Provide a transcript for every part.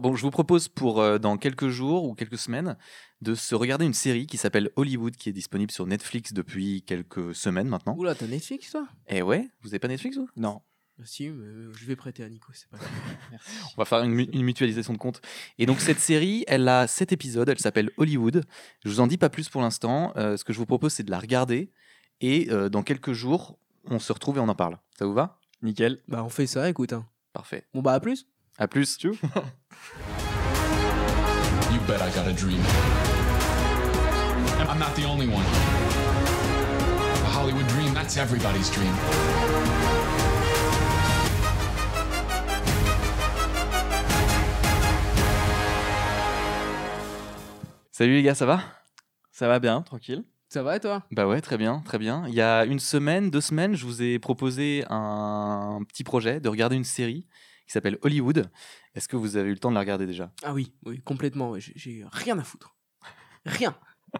Bon, je vous propose pour euh, dans quelques jours ou quelques semaines de se regarder une série qui s'appelle Hollywood, qui est disponible sur Netflix depuis quelques semaines maintenant. Oula, t'as Netflix toi? Et ouais, vous avez pas Netflix vous? Non. Si, mais euh, je vais prêter à Nico, c'est pas grave. Merci. On va faire une, mu- une mutualisation de compte. Et donc cette série, elle a sept épisodes, elle s'appelle Hollywood. Je vous en dis pas plus pour l'instant. Euh, ce que je vous propose, c'est de la regarder. Et euh, dans quelques jours, on se retrouve et on en parle. Ça vous va? Nickel. Bah, on fait ça, écoute. hein. Parfait. Bon, bah, à plus. À plus. You bet I got a dream. I'm not the only one. A Hollywood dream, that's everybody's dream. Salut les gars, ça va? Ça va bien, tranquille. Ça va et toi? Bah ouais, très bien, très bien. Il y a une semaine, deux semaines, je vous ai proposé un petit projet de regarder une série qui s'appelle Hollywood. Est-ce que vous avez eu le temps de la regarder déjà? Ah oui, oui, complètement. ouais, J'ai- rien à foutre. Rien.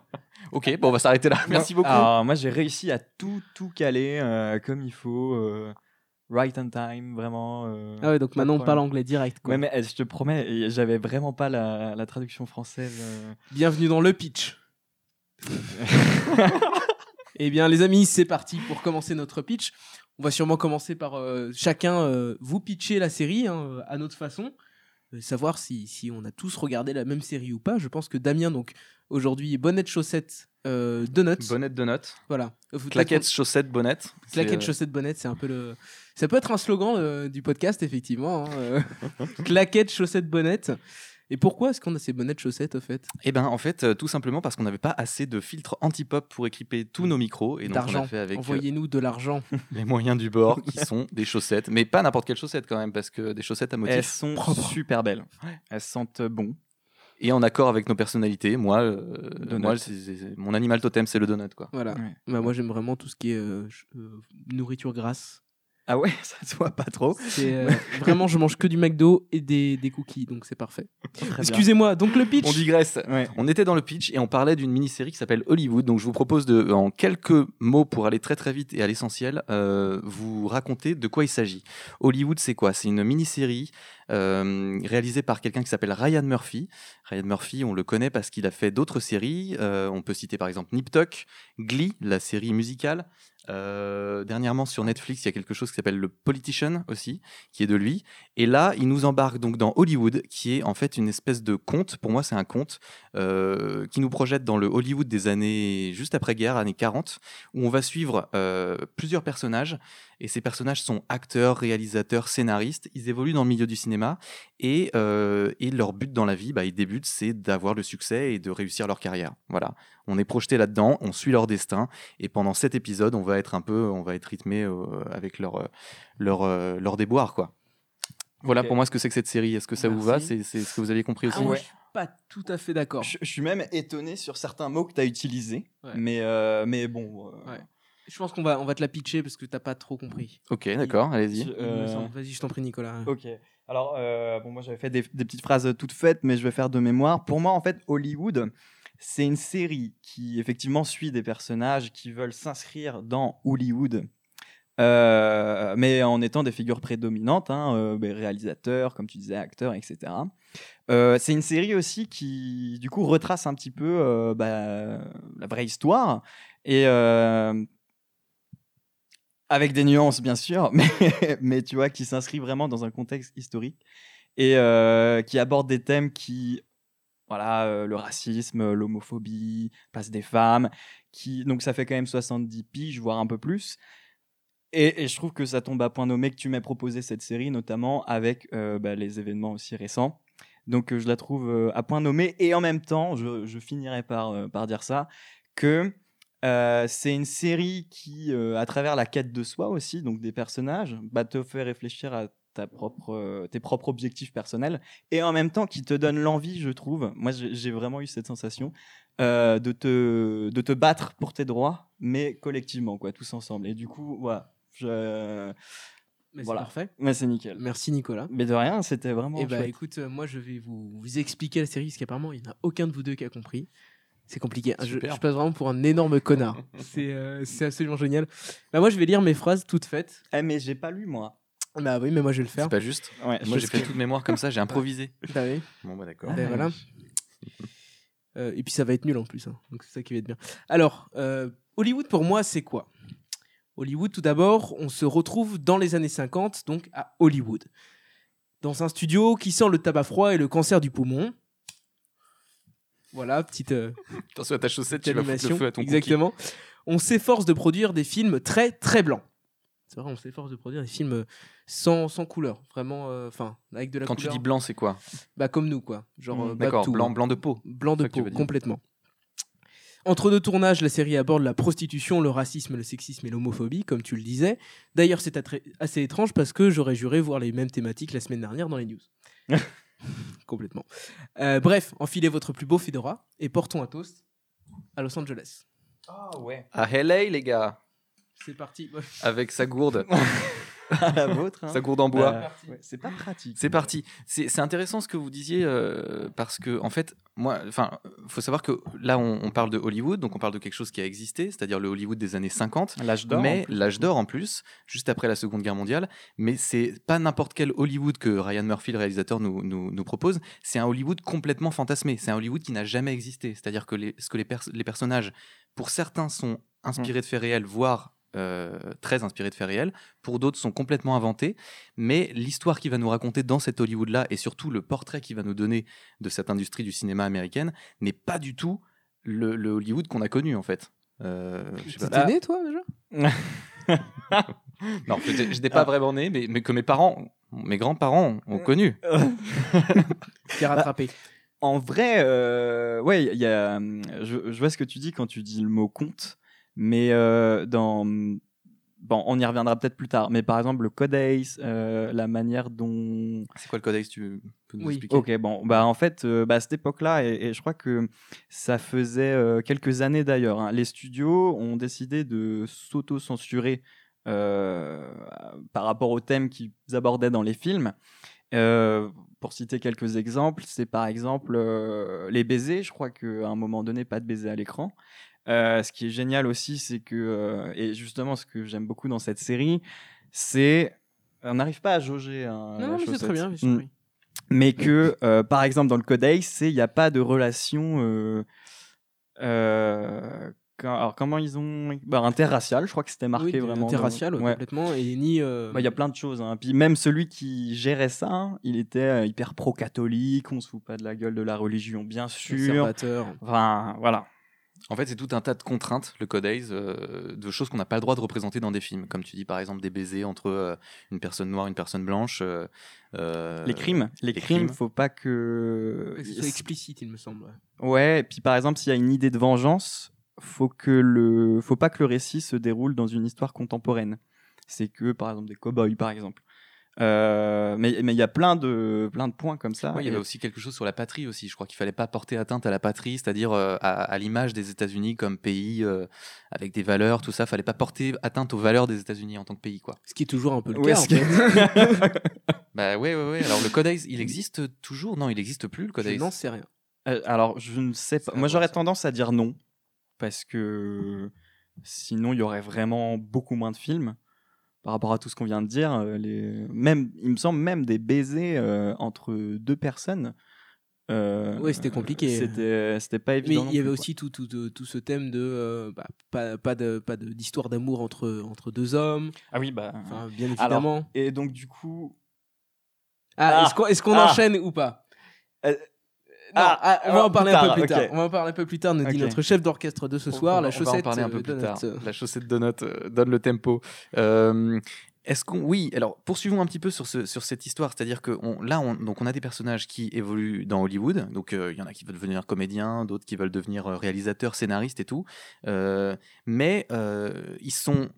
Ok, bon, on va s'arrêter là. Merci beaucoup. Alors, moi, j'ai réussi à tout, tout caler euh, comme il faut. euh, right on time, vraiment. euh, Ah ouais, donc maintenant on parle anglais direct. Quoi. Ouais, mais eh, je te promets, et j'avais vraiment pas la, la traduction française. euh. Bienvenue dans le pitch. Eh bien, les amis, c'est parti pour commencer notre pitch. On va sûrement commencer par euh, chacun euh, vous pitcher la série hein, à notre façon, Euh, savoir si, si on a tous regardé la même série ou pas. Je pense que Damien, donc aujourd'hui, bonnette chaussette donuts. Bonnette notes. Voilà. Claquettes, chaussettes, bonnettes. Claquette chaussette bonnette, c'est un peu le. Ça peut être un slogan du podcast, effectivement. hein. Claquette chaussette bonnette. Et pourquoi est-ce qu'on a ces bonnettes chaussettes, au fait? Eh ben, en fait, euh, tout simplement parce qu'on n'avait pas assez de filtres anti-pop pour équiper tous nos micros. Et donc, on D'argent. a fait avec euh, Envoyez-nous de l'argent. les moyens du bord, qui sont des chaussettes. Mais pas n'importe quelle chaussette quand même, parce que des chaussettes à Elles motif. sont propre. super belles. Ouais. Elles sentent bon. Et en accord avec nos personnalités. Moi, euh, mon animal totem, c'est le donut, quoi. Voilà. Ouais. Bah, moi, j'aime vraiment tout ce qui est euh, euh, nourriture grasse. Ah ouais, ça se voit pas trop. C'est euh, vraiment, je mange que du McDo et des, des cookies, donc c'est parfait. Excusez-moi, donc le pitch. On digresse. Ouais. On était dans le pitch et on parlait d'une mini-série qui s'appelle Hollywood. Donc je vous propose de, en quelques mots pour aller très très vite et à l'essentiel, euh, vous raconter de quoi il s'agit. Hollywood, c'est quoi? C'est une mini-série euh, réalisée par quelqu'un qui s'appelle Ryan Murphy. Ryan Murphy, on le connaît parce qu'il a fait d'autres séries. Euh, on peut citer par exemple Nip Tuck, Glee, la série musicale. Euh, dernièrement sur Netflix, il y a quelque chose qui s'appelle le Politician aussi, qui est de lui. Et là, il nous embarque donc dans Hollywood, qui est en fait une espèce de conte. Pour moi, c'est un conte euh, qui nous projette dans le Hollywood des années juste après-guerre, années 40, où on va suivre euh, plusieurs personnages. Et ces personnages sont acteurs, réalisateurs, scénaristes. Ils évoluent dans le milieu du cinéma. Et, euh, et leur but dans la vie, bah, ils débutent, c'est d'avoir le succès et de réussir leur carrière. Voilà. On est projeté là-dedans, on suit leur destin. Et pendant cet épisode, on va être un peu, on va être rythmé euh, avec leur, euh, leur, euh, leur déboire, quoi. Voilà pour moi ce que c'est que cette série. Est-ce que ça vous va? C'est c'est ce que vous aviez compris aussi? Ah, Ouais. je suis pas tout à fait d'accord. Je, je suis même étonné sur certains mots que tu as utilisés. Ouais. Mais, euh, mais bon. euh, Ouais. Je pense qu'on va, on va te la pitcher parce que t'as pas trop compris. Ok, d'accord, allez-y. euh. Vas-y, je t'en prie, Nicolas. Ok. Alors, euh, bon, moi j'avais fait des, des petites phrases toutes faites, mais je vais faire de mémoire. Pour moi, en fait, Hollywood, c'est une série qui effectivement suit des personnages qui veulent s'inscrire dans Hollywood, euh, mais en étant des figures prédominantes, hein, euh, ben, réalisateurs, comme tu disais, acteurs, etc. Euh, c'est une série aussi qui, du coup, retrace un petit peu euh, bah, la vraie histoire et euh, avec des nuances, bien sûr, mais, tu vois, qui s'inscrit vraiment dans un contexte historique et euh, qui aborde des thèmes qui, voilà, euh, le racisme, l'homophobie, place des femmes, qui, donc ça fait quand même 70 piges, voire un peu plus. Et, je trouve que ça tombe à point nommé que tu m'as proposé cette série, notamment avec euh, bah, les événements aussi récents. Donc je la trouve à point nommé. Et en même temps, je, je finirai par dire ça, que euh, c'est une série qui, euh, à travers la quête de soi aussi, donc des personnages, bah, te fait réfléchir à ta propre, euh, tes propres objectifs personnels et en même temps qui te donne l'envie, je trouve. Moi, j'ai vraiment eu cette sensation de, te, de te battre pour tes droits, mais collectivement, quoi, tous ensemble. Et du coup, voilà. Je... Mais c'est voilà. parfait. Mais c'est nickel. Merci, Nicolas. Mais de rien, c'était vraiment. Et bah chouette. écoute, moi je vais vous, vous expliquer la série parce qu'apparemment il n'y en a aucun de vous deux qui a compris. C'est compliqué. Je, passe vraiment pour un énorme connard. C'est euh, c'est absolument génial. Bah moi je vais lire mes phrases toutes faites. Eh, mais j'ai pas lu, moi. Bah oui, mais moi je vais le faire. C'est pas juste. Ouais, Moi, j'ai fait toute mémoire comme ça, j'ai improvisé. Bah oui. Bon, bah d'accord. Ben voilà. Euh, et puis ça va être nul en plus, hein. donc c'est ça qui va être bien. Alors, euh, Hollywood pour moi, c'est quoi? Hollywood, tout d'abord, on se retrouve dans les années 50, donc à Hollywood. Dans un studio qui sent le tabac froid et le cancer du poumon. Voilà, petite, euh, Attention à ta chaussette, tu vas foutre le feu à ton cookie. Exactement. On s'efforce de produire des films très très blancs. C'est vrai, on s'efforce de produire des films sans, sans couleur, vraiment, euh, enfin, avec de la Quand tu couleur. dis blanc, c'est quoi? Bah, comme nous, quoi. Genre, Mm, euh, back D'accord, blanc, blanc de peau. Blanc de peau, complètement. Entre deux tournages, la série aborde la prostitution, le racisme, le sexisme et l'homophobie, comme tu le disais. D'ailleurs, c'est assez étrange parce que j'aurais juré voir les mêmes thématiques la semaine dernière dans les news. complètement. Euh, bref, enfilez votre plus beau fedora et portons un toast à Los Angeles. Ah ouais. À LA, les gars, C'est parti. avec sa gourde, À la vôtre. hein. sa gourde en bois. Euh, ouais, c'est pas pratique. C'est parti. C'est intéressant ce que vous disiez euh, parce que en fait, moi, enfin, faut savoir que là, on, on parle de Hollywood, donc on parle de quelque chose qui a existé, c'est-à-dire le Hollywood des années 50. L'âge d'or. mais l'âge d'or en plus, juste après la Seconde Guerre mondiale. Mais c'est pas n'importe quel Hollywood que Ryan Murphy, le réalisateur, nous, nous, nous propose. C'est un Hollywood complètement fantasmé. C'est un Hollywood qui n'a jamais existé. C'est-à-dire que les, ce que les, pers- les personnages, pour certains, sont inspirés de faits réels, voire euh, très inspirés de faits réels. Pour d'autres, sont complètement inventés. Mais l'histoire qu'il va nous raconter dans cet Hollywood-là, et surtout le portrait qu'il va nous donner de cette industrie du cinéma américaine, n'est pas du tout le, le Hollywood qu'on a connu en fait. Euh, je. T'étais né, toi, déjà? Non, j'étais j'étais pas Ah. vraiment né, mais, mais que mes parents, mes grands-parents ont connu. Qui a rattrapé. En vrai, euh, ouais, il y a, je, je vois ce que tu dis quand tu dis le mot conte, mais euh, dans, bon, on y reviendra peut-être plus tard. Mais par exemple, le Code Ace, euh, la manière dont, C'est quoi le codex Tu peux nous Oui. expliquer? Ok, bon, bah en fait, euh, bah, à cette époque-là, et, et je crois que ça faisait euh, quelques années d'ailleurs, hein, les studios ont décidé de s'auto-censurer euh, par rapport aux thèmes qu'ils abordaient dans les films. Euh, pour citer quelques exemples, c'est par exemple euh, les baisers. Je crois qu'à un moment donné, pas de baisers à l'écran. Euh, ce qui est génial aussi, c'est que, euh, et justement, ce que j'aime beaucoup dans cette série, c'est. On n'arrive pas à jauger. hein, Non, non, c'est très bien. Mm compris. mais que euh, par exemple dans le Codex, c'est il n'y a pas de relation quand- alors comment ils ont bah, interracial, je crois que c'était marqué Oui, vraiment interracial, ouais, complètement. Et ni. euh, Bah, il y a plein de choses hein. puis même celui qui gérait ça hein, il était hyper pro-catholique on se fout pas de la gueule de la religion bien sûr enfin voilà En fait, c'est tout un tas de contraintes, le codex, euh, de choses qu'on n'a pas le droit de représenter dans des films. Comme tu dis, par exemple, des baisers entre euh, une personne noire et une personne blanche. euh, euh, les crimes les, les crimes crimes. faut pas que Que ce soit explicite, il me semble. ouais. Ouais, et puis par exemple, s'il y a une idée de vengeance, faut que le, faut pas que le récit se déroule dans une histoire contemporaine. C'est que par exemple des cow-boys, par exemple. Euh, mais mais il y a plein de plein de points comme ça. Ouais, il y avait aussi quelque chose sur la patrie aussi. Je crois qu'il fallait pas porter atteinte à la patrie, c'est-à-dire euh, à, à l'image des États-Unis comme pays euh, avec des valeurs, tout ça. Fallait pas porter atteinte aux valeurs des États-Unis en tant que pays, quoi. Ce qui est toujours un peu le Ouais, cas. en fait. Bah ouais, ouais, ouais. Alors le codex, il existe toujours? Non, il existe plus le Je codex. n'en sais rien. Euh, alors je ne sais pas. Moi j'aurais tendance à dire non parce que sinon il y aurait vraiment beaucoup moins de films par rapport à tout ce qu'on vient de dire. euh, Les... Même, il me semble même des baisers euh, entre deux personnes. euh, Ouais, c'était compliqué. C'était, c'était pas Mais évident. il non y avait quoi. aussi tout, tout, tout, tout ce thème de euh, bah, pas, pas de pas de- d'histoire d'amour entre entre deux hommes. Ah oui, bah. Enfin, bien Alors, évidemment. Et donc du coup. Ah, Ah. est-ce qu'on est-ce qu'on Ah. enchaîne ou pas? Euh, Non, ah, ah, on va en parler un peu plus tard. On va en parler un peu plus tard, nous dit notre chef d'orchestre de ce soir, On- la on chaussette. va en parler un peu plus tard. La chaussette Donut euh, donne le tempo. Euh, est-ce qu'on, oui, alors poursuivons un petit peu sur, ce, sur cette histoire, c'est-à-dire que on, là, on, donc on a des personnages qui évoluent dans Hollywood, donc euh, il y en a qui veulent devenir comédiens, d'autres qui veulent devenir réalisateurs, scénaristes et tout, mais ils sont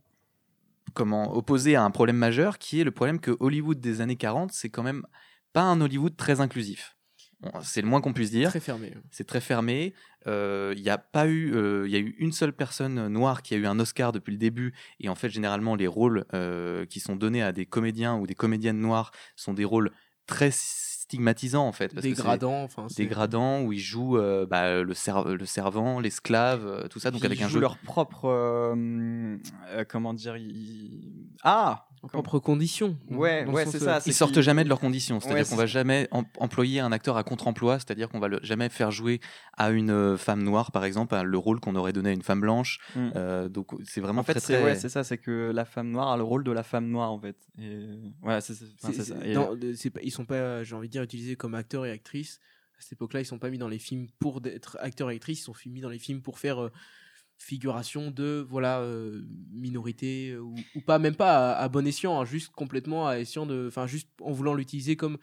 comment opposés à un problème majeur qui est le problème que Hollywood des années 40, c'est quand même pas un Hollywood très inclusif. C'est le moins qu'on puisse dire Très fermé. c'est très fermé. Euh, Il y a pas eu, euh, il y a eu une seule personne noire qui a eu un Oscar depuis le début. Et en fait, généralement, les rôles euh, qui sont donnés à des comédiens ou des comédiennes noires sont des rôles très stigmatisants en fait. parce Dégradant. Enfin, Dégradants où ils jouent euh, bah, le, ser- le servant, l'esclave, euh, tout ça. Donc Ils avec un jouent jeu. leur propre. euh, euh, comment dire ils- Ah En propre condition. Ouais, Dans le ouais, sens, c'est euh, ça. Ils sortent jamais de leurs conditions, c'est-à-dire Ouais, qu'on va jamais em- employer un acteur à contre-emploi, c'est-à-dire qu'on va le- jamais faire jouer à une euh, femme noire, par exemple, à le rôle qu'on aurait donné à une femme blanche. Mm. Euh, donc c'est vraiment En fait, très c'est très. ouais, c'est ça, c'est que la femme noire a le rôle de la femme noire en fait. Et voilà, c'est ça. Et- ils sont pas, j'ai envie de dire, utilisés comme acteurs et actrices. À cette époque-là, ils sont pas mis dans les films pour être acteurs et actrices, ils sont mis dans les films pour faire euh, figuration de voilà euh, minorité euh, ou, ou pas, même pas à, à bon escient, hein, juste complètement à escient de, enfin juste en voulant l'utiliser comme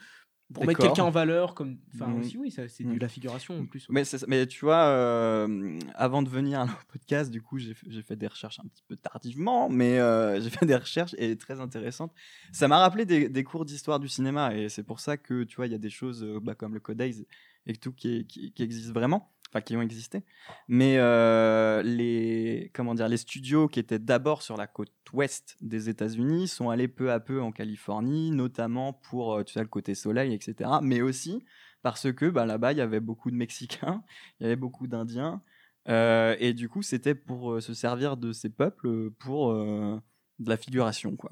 pour mettre quelqu'un en valeur, comme, enfin aussi oui, c'est Mhm. de la figuration en plus. Mais, tu vois, euh, avant de venir à podcast, du coup, j'ai fait, des recherches un petit peu tardivement, mais euh, j'ai fait des recherches et très intéressantes. Ça m'a rappelé des, des cours d'histoire du cinéma et c'est pour ça que tu vois, il y a des choses bah, comme le Codex et tout qui, existent vraiment, enfin qui ont existé. Mais euh, les comment dire, les studios qui étaient d'abord sur la côte ouest des États-Unis sont allés peu à peu en Californie, notamment pour euh, tu sais le côté soleil, etc. Mais aussi parce que bah, là-bas, il y avait beaucoup de Mexicains, il y avait beaucoup d'Indiens, euh, et du coup, c'était pour se servir de ces peuples pour de la figuration, quoi.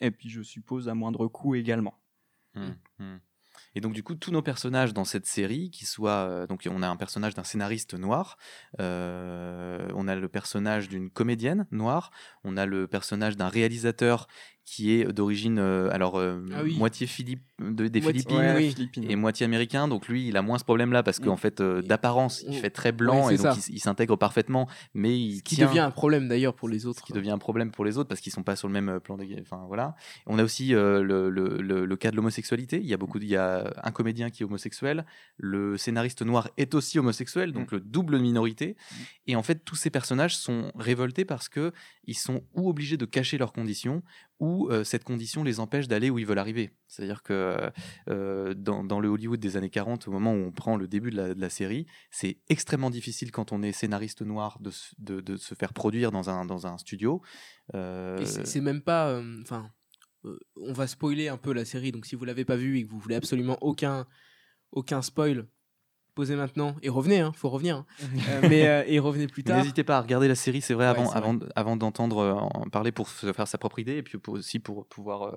Et puis, je suppose, à moindre coût également. Hmm, hmm. Et donc du coup, tous nos personnages dans cette série, qui soient, euh, donc on a un personnage d'un scénariste noir, euh, on a le personnage d'une comédienne noire, on a le personnage d'un réalisateur qui est d'origine, euh, alors euh, Ah oui. moitié Philippe, de- des Moitié- Philippines. Ouais, oui. Philippines. Et moitié américain, donc lui, il a moins ce problème-là parce qu'en Mm. fait, euh, d'apparence, il Mm. fait très blanc Ouais, et donc ça. il, s'intègre parfaitement, mais il Ce qui tient- devient un problème d'ailleurs pour les autres. qui devient un problème pour les autres parce qu'ils sont pas sur le même euh, plan de enfin voilà on a aussi euh, le, le, le, le cas de l'homosexualité il y a beaucoup il y a un comédien qui est homosexuel le scénariste noir est aussi homosexuel donc le double minorité et en fait tous ces personnages sont révoltés parce que ils sont ou obligés de cacher leurs conditions ou euh, cette condition les empêche d'aller où ils veulent arriver c'est à dire que euh, dans, le Hollywood des années 40 au moment où on prend le début de la, série c'est extrêmement difficile quand on est scénariste noir de, se- faire produire dans un, studio. Euh, c'est même pas. Enfin, on va spoiler un peu la série, donc si vous l'avez pas vue et que vous voulez absolument aucun, aucun spoil, posez maintenant et revenez, hein, faut revenir. hein. Euh, mais euh, et revenez plus tard. N'hésitez pas à regarder la série, c'est vrai, Ouais, avant, vrai. d'entendre euh, en parler pour se faire sa propre idée et puis pour- aussi pour pouvoir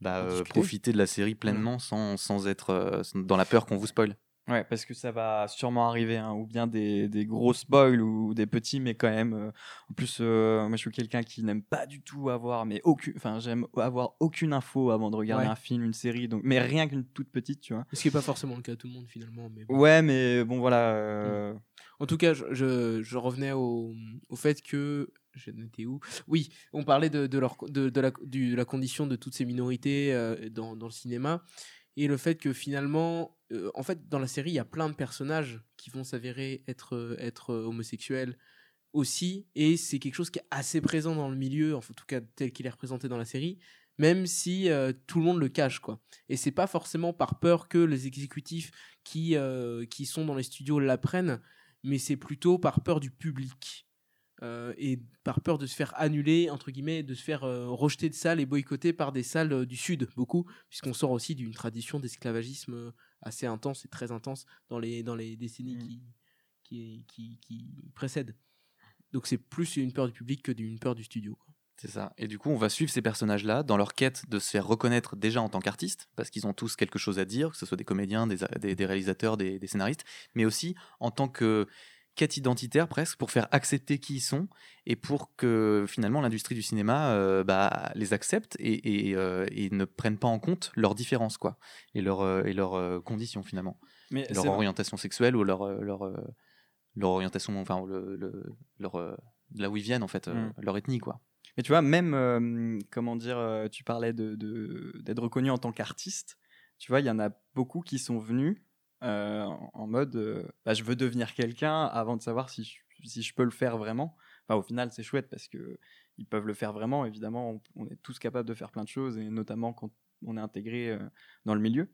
bah, profiter de la série pleinement sans, sans être dans la peur qu'on vous spoil. Ouais, parce que ça va sûrement arriver, hein, ou bien des, des gros spoils ou des petits, mais quand même. euh, en plus, euh, moi, je suis quelqu'un qui n'aime pas du tout avoir, mais aucune, enfin, j'aime avoir aucune info avant de regarder Ouais. un film, une série, donc, mais rien qu'une toute petite, tu vois. Ce qui est pas forcément le cas de tout le monde finalement. Mais bon. Ouais, mais bon, voilà. euh, En tout cas, je, je, je revenais au, au fait que. Je n'étais où? Oui, on parlait de, de, leur, de, de la, du- de la condition de toutes ces minorités dans, dans le cinéma. Et le fait que finalement, euh, en fait, dans la série, il y a plein de personnages qui vont s'avérer être, euh, euh, homosexuels aussi. Et c'est quelque chose qui est assez présent dans le milieu, en tout cas tel qu'il est représenté dans la série, même si tout le monde le cache. quoi. Et c'est pas forcément par peur que les exécutifs qui, qui sont dans les studios l'apprennent, mais c'est plutôt par peur du public. Euh, et par peur de se faire annuler, entre guillemets, de se faire euh, rejeter de salles et boycotter par des salles euh, du Sud, beaucoup, puisqu'on sort aussi d'une tradition d'esclavagisme assez intense et très intense dans les, dans les décennies Mm. qui, qui, qui, qui précèdent. Donc c'est plus une peur du public que d'une peur du studio. C'est ça. Et du coup, on va suivre ces personnages-là dans leur quête de se faire reconnaître déjà en tant qu'artistes, parce qu'ils ont tous quelque chose à dire, que ce soit des comédiens, des, des- des réalisateurs, des, des scénaristes, mais aussi en tant que quête identitaire presque, pour faire accepter qui ils sont et pour que finalement l'industrie du cinéma euh, bah, les accepte et, et, euh, et ne prenne pas en compte leurs différences quoi, et leurs euh, et leurs conditions finalement, mais leur orientation sexuelle ou leur, leur, leur orientation, enfin, le, le- leur, de là où ils viennent en fait, Mm. leur ethnie quoi. Mais tu vois, même, euh, comment dire, tu parlais de- d'être reconnu en tant qu'artiste. Tu vois, il y en a beaucoup qui sont venus euh, en, mode, euh, bah, je veux devenir quelqu'un avant de savoir si je, peux le faire vraiment. Enfin, au final, c'est chouette parce que ils peuvent le faire vraiment. Évidemment, on, est tous capables de faire plein de choses, et notamment quand on est intégré euh, dans le milieu.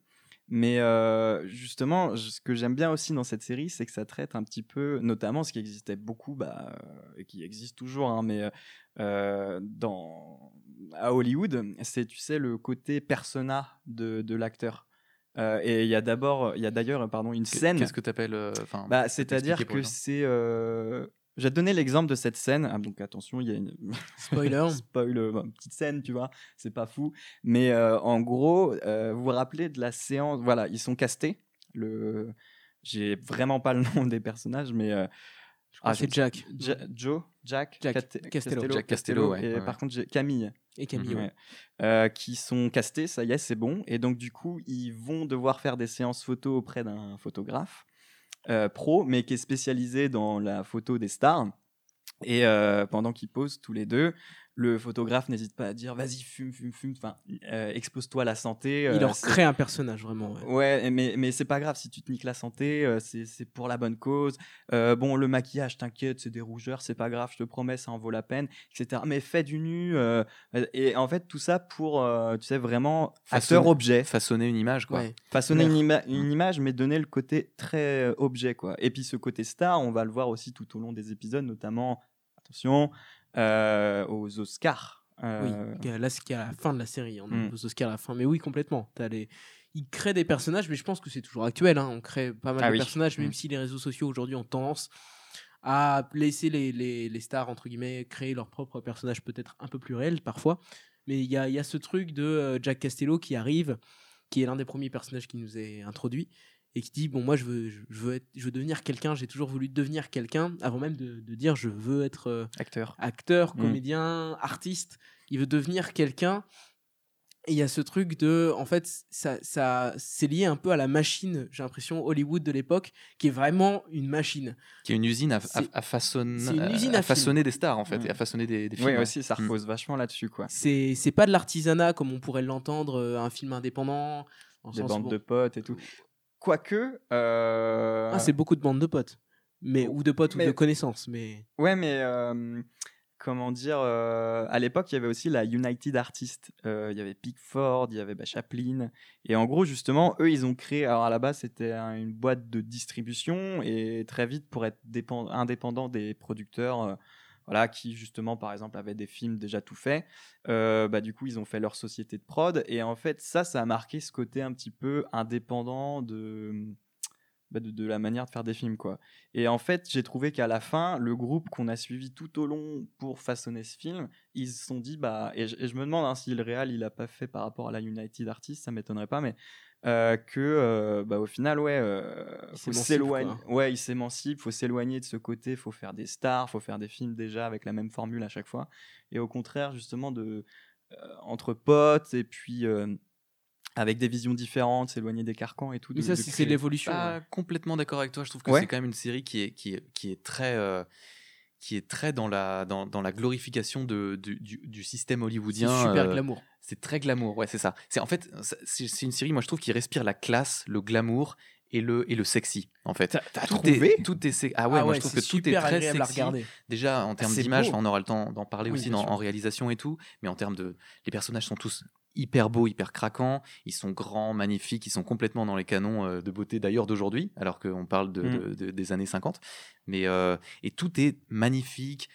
Mais justement, ce que j'aime bien aussi dans cette série, c'est que ça traite un petit peu, notamment ce qui existait beaucoup, bah, et qui existe toujours, hein, mais à Hollywood, c'est, tu sais, le côté persona de l'acteur. Euh, et il y a d'abord, il y a d'ailleurs, pardon, une scène. Qu'est-ce que tu appelles enfin, Bah, peut-être c'est-à-dire que c'est, euh, je vais te donner l'exemple de cette scène. Ah, donc attention, il y a une Spoiler. spoil, euh, une petite scène, tu vois, c'est pas fou. Mais euh, en gros, euh, vous vous rappelez de la séance Voilà, ils sont castés. Le... J'ai vraiment pas le nom des personnages, mais. euh, Ah, c'est Jack Ja- Joe, Jack, Jack Cate- Castello. Jack Castello, ouais, Et ouais, par contre, j'ai Camille. Et Camille. Euh, qui sont castés, ça y est, c'est bon. Et donc, du coup, ils vont devoir faire des séances photo auprès d'un photographe euh, pro, mais qui est spécialisé dans la photo des stars. Et euh, pendant qu'ils posent tous les deux, le photographe n'hésite pas à dire vas-y, fume, fume, fume, enfin, euh, expose-toi à la santé. Il euh, leur crée un personnage vraiment. ouais. Ouais, mais, mais c'est pas grave si tu te niques la santé, euh, c'est c'est pour la bonne cause. Euh, bon, le maquillage, t'inquiète, c'est des rougeurs, c'est pas grave, je te promets, ça en vaut la peine, etc. Mais fais du nu. euh, et en fait, tout ça pour, euh, tu sais, vraiment Façonner- acteur-objet. Façonner une image, quoi. Ouais. Façonner une, ima- une image, mais donner le côté très objet, quoi. Et puis ce côté star, on va le voir aussi tout au long des épisodes, notamment, attention, aux Oscars. Euh, Oui, là, c'est à la fin de la série. On a Mm. aux Oscars à la fin. Mais oui, complètement. T'as les... Ils créent des personnages, mais je pense que c'est toujours actuel. hein. On crée pas mal Ah de oui. personnages, même Mm. si les réseaux sociaux aujourd'hui ont tendance à laisser les, les, les stars, entre guillemets, créer leurs propres personnages peut-être un peu plus réels parfois. Mais il y a, il y a ce truc de euh, Jack Castello qui arrive, qui est l'un des premiers personnages qui nous est introduit, et qui dit Bon, moi, je veux, je veux, être, je veux devenir quelqu'un, j'ai toujours voulu devenir quelqu'un, avant même de, de dire je veux être. euh, acteur. acteur, Mm. comédien, artiste. Il veut devenir quelqu'un. Et il y a ce truc de, en fait, ça, ça, c'est lié un peu à la machine, j'ai l'impression, Hollywood de l'époque, qui est vraiment une machine. Qui est une usine à, à- C'est- à façonner, c'est une usine à à façonner des stars, en fait, Mm. et à façonner des, des films. Oui, aussi, ça Mm. repose vachement là-dessus, quoi. C'est, c'est pas de l'artisanat comme on pourrait l'entendre, euh, un film indépendant. Des bandes bon, de potes et tout. Quoique. euh, Ah, c'est beaucoup de bandes de potes. Mais, ou de potes Mais- ou de connaissances. Mais Ouais, mais euh, comment dire euh, À l'époque, il y avait aussi la United Artists. Euh, il y avait Pickford, il y avait bah, Chaplin. Et en gros, justement, eux, ils ont créé. Alors à la base, c'était un- une boîte de distribution. Et très vite, pour être dépend- indépendant des producteurs. Voilà, qui justement, par exemple, avaient des films déjà tout faits. euh, bah, du coup, ils ont fait leur société de prod. Et en fait, ça, ça a marqué ce côté un petit peu indépendant de, bah, de, de la manière de faire des films, quoi. Et en fait, j'ai trouvé qu'à la fin, le groupe qu'on a suivi tout au long pour façonner ce film, ils se sont dit, bah, et je, et je me demande hein, si le réal il a pas fait par rapport à la United Artists, ça m'étonnerait pas, mais euh, que, euh, bah, au final, ouais, euh, Il faut s'éloigner. Ouais, il s'émancipe, faut s'éloigner de ce côté, faut faire des stars, faut faire des films déjà avec la même formule à chaque fois, et au contraire, justement, de euh, entre potes et puis euh, avec des visions différentes, s'éloigner des carcans et tout. mais de- ça, c'est, l'évolution. pas hein. complètement d'accord avec toi. Je trouve que Ouais. c'est quand même une série qui est, qui est, qui est très. euh, qui est très dans la, dans, dans la glorification de, du, du, du système hollywoodien. super euh, glamour. C'est très glamour, ouais, c'est ça. C'est en fait, c'est une série, moi je trouve, qui respire la classe, le glamour et le et le sexy, en fait. T'as- trouvé est, tout est sex- ah ouais, moi je trouve que tout est très à sexy. regarder. Déjà en termes d'image, enfin, on aura le temps d'en parler Oui, aussi dans- en réalisation et tout, mais en termes de, les personnages sont tous hyper beaux, hyper craquants, ils sont grands, magnifiques, ils sont complètement dans les canons euh, de beauté d'ailleurs d'aujourd'hui, alors qu'on parle de, Mm. de- de- des années 50. Mais euh, et tout est magnifique.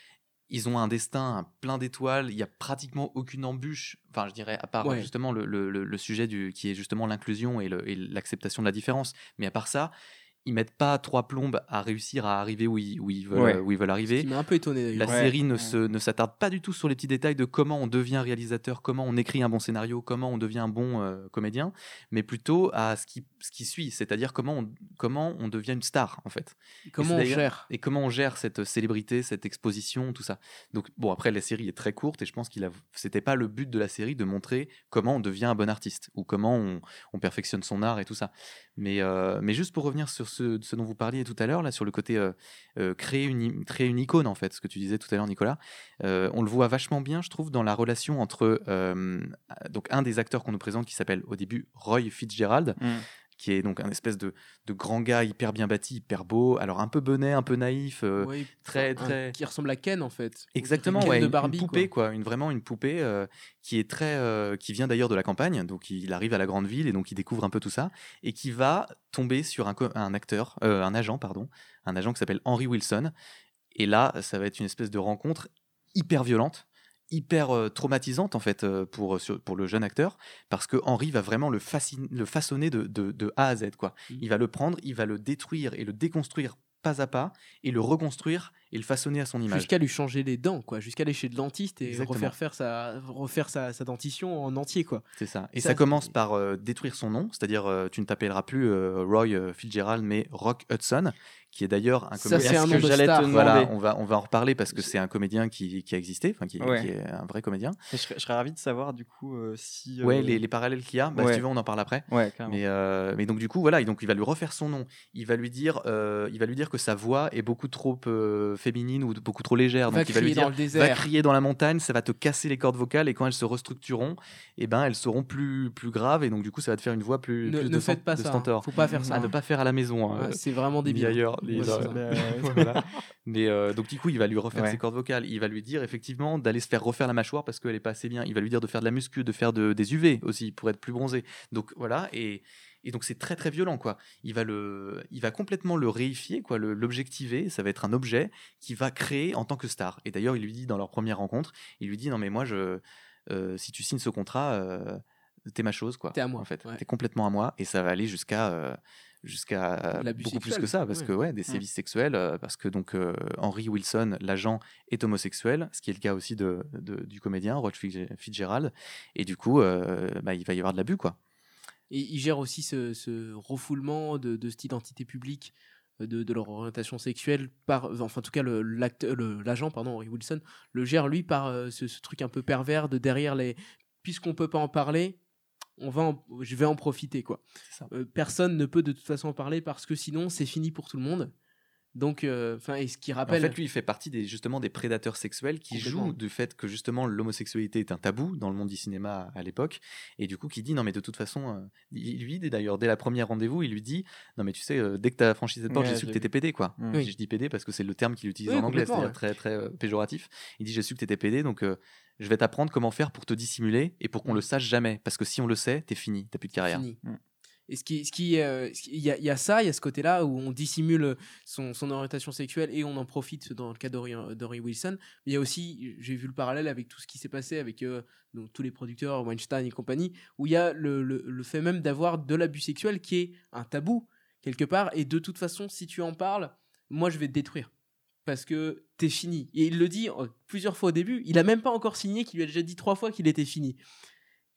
Ils ont un destin plein d'étoiles. Il y a pratiquement aucune embûche. Enfin, je dirais à part Ouais. justement le, le- le- sujet du qui est justement l'inclusion et l'acceptation de la différence. Mais à part ça, ils mettent pas trois plombes à réussir à arriver où ils, où ils veulent, Ouais. où ils veulent Ce arriver. qui m'a un peu étonné La. Ouais. série ne, Ouais. se, ne s'attarde pas du tout sur les petits détails de comment on devient réalisateur, comment on écrit un bon scénario, comment on devient un bon euh, comédien, mais plutôt à ce qui, ce qui suit, c'est-à-dire comment on, comment on devient une star en fait. Comment c'est on gère Et comment on gère cette célébrité, cette exposition, tout ça. Donc bon, après la série est très courte et je pense qu'il a, c'était pas le but de la série de montrer comment on devient un bon artiste ou comment on, on perfectionne son art et tout ça. Mais, mais juste pour revenir sur ce, dont vous parliez tout à l'heure, là, sur le côté créer, une, créer une icône, en fait, ce que tu disais tout à l'heure, Nicolas, on le voit vachement bien, je trouve, dans la relation entre donc un des acteurs qu'on nous présente qui s'appelle au début Roy Fitzgerald, Mm. Qui est donc un espèce de, de grand gars hyper bien bâti, hyper beau, alors un peu bonnet, un peu naïf, euh, Ouais, très, un- très- qui ressemble à Ken en fait. Exactement, Ken ouais, de une- Barbie, une poupée, quoi. une, vraiment une poupée euh, qui est très, euh, qui vient d'ailleurs de la campagne, donc il arrive à la grande ville et donc il découvre un peu tout ça et qui va tomber sur un, un acteur, un agent, pardon, un agent qui s'appelle Henry Wilson. Et là, ça va être une espèce de rencontre hyper violente, hyper traumatisante en fait pour pour le jeune acteur, parce que Henry va vraiment le, façonner de, de, de A à Z, quoi. Mhm. Il va le prendre, il va le détruire et le déconstruire pas à pas et le reconstruire et le façonner à son image. Jusqu'à lui changer les dents, quoi. Jusqu'à aller chez le dentiste et Exactement. refaire, faire sa, refaire sa, sa dentition en entier, quoi. C'est ça. Et Ça, commence par euh, détruire son nom, c'est-à-dire euh, tu ne t'appelleras plus euh, Roy Fitzgerald, mais Rock Hudson, qui est d'ailleurs un Ça, comédien. c'est un que de j'allais te. Voilà, on va, on va en reparler parce que c'est un comédien qui, qui a existé, enfin qui, Ouais. qui est un vrai comédien. Et je, serais, je serais ravi de savoir du coup euh, si. euh, Ouais, les, les parallèles qu'il y a, bah, Ouais. si tu veux, on en parle après. Ouais. Mais, euh, mais donc du coup voilà, et donc il va lui refaire son nom. Il va lui dire, euh, il va lui dire que sa voix est beaucoup trop euh, féminine ou beaucoup trop légère. Va Donc il va lui crier dire, dans le va désert. crier dans la montagne, ça va te casser les cordes vocales et quand elles se restructureront, et ben elles seront plus plus graves et donc du coup ça va te faire une voix plus, Ne, plus ne de, faites pas de ça. hein. stentor. Faut pas faire ça. À ne pas faire à la maison. hein, Ouais, c'est vraiment débile. ailleurs. Les- Ouais, c'est ça. voilà. Mais euh, donc du coup, il va lui refaire Ouais. ses cordes vocales. Il va lui dire effectivement d'aller se faire refaire la mâchoire parce qu'elle est pas assez bien. Il va lui dire de faire de la muscu, de faire de, des UV aussi pour être plus bronzé. Donc voilà et et donc c'est très très violent quoi. Il va le, il va complètement le réifier quoi, le- l'objectiver. Ça va être un objet qui va créer en tant que star. Et d'ailleurs, il lui dit dans leur première rencontre, il lui dit non mais moi je, euh, si tu signes ce contrat, euh, t'es ma chose quoi. T'es à moi, En fait, ouais. t'es complètement à moi et ça va aller jusqu'à euh, jusqu'à beaucoup plus que ça parce ouais. que ouais des sévices sexuels euh, parce que donc euh, Henry Wilson l'agent est homosexuel ce qui est le cas aussi de, de- du comédien Fitz- Fitzgerald. Et du coup euh, bah, il va y avoir de l'abus quoi. Et il gère aussi ce, ce refoulement de, de cette identité publique de, de leur orientation sexuelle par enfin en tout cas l'agent pardon Henry Wilson le gère lui par euh, ce, ce truc un peu pervers de derrière les puisqu'on peut pas en parler on va en- je vais en profiter quoi. Euh, personne ne peut de toute façon en parler parce que sinon c'est fini pour tout le monde donc euh, enfin et ce qui en rappelle fait lui il fait partie des justement des prédateurs sexuels qui jouent du fait que justement l'homosexualité est un tabou dans le monde du cinéma à l'époque et du coup qui dit non mais de toute façon euh, il lui dit d'ailleurs dès la première rendez-vous il lui dit non mais tu sais euh, dès que tu as franchi cette porte Ouais, j'ai su que j'ai tu étais pédé quoi Mm. Oui. Je dis PD parce que c'est le terme qu'il utilise Oui, en anglais, c'est-à-dire très, très péjoratif. Il dit J'ai su que tu étais PD, donc euh, je vais t'apprendre comment faire pour te dissimuler et pour qu'on Mm. le sache jamais. Parce que si on le sait, t'es fini, t'as plus de carrière. Fini. Mm. Et ce qui, ce qui, euh, il y, a- ça, il y a ce côté-là où on dissimule son, orientation sexuelle et on en profite dans le cas d'Henry Wilson. Il y a aussi, j'ai vu le parallèle avec tout ce qui s'est passé avec euh, tous les producteurs, Weinstein et compagnie, où il y a le, le- le fait même d'avoir de l'abus sexuel qui est un tabou quelque part. Et de toute façon, si tu en parles, moi je vais te détruire. Parce que t'es fini. Et il le dit euh, plusieurs fois au début. Il a même pas encore signé, qu'il lui a déjà dit trois fois qu'il était fini.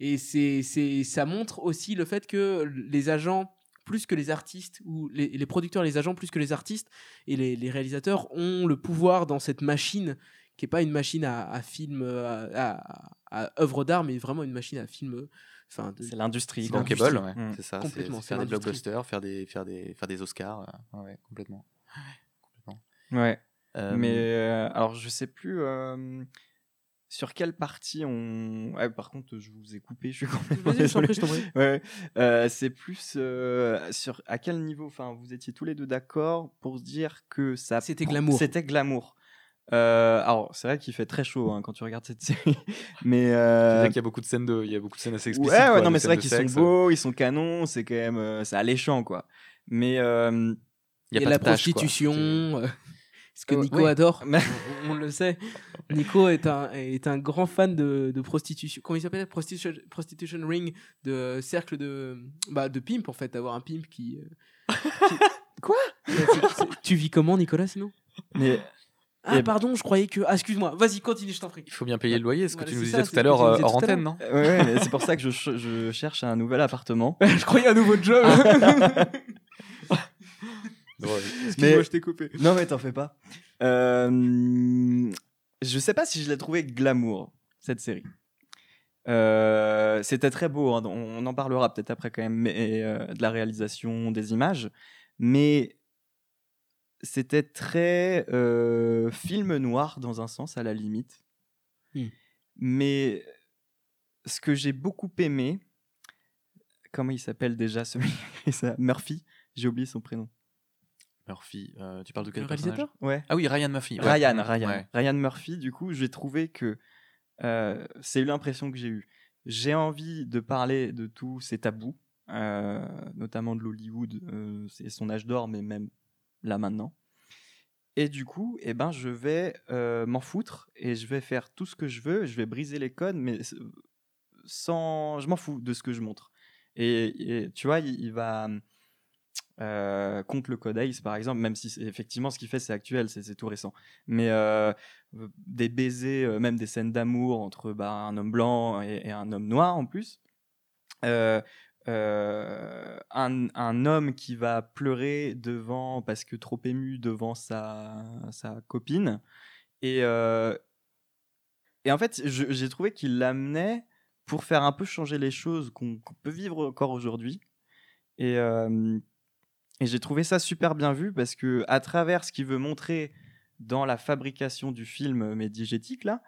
Et c'est, c'est, ça montre aussi le fait que les agents, plus que les artistes, ou les, les producteurs, les agents, plus que les artistes et les, les réalisateurs, ont le pouvoir dans cette machine qui n'est pas une machine à, à film, à, à- à œuvre d'art, mais vraiment une machine à film. Enfin, de- C'est l'industrie. C'est bankable, ouais, Mm. c'est ça. Complètement, C'est c'est faire des blockbusters, faire des, faire des, faire des Oscars. euh, ouais, ouais, complètement. complètement. Ouais. Euh, Mais euh, alors, je sais plus euh, sur quelle partie on. Ouais, par contre, je vous ai coupé. Je suis complètement Vas-y, je t'en désolé. prie, je t'en prie. Ouais, euh, c'est plus euh, sur à quel niveau. Enfin, vous étiez tous les deux d'accord pour se dire que ça. C'était glamour. C'était glamour. Euh, alors, c'est vrai qu'il fait très chaud hein, quand tu regardes cette série, mais euh, qu'il y a beaucoup de scènes de, il y a beaucoup de scènes assez explicites. ouais, ouais, quoi, non, mais c'est vrai qu'ils sont beaux, ils sont canons, c'est quand même, euh, c'est alléchant, quoi. Mais euh, Il Il y a y a pas la de tâche, quoi. prostitution. Euh, ce que Euh, Nico ouais. adore, Mais- on, on le sait. Nico est un, est un grand fan de, de prostitution. Comment il s'appelle? Prostitution, prostitution Ring, de cercle de, bah, de pimp, en fait, d'avoir un pimp qui. euh, qui- Quoi? Tu vis comment, Nicolas, sinon? Mais Ah, Et- pardon, je croyais que. Ah, excuse-moi, vas-y, continue, je t'en prie. Il faut bien payer le loyer, ce que Voilà, tu nous c'est disais ça, tout à l'heure euh, hors antenne, non? Ouais, ouais, mais c'est pour ça que je, ch- je cherche un nouvel appartement. je croyais un nouveau job. Mais- Moi, je t'ai coupé. Non, mais t'en fais pas. Euh, je sais pas si je l'ai trouvé glamour, cette série. Euh, C'était très beau, hein, on en parlera peut-être après quand même, mais, euh, de la réalisation, des images. Mais c'était très euh, film noir dans un sens, à la limite. Hmm. Mais ce que j'ai beaucoup aimé, comment il s'appelle déjà celui Murphy, j'ai oublié son prénom. Murphy, euh, tu parles de quel Le réalisateur Ouais. Ah oui, Ryan Murphy. ouais. Ryan. Ryan, Ouais. Ryan Murphy, du coup, j'ai trouvé que euh, c'est l'impression que j'ai eue. J'ai envie de parler de tous ces tabous, euh, notamment de l'Hollywood, euh, c'est son âge d'or, mais même là maintenant. Et du coup, eh ben, je vais euh, m'en foutre et je vais faire tout ce que je veux. Je vais briser les codes, mais sans, je m'en fous de ce que je montre. Et, et tu vois, il, il va, euh, contre le Code Ace, par exemple, même si effectivement ce qu'il fait c'est actuel, c'est tout récent. Mais euh, des baisers, euh, même des scènes d'amour entre bah, un homme blanc et, un homme noir en plus. Un, homme qui va pleurer devant parce que trop ému devant sa, copine et en fait j'ai trouvé qu'il l'amenait pour faire un peu changer les choses qu'on peut vivre encore aujourd'hui et et j'ai trouvé ça super bien vu parce que à travers ce qu'il veut montrer dans la fabrication du film médigétique là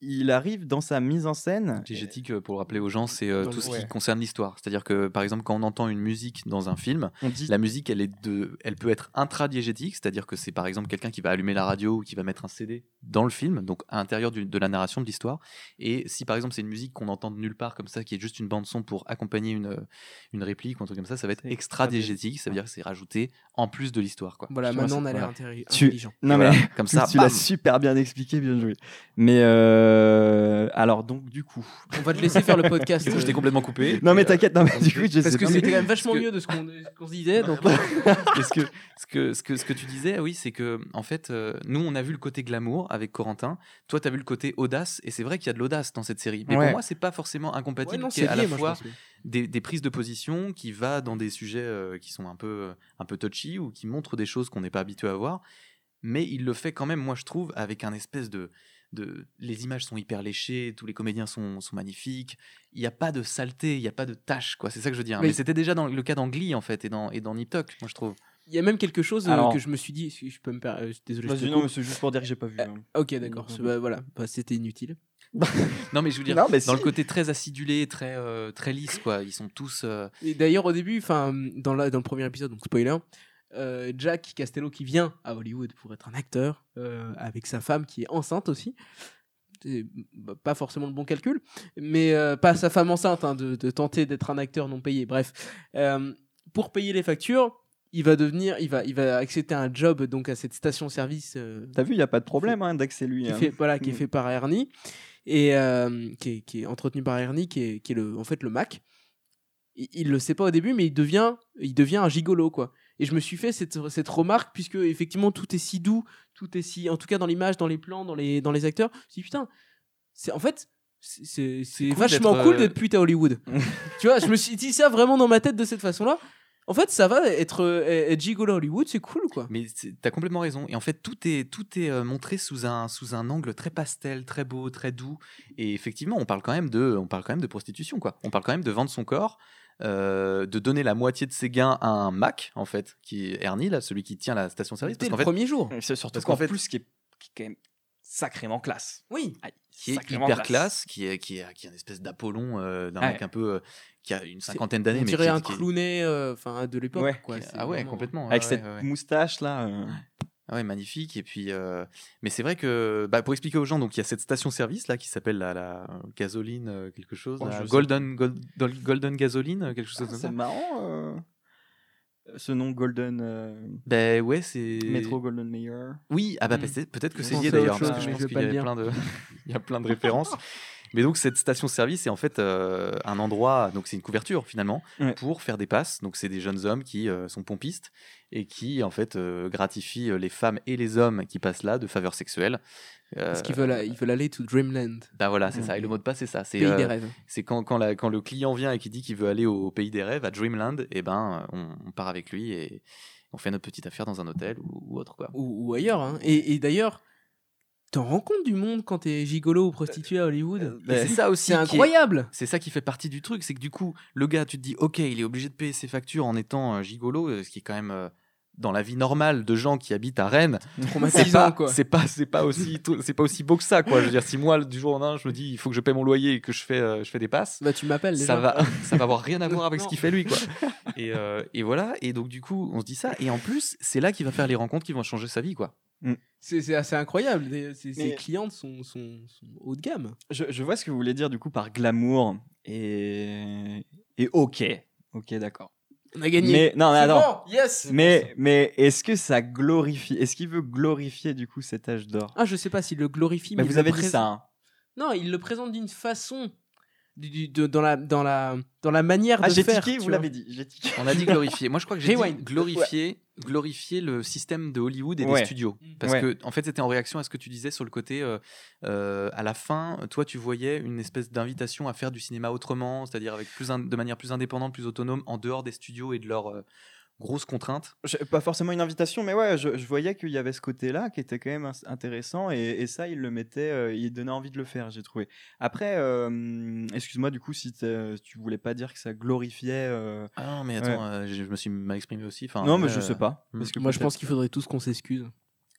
il arrive dans sa mise en scène Diégétique, euh, pour le rappeler aux gens, c'est euh, tout ce ouais. qui concerne l'histoire. C'est-à-dire que, par exemple, quand on entend une musique dans un film, on dit la musique, elle, est de, elle peut être intradiégétique, c'est-à-dire que c'est par exemple quelqu'un qui va allumer la radio ou qui va mettre un CD dans le film, donc à l'intérieur du- de la narration de l'histoire. Et si par exemple c'est une musique qu'on entend de nulle part comme ça, qui est juste une bande son pour accompagner une, une réplique ou un truc comme ça, ça va être extradiégétique, ça veut dire que c'est rajouté en plus de l'histoire. Quoi. Voilà, maintenant on a l'air voilà. intelli- Tu- intelligent. non mais voilà, comme ça, tu bam. l'as super bien expliqué, bien joué. Mais euh, alors donc du coup, On va te laisser faire le podcast. Du coup, je t'ai euh, complètement coupé. non mais euh, t'inquiète, non mais du coup je Parce sais que c'était quand même vachement que- mieux de ce qu'on se disait. Donc, ce, que, ce, que, ce, que, ce que tu disais, oui, c'est que, en fait, euh, nous, on a vu le côté glamour avec Corentin. Toi, tu as vu le côté audace. Et c'est vrai qu'il y a de l'audace dans cette série. Mais Ouais. pour moi, c'est pas forcément ouais, incompatible. non, qu'il y ait c'est à la moi, fois des, des prises de position qui va dans des sujets euh, qui sont un peu, euh, un peu touchy ou qui montrent des choses qu'on n'est pas habitué à voir. Mais il le fait quand même, moi, je trouve, avec un espèce de. De, les images sont hyper léchées, tous les comédiens sont, sont magnifiques. Il n'y a pas de saleté, il n'y a pas de tâche, quoi. C'est ça que je veux dire. Mais- Mais, c'était déjà dans le cas d'Angly, en fait, et dans, et dans Nip Tuck, moi, je trouve. Il y a même quelque chose euh, Alors- que je me suis dit. Si je peux me per- euh, Désolé, je te Vas-y, non, mais c'est juste pour dire que j'ai pas vu. Euh, hein. Ok, d'accord. Bah, voilà, Bah, c'était inutile. Non, mais je veux dire, Non, dans si. le côté très acidulé, très, euh, très lisse, quoi. Ils sont tous. euh, Et d'ailleurs, au début, enfin, dans, la- dans le premier épisode, donc spoiler, euh, Jack Castello qui vient à Hollywood pour être un acteur euh, avec sa femme qui est enceinte aussi. C'est bah, pas forcément le bon calcul, mais euh, pas sa femme enceinte, hein, de, de tenter d'être un acteur non payé. Bref, pour payer les factures, il va devenir, il va, il va accepter un job donc à cette station-service T'as vu, il y a pas de problème hein, c'est lui. qui hein. fait voilà qui est Mm. fait par Ernie et qui, est, qui est entretenu par Ernie qui est, qui est le en fait le Mac il, il le sait pas au début mais il devient il devient un gigolo quoi et je me suis fait cette, cette remarque puisque effectivement tout est si doux tout est si en tout cas dans l'image dans les plans dans les dans les acteurs je me suis dit, putain c'est en fait c'est- c'est cool vachement cool euh, d'être pute à Hollywood tu vois je me suis dit ça vraiment dans ma tête de cette façon là en fait ça va être, euh, être gigolo à Hollywood c'est cool quoi? Mais t'as complètement raison. Et en fait, tout est, tout est euh, montré sous un, sous un angle très pastel, très beau, très doux. Et effectivement, on parle quand même de, on parle quand même de prostitution, quoi. On parle quand même de vendre son corps, euh, de donner la moitié de ses gains à un Mac, en fait, qui est Ernie, là, celui qui tient la station-service. c'était le fait, premier jour c'est surtout Parce qu'en fait- plus, qui est, qui est quand même sacrément classe. oui qui est Sacrément hyper classe, qui est, qui est, qui est une espèce d'Apollon euh, d'un Ouais. mec un peu, euh, qui a une C'est- cinquantaine d'années. on mais dirait qui est- un qui est- clownet euh, enfin de l'époque Ouais. quoi. Ah ouais, vraiment- complètement. Avec ouais, cette ouais, ouais. moustache là. Euh, Ah ouais, magnifique. Et puis, euh, mais c'est vrai que, bah, pour expliquer aux gens, donc il y a cette station-service là qui s'appelle la, la gasoline euh, quelque chose, Oh, la Golden Gold- Golden Gasoline, euh, quelque chose ah, comme c'est ça. marrant. euh, Ce nom Golden euh, Ben ouais, c'est. Métro Golden Mayer. Oui, ah bah Hmm. peut-être que c'est lié d'ailleurs, parce que je pense qu'il y, a plein de, il y a plein de références. Mais donc cette station-service est en fait euh, un endroit, donc c'est une couverture finalement, Ouais. pour faire des passes. Donc c'est des jeunes hommes qui euh, sont pompistes et qui en fait euh, gratifient euh, les femmes et les hommes qui passent là de faveurs sexuelles. Parce qu'ils veulent, ils veulent aller to Dreamland, Bah voilà, c'est ça. Et le mot de passe c'est ça. C'est pays des rêves. c'est quand, quand, la- quand le client vient et qui dit qu'il veut aller au pays des rêves, à Dreamland, et ben on, on part avec lui et on fait notre petite affaire dans un hôtel ou, ou autre quoi. Ou, ou ailleurs. hein. Et, et d'ailleurs, t'en rends compte du monde quand t'es gigolo ou prostituée à Hollywood Et c'est ça aussi C'est incroyable. C'est ça qui fait partie du truc, c'est que du coup, le gars, tu te dis, ok, il est obligé de payer ses factures en étant euh, gigolo, euh, ce qui est quand même euh, dans la vie normale de gens qui habitent à Rennes. C'est pas, c'est pas, c'est pas aussi, c'est pas aussi beau que ça, quoi. Je veux dire, si moi du jour au lendemain, je me dis, il faut que je paie mon loyer et que je fais, euh, je fais des passes, Bah, tu m'appelles déjà. ça va, ça va avoir rien à voir avec ce qu'il fait lui, quoi. Et, euh, et voilà. Et donc du coup, on se dit ça. Et en plus, c'est là qu'il va faire les rencontres qui vont changer sa vie, quoi. C'est c'est assez incroyable. Mais- clientes sont, sont, sont haut de gamme. Je, je vois ce que vous voulez dire du coup par glamour et, et ok. Ok, d'accord. On a gagné. Mais non, mais attends. bon, yes Mais, mais est-ce que ça glorifie Est-ce qu'il veut glorifier du coup cet âge d'or? Ah, je sais pas s'il le glorifie, Mais mais, vous avez dit présente- ça. hein. Non, il le présente d'une façon du- du- de- dans la dans la dans la manière Ah, de faire. tiqué, vous l'avez dit. J'ai tiqué. On a dit glorifier. Moi, je crois que j'ai dit glorifier, glorifier le système de Hollywood et Ouais. des studios. Mm. Parce Ouais. que, en fait, c'était en réaction à ce que tu disais sur le côté, euh, euh, à la fin, toi, tu voyais une espèce d'invitation à faire du cinéma autrement, c'est-à-dire avec plus in- de manière plus indépendante, plus autonome, en dehors des studios et de leurs euh, grosses contraintes. Je- Pas forcément une invitation, mais ouais, je, je voyais qu'il y avait ce côté-là qui était quand même intéressant et, et ça, il le mettait, euh, il donnait envie de le faire, j'ai trouvé. Après, euh, excuse-moi du coup si t'es- tu voulais pas dire que ça glorifiait. euh, Ah non, mais attends, euh, je, je me suis mal exprimé aussi. Enfin, non, mais je sais euh, pas. parce que Moi, je pense qu'il faudrait tous qu'on s'excuse.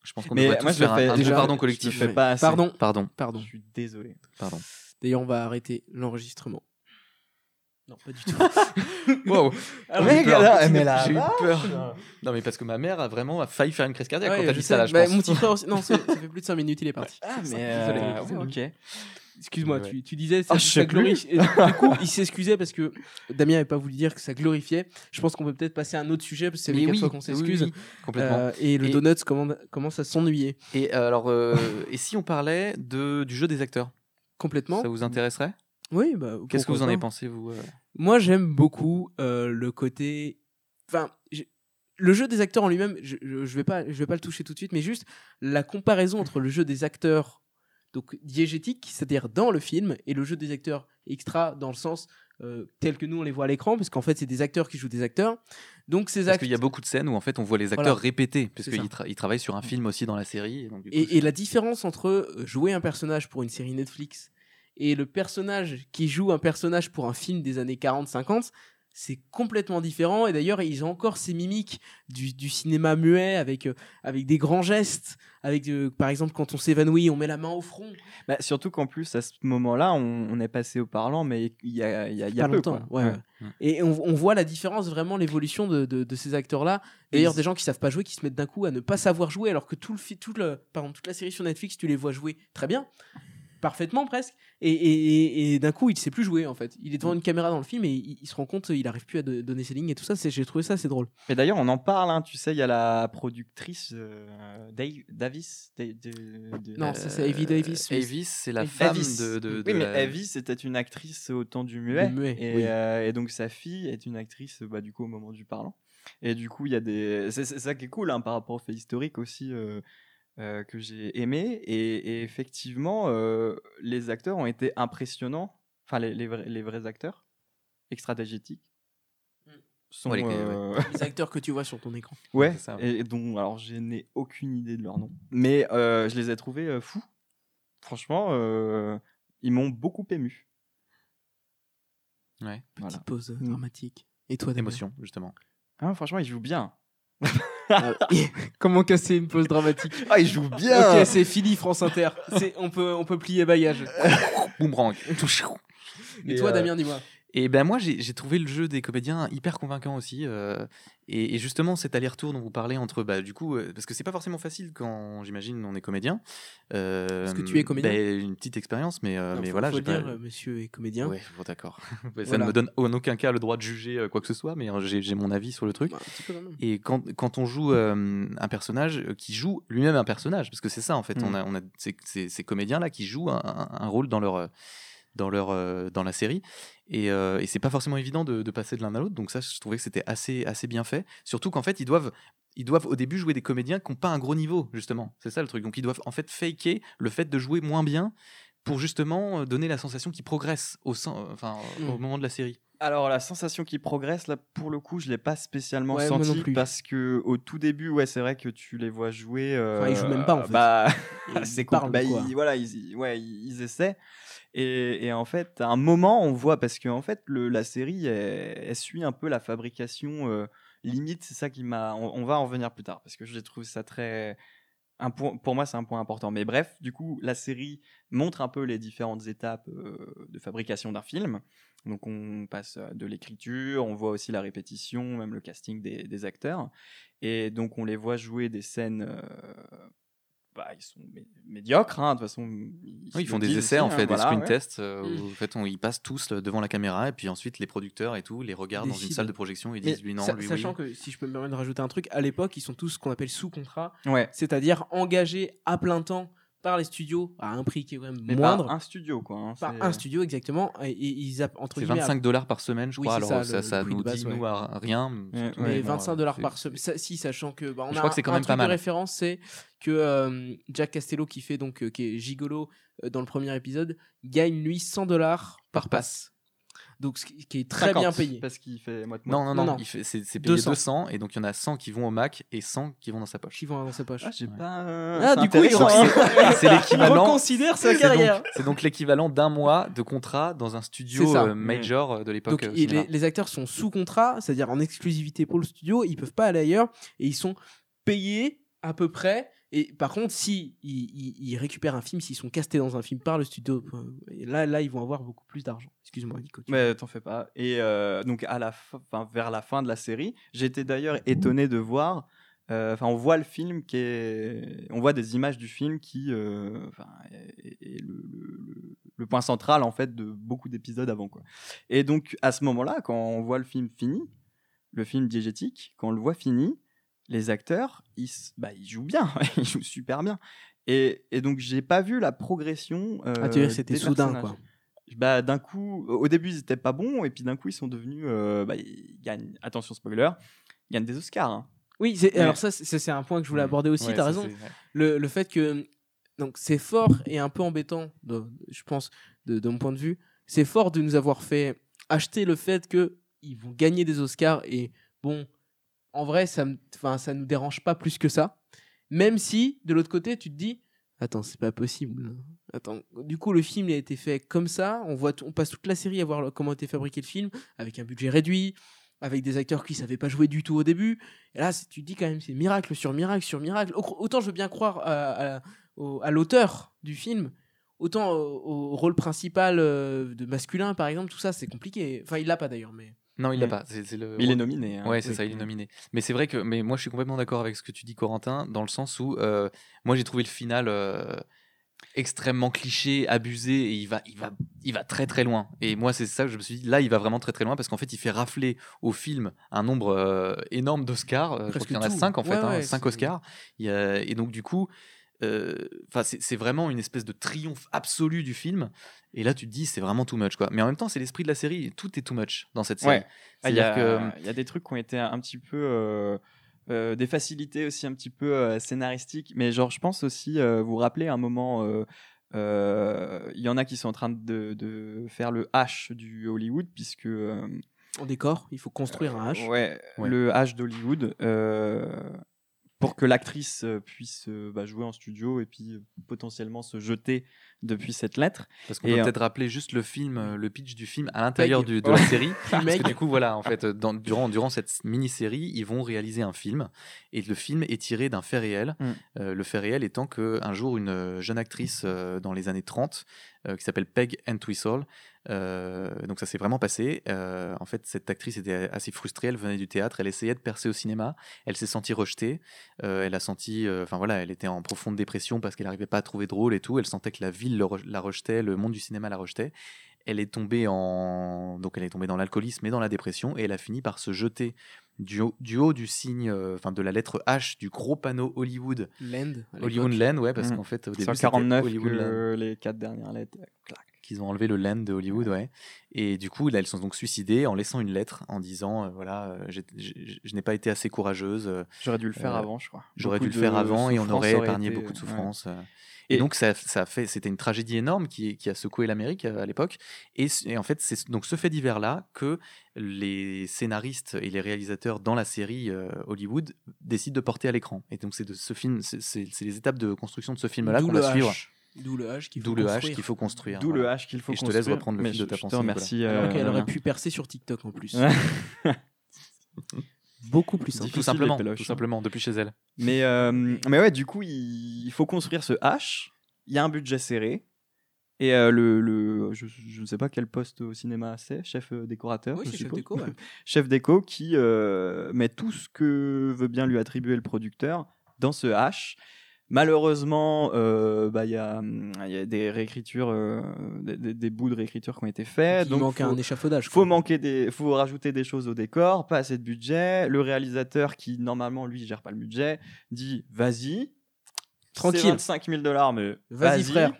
Je pense qu'on Mais devrait moi, je faire un, fais un déjà, pardon je collectif. fais pas assez. Pardon, Pardon. pardon, Je suis désolé. pardon. D'ailleurs, on va arrêter l'enregistrement. Non, pas du tout. Wow. Ah, peur. là, mais là, J'ai eu peur. Non, mais parce que ma mère a vraiment a failli faire une crise cardiaque Ouais, quand t'as dit sais. ça là, je Bah, pense. Mon petit frère aussi. Non, ça fait plus de 5 minutes, il est parti. Ah, mais euh, désolé. ouais, ok. Excuse-moi, Ouais. tu, tu disais ça, Ah, je ça glorifie- et Du coup, il s'excusait parce que Damien n'avait pas voulu dire que ça glorifiait. Je pense qu'on peut peut-être passer à un autre sujet parce que c'est Mais les oui, fois qu'on s'excuse. oui, complètement. Euh, et le Et- Donuts commence à s'ennuyer Et euh, alors, euh, et si on parlait de, du jeu des acteurs? Complètement. Ça vous intéresserait? Oui, bah, Qu'est-ce que vous en avez pensé, vous euh Moi, j'aime beaucoup euh, le côté. Enfin, le jeu des acteurs en lui-même, je, je vais pas, je vais pas le toucher tout de suite, mais juste la comparaison entre le jeu des acteurs donc diégétique, c'est-à-dire dans le film, et le jeu des acteurs extra dans le sens euh, tel que nous on les voit à l'écran, parce qu'en fait c'est des acteurs qui jouent des acteurs. Donc ces Parce qu'il y a beaucoup de scènes où en fait on voit les acteurs Voilà. répéter, parce qu'ils tra- travaillent sur un film aussi dans la série. Et, donc, du coup, Et, et la différence entre jouer un personnage pour une série Netflix et le personnage qui joue un personnage pour un film des années 40-50, c'est complètement différent. Et d'ailleurs, ils ont encore ces mimiques du, du cinéma muet avec, euh, avec des grands gestes. Avec, euh, par exemple, quand on s'évanouit, on met la main au front. Bah, surtout qu'en plus, à ce moment-là, on, on est passé au parlant, mais il y a, y a, y a Pas peu. longtemps. quoi. ouais, Ouais. ouais. Et on, on voit la différence, vraiment l'évolution de, de, de ces acteurs-là. D'ailleurs, Ils- des gens qui savent pas jouer, qui se mettent d'un coup à ne pas savoir jouer, alors que tout le, tout le, pardon, toute la série sur Netflix, tu les vois jouer très bien, parfaitement presque. Et, et, et- d'un coup, il sait plus jouer en fait. Il est devant une caméra dans le film et il, il se rend compte, il arrive plus à de- donner ses lignes et tout ça. c'est- J'ai trouvé ça assez drôle. Et d'ailleurs, on en parle, hein, tu sais, il y a la productrice euh, Dave, Davis. de- de- de- Non, ça, c'est Avi Davis, oui. Avis, c'est la femme de, oui, mais Avis, c'était une actrice au temps du muet. Du muet, et, oui. euh, et donc, sa fille est une actrice bah, du coup, au moment du parlant. Et du coup, il y a des. C'est c'est ça qui est cool hein, par rapport au fait historique aussi. euh, euh, que j'ai aimé et, et effectivement euh, les acteurs ont été impressionnants enfin les, les, vrais, les vrais acteurs extra-digétiques Mm. sont Ouais, les- euh, Les acteurs que tu vois sur ton écran. Ouais, ça, et dont alors je n'ai aucune idée de leur nom, mais euh, je les ai trouvés euh, fous. Franchement, euh, ils m'ont beaucoup ému. Ouais. Petite Voilà. pause Mm. dramatique. Et toi, Damien? Émotion, justement. Ah, franchement, ils jouent bien. Comment casser une pause dramatique Ah, ils jouent bien. Ok, c'est fini France Inter. C'est- On peut, on peut plier bagage. Boomerang. Et, Et, toi, euh, Damien, dis-moi. Et ben moi j'ai trouvé le jeu des comédiens hyper convaincant aussi euh, et, et justement cet aller-retour dont vous parlez entre bah du coup euh, parce que c'est pas forcément facile quand j'imagine on est comédien. Euh, Est-ce que tu es comédien ben, Une petite expérience mais euh, Non, mais faut- voilà faut dire, pas- monsieur est comédien. Ouais, bon, d'accord. Ça Voilà. ne me donne en aucun cas le droit de juger quoi que ce soit, mais euh, j'ai mon avis sur le truc. Bah, un petit peu quand même. Et quand, quand on joue un personnage qui joue lui-même un personnage, parce que c'est ça en fait, Mm. on a, on a ces, ces- ces comédiens-là qui jouent un, un- un rôle dans leur, dans leur, euh, dans la série, et, euh, et c'est pas forcément évident de, de passer de l'un à l'autre. Donc ça, je trouvais que c'était assez, assez bien fait. Surtout qu'en fait, ils doivent, ils doivent au début jouer des comédiens qui n'ont pas un gros niveau, justement. C'est ça le truc. Donc ils doivent en fait faker le fait de jouer moins bien pour justement euh, donner la sensation qu'ils progressent au, sein, euh, enfin, Mm. au moment de la série. Alors la sensation qui progresse là pour le coup je l'ai pas spécialement Ouais, senti parce que au tout début ouais c'est vrai que tu les vois jouer euh, Enfin, ils jouent même pas, en fait. bah Ils c'est bah, quoi. ils, voilà ils, ils- ouais ils, ils essaient et, en fait à un moment on voit parce que fait la série elle, suit un peu la fabrication euh, limite c'est ça qui m'a on, va en revenir plus tard parce que je trouve ça très un point, pour moi, c'est un point important. Mais bref, du coup, la série montre un peu les différentes étapes euh, de fabrication d'un film. Donc, on passe de l'écriture, on voit aussi la répétition, même le casting des, des acteurs. Et donc, on les voit jouer des scènes. euh, bah, ils sont mé- médiocres, hein, de toute façon. Oui, se ils font des essais, aussi, en hein, fait, des voilà, screen ouais. tests. euh, Mm. où, en fait, on, ils passent tous devant la caméra et puis ensuite les producteurs et tout les regardent dans une salle de projection et Mais disent lui non, sa- lui sachant oui. que si je peux me permettre de rajouter un truc, à l'époque, ils sont tous ce qu'on appelle sous contrat, Ouais. c'est-à-dire engagés à plein temps par les studios à un prix qui est quand même Mais moindre. par un studio, quoi. hein, Par un studio, exactement. Et, et ils entre C'est guillemets, 25 dollars par semaine, je crois. Alors ça, ça, le- ça le prix nous base, dit, ouais. nous, à rien. Mais ouais, bon, 25 euh, dollars par semaine. Ça- Si, sachant que. Bah, on Je a crois que c'est quand un même pas mal. de référence, c'est que euh, Jack Castello, qui fait donc euh, qui est gigolo euh, dans le premier épisode, gagne lui 100 dollars par passe. Donc, ce qui est très 50, bien payé. Parce qu'il fait moite Non, non, Non, non, non. il fait- c'est c'est payé 200. 200. et donc il y en a 100 qui vont au Mac et 100 qui vont dans sa poche. Qui vont dans sa poche. Ah, j'ai Ouais. pas. euh, Ah, c'est du coup, il hein. C'est l'équivalent. reconsidère sa C'est carrière. donc, c'est donc l'équivalent d'un mois de contrat dans un studio C'est euh, major euh, de l'époque. Donc euh, il- cinéma. les, les acteurs sont sous contrat, c'est-à-dire en exclusivité pour le studio, ils peuvent pas aller ailleurs et ils sont payés à peu près. Et par contre, si ils, ils- ils récupèrent un film, s'ils sont castés dans un film par le studio, là, là, ils vont avoir beaucoup plus d'argent. Excuse-moi, Nico. Mais t'en fais pas. Et euh, donc à la fin, vers la fin de la série, j'étais d'ailleurs étonné de voir. euh, Enfin, on voit le film qui est, on voit des images du film qui, euh, est, est le, le- le- le point central en fait de beaucoup d'épisodes avant quoi. Et donc à ce moment-là, quand on voit le film fini, le film diégétique, quand on le voit fini, les acteurs, ils, bah, ils jouent bien, ils jouent super bien. Et, et donc j'ai pas vu la progression. Ah, tu veux euh, c'était soudain, personnages quoi. bah, d'un coup, au début, ils étaient pas bons, et puis d'un coup, ils sont devenus. euh, bah, ils gagnent, attention spoiler, ils gagnent des Oscars. hein. Oui, Ouais. alors ça, c'est un point que je voulais aborder aussi, Ouais, t'as ça, raison. le, le fait que donc c'est fort et un peu embêtant, de- je pense, de, de mon point de vue, c'est fort de nous avoir fait acheter le fait que ils vont gagner des Oscars et bon, en vrai, ça, me- ça nous dérange pas plus que ça. Même si de l'autre côté, tu te dis, attends, c'est pas possible. Attends, du coup, le film il a été fait comme ça. On voit, on passe toute la série à voir comment a été fabriqué le film, avec un budget réduit, avec des acteurs qui savaient pas jouer du tout au début. Et là, tu te dis quand même, c'est miracle sur miracle sur miracle. Au- Autant je veux bien croire à l'auteur du film, autant au, au rôle principal euh, de masculin, par exemple, tout ça, c'est compliqué. Enfin, il l'a pas d'ailleurs, mais. Non, il l'a Mm. pas. C'est c'est le. Il est nominé. hein. Ouais, c'est Oui. ça, il est nominé. Mais c'est vrai que, mais moi, je suis complètement d'accord avec ce que tu dis, Corentin, dans le sens où, euh, moi, j'ai trouvé le final euh, extrêmement cliché, abusé, et il va, il va, il va très très loin. Et moi, c'est ça que je me suis dit, là, il va vraiment très très loin parce qu'en fait, il fait rafler au film un nombre euh, énorme d'Oscars. Je crois qu'il y en a cinq en fait, Ouais, hein, ouais, cinq Oscars. Et donc du coup. Euh, Enfin, c'est vraiment une espèce de triomphe absolu du film. Et là, tu te dis, c'est vraiment too much, quoi. Mais en même temps, c'est l'esprit de la série. Tout est too much dans cette série. Ouais. Ah, Il y, que il y a des trucs qui ont été un petit peu. euh, euh, des facilités aussi un petit peu euh, scénaristiques. Mais genre, je pense aussi, euh, vous rappelez un moment. euh, euh, Il y en a qui sont en train de, de faire le H du Hollywood, puisque. euh, En décor, il faut construire un H. Ouais, Ouais. le H d'Hollywood. Pour que l'actrice euh, puisse euh, bah, jouer en studio et puis euh, potentiellement se jeter depuis cette lettre. Parce qu'on peut peut-être rappeler juste le film, euh, le pitch du film à l'intérieur du- de la série. Parce que du coup, voilà, en fait, dans- durant, durant cette mini-série, ils vont réaliser un film. Et le film est tiré d'un fait réel. Mm. Euh, le fait réel étant qu'un jour, une euh, jeune actrice euh, dans les années 30, euh, qui s'appelle Peg Entwistle, donc ça s'est vraiment passé. En fait, cette actrice était assez frustrée. Elle venait du théâtre. Elle essayait de percer au cinéma. Elle s'est sentie rejetée. Elle a senti, enfin voilà, elle était en profonde dépression parce qu'elle n'arrivait pas à trouver de rôle et tout. Elle sentait que la ville le re- la rejetait, le monde du cinéma la rejetait. Elle est tombée en, donc elle est tombée dans l'alcoolisme et dans la dépression et elle a fini par se jeter du haut du, haut du signe, euh, enfin de la lettre H du gros panneau Hollywood, Land. Hollywood. Land, ouais, parce Mhm. qu'en fait au C'est début en c'était 49 Hollywood que les quatre dernières lettres. euh, clac. qu'ils ont enlevé le land de Hollywood, ouais. Et du coup, là, elles sont donc suicidées en laissant une lettre en disant, euh, voilà, euh, je n'ai pas été assez courageuse, euh, J'aurais dû le faire Euh, avant, je crois. j'aurais dû le faire avant et on aurait aurait épargné été- beaucoup de ouais. souffrance. euh. Et, Et- donc, ça, ça a fait, c'était une tragédie énorme qui, qui a secoué l'Amérique euh, à l'époque. Et, en fait, c'est donc ce fait divers-là que les scénaristes et les réalisateurs dans la série euh, Hollywood décident de porter à l'écran. Et donc, c'est de ce film, c'est- les étapes de construction de ce film-là qu'on va suivre. D'où le H qu'il faut D'où le H construire. qu'il faut construire. D'où voilà. le H qu'il faut Et je te construire. laisse reprendre le mais fil de ta je pensée. Alors euh, qu'elle aurait pu percer sur TikTok en plus. Beaucoup plus simple. Tout Difficile, simplement, tout hein. simplement, depuis chez elle. Mais, euh, mais ouais, du coup, il, il faut construire ce H. Il y a un budget serré. Et euh, le, le je, ne sais pas quel poste au cinéma c'est, chef euh, décorateur. Oui, je c'est chef déco. ouais. chef déco qui euh, met tout ce que veut bien lui attribuer le producteur dans ce H. Malheureusement, euh, bah, il y, a, hum, il y a des réécritures, euh, des, des- des bouts de réécriture qui ont été faits. Il donc manque faut- un échafaudage. faut quoi. manquer des, faut rajouter des choses au décor, pas assez de budget. Le réalisateur qui normalement lui gère pas le budget dit vas-y, Tranquille. C'est 25 000 dollars, mais Vas-y, frère.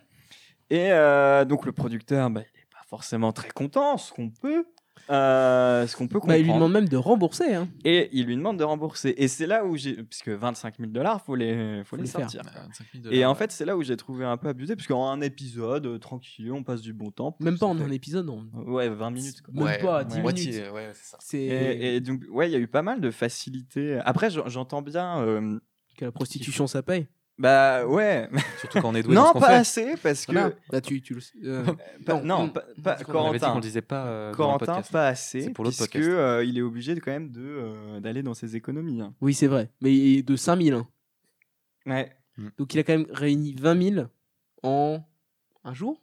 Et euh, donc le producteur, bah, il n'est pas forcément très content, ce qu'on peut, euh, ce qu'on peut Bah, comprendre. il lui demande même de rembourser. Hein. Et il lui demande de rembourser. Et c'est là où j'ai, puisque 25 000 dollars, faut les, faut Faut les sortir. Bah, 25 000 Et en fait, c'est là où j'ai trouvé un peu abusé, parce qu'en un épisode, euh, tranquille, on passe du bon temps. Même pas en un épisode. non. Ouais, 20 minutes. Quoi. Même ouais, pas, ouais, 10 moitié, minutes. ouais, c'est Et, et donc, ouais, il y a eu pas mal de facilité. Après, j'en- j'entends bien. euh, que la prostitution, ça paye. Bah ouais. Surtout quand on est doué dans ce non, qu'on pas fait. assez, parce que. Voilà. Là, tu, tu le sais. euh, pas- non, non, on- pas, on pas- On Corentin. le disait pas euh, dans le Corentin, pas assez, pour l'autre puisque podcast. euh, il est obligé de, quand même de, euh, d'aller dans ses économies. hein. Oui, c'est vrai. Mais de 5000. Hein. Ouais. Donc il a quand même réuni 20 000 en un jour?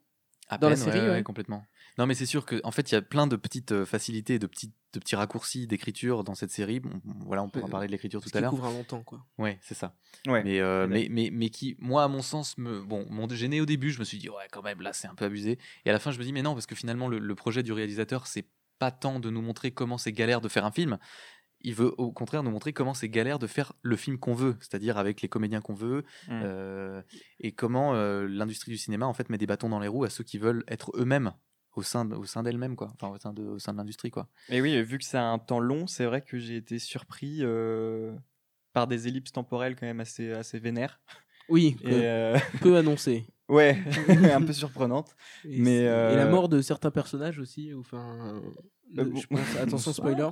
À Dans la peine, série, ouais, ouais, ouais. complètement. Non, mais c'est sûr que en fait, il y a plein de petites euh, facilités, de petits, de petits raccourcis d'écriture dans cette série. Bon, voilà, on pourra parler de l'écriture tout à qui l'heure. couvre un longtemps, quoi. Ouais, c'est ça. Ouais. Mais, euh, Ouais. mais, mais, mais qui, moi, à mon sens, me, bon, m'ont gêné au début. Je me suis dit, ouais, quand même, là, c'est un peu abusé. Et à la fin, je me dis, mais non, parce que finalement, le, le projet du réalisateur, c'est pas tant de nous montrer comment c'est galère de faire un film. Il veut au contraire nous montrer comment c'est galère de faire le film qu'on veut, c'est-à-dire avec les comédiens qu'on veut, Mm. euh, et comment euh, l'industrie du cinéma en fait met des bâtons dans les roues à ceux qui veulent être eux-mêmes au sein, de- au sein d'elle-même, quoi. Enfin, au sein de, au sein de l'industrie, quoi. Et oui, vu que c'est un temps long, c'est vrai que j'ai été surpris euh, par des ellipses temporelles quand même assez, assez vénères. Oui, Et euh, peu annoncé. ouais, un peu surprenantes. Et, Mais, et la euh, mort de certains personnages aussi. Enfin, Euh, de- bon. je pense, attention spoiler.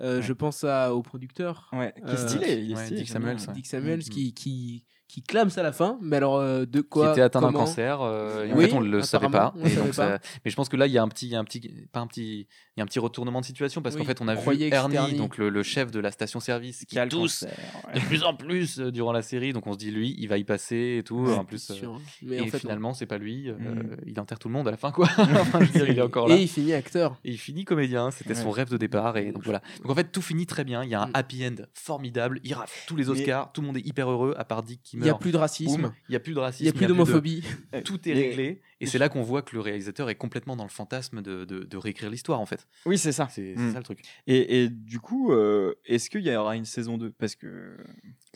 Euh, Ouais. Je pense à, au producteur Ouais, qui est Euh, stylé. Il est ouais, stylé, Dick. Samuels, ouais. Dick Samuels Mhm. qui, qui, qui clame ça à la fin. Mais alors, euh, de quoi qui était atteint d'un cancer. euh, et en Oui, fait, on ne le savait pas. savait Mais je pense que là, il y a un petit, y a un petit, pas un petit, y a un petit retournement de situation parce Oui, qu'en fait, on a vu Ernie, Ernie. donc le, le chef de la station-service, qui Qui a le tousse cancer, de ouais. plus en plus euh, durant la série. Donc on se dit, lui, il va y passer et tout. Ouais, en plus, euh, sûr, hein. Mais et en fait, non. finalement, c'est pas lui. Mm. Il enterre tout le monde à la fin, quoi. Enfin, je veux dire, il est encore là. Et il finit acteur. Et il finit comédien, c'était son Ouais. rêve de départ. Et donc voilà. Donc en fait, tout finit très bien. Il y a un Mm. happy end formidable. Il rafle tous les Oscars. Tout le monde est hyper heureux, à part Dick qui Il n'y a plus de racisme. Il n'y a plus de racisme. Il n'y a plus d'homophobie. Tout est réglé. Et c'est là qu'on voit que le réalisateur est complètement dans le fantasme de, de- de réécrire l'histoire, en fait. Oui, c'est ça. C'est Mm. ça le truc. Et, et du coup, euh, est-ce qu'il y aura une saison 2 Parce que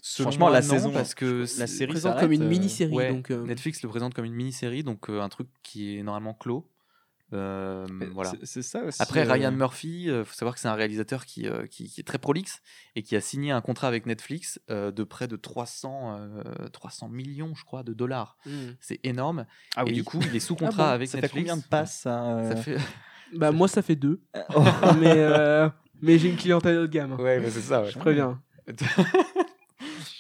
Selon franchement, la non, saison, parce que la série présente comme une euh, mini-série. ouais, donc, euh, Netflix le présente comme une mini-série, donc euh, un truc qui est normalement clos. Euh, voilà. c'est- ça aussi. Après, euh, Ryan Murphy, il faut savoir que c'est un réalisateur qui, euh, qui, qui est très prolixe et qui a signé un contrat avec Netflix euh, de près de 300, euh, 300 millions, je crois, de dollars. hmm. C'est énorme. Ah et oui. du coup, il est sous Ah contrat bon avec ça fait Netflix. combien de passes ça, euh, Ça fait... Bah, moi, ça fait deux. Oh. mais euh, mais j'ai une clientèle haut de gamme. hein. Ouais, mais c'est ça. ouais. Je préviens.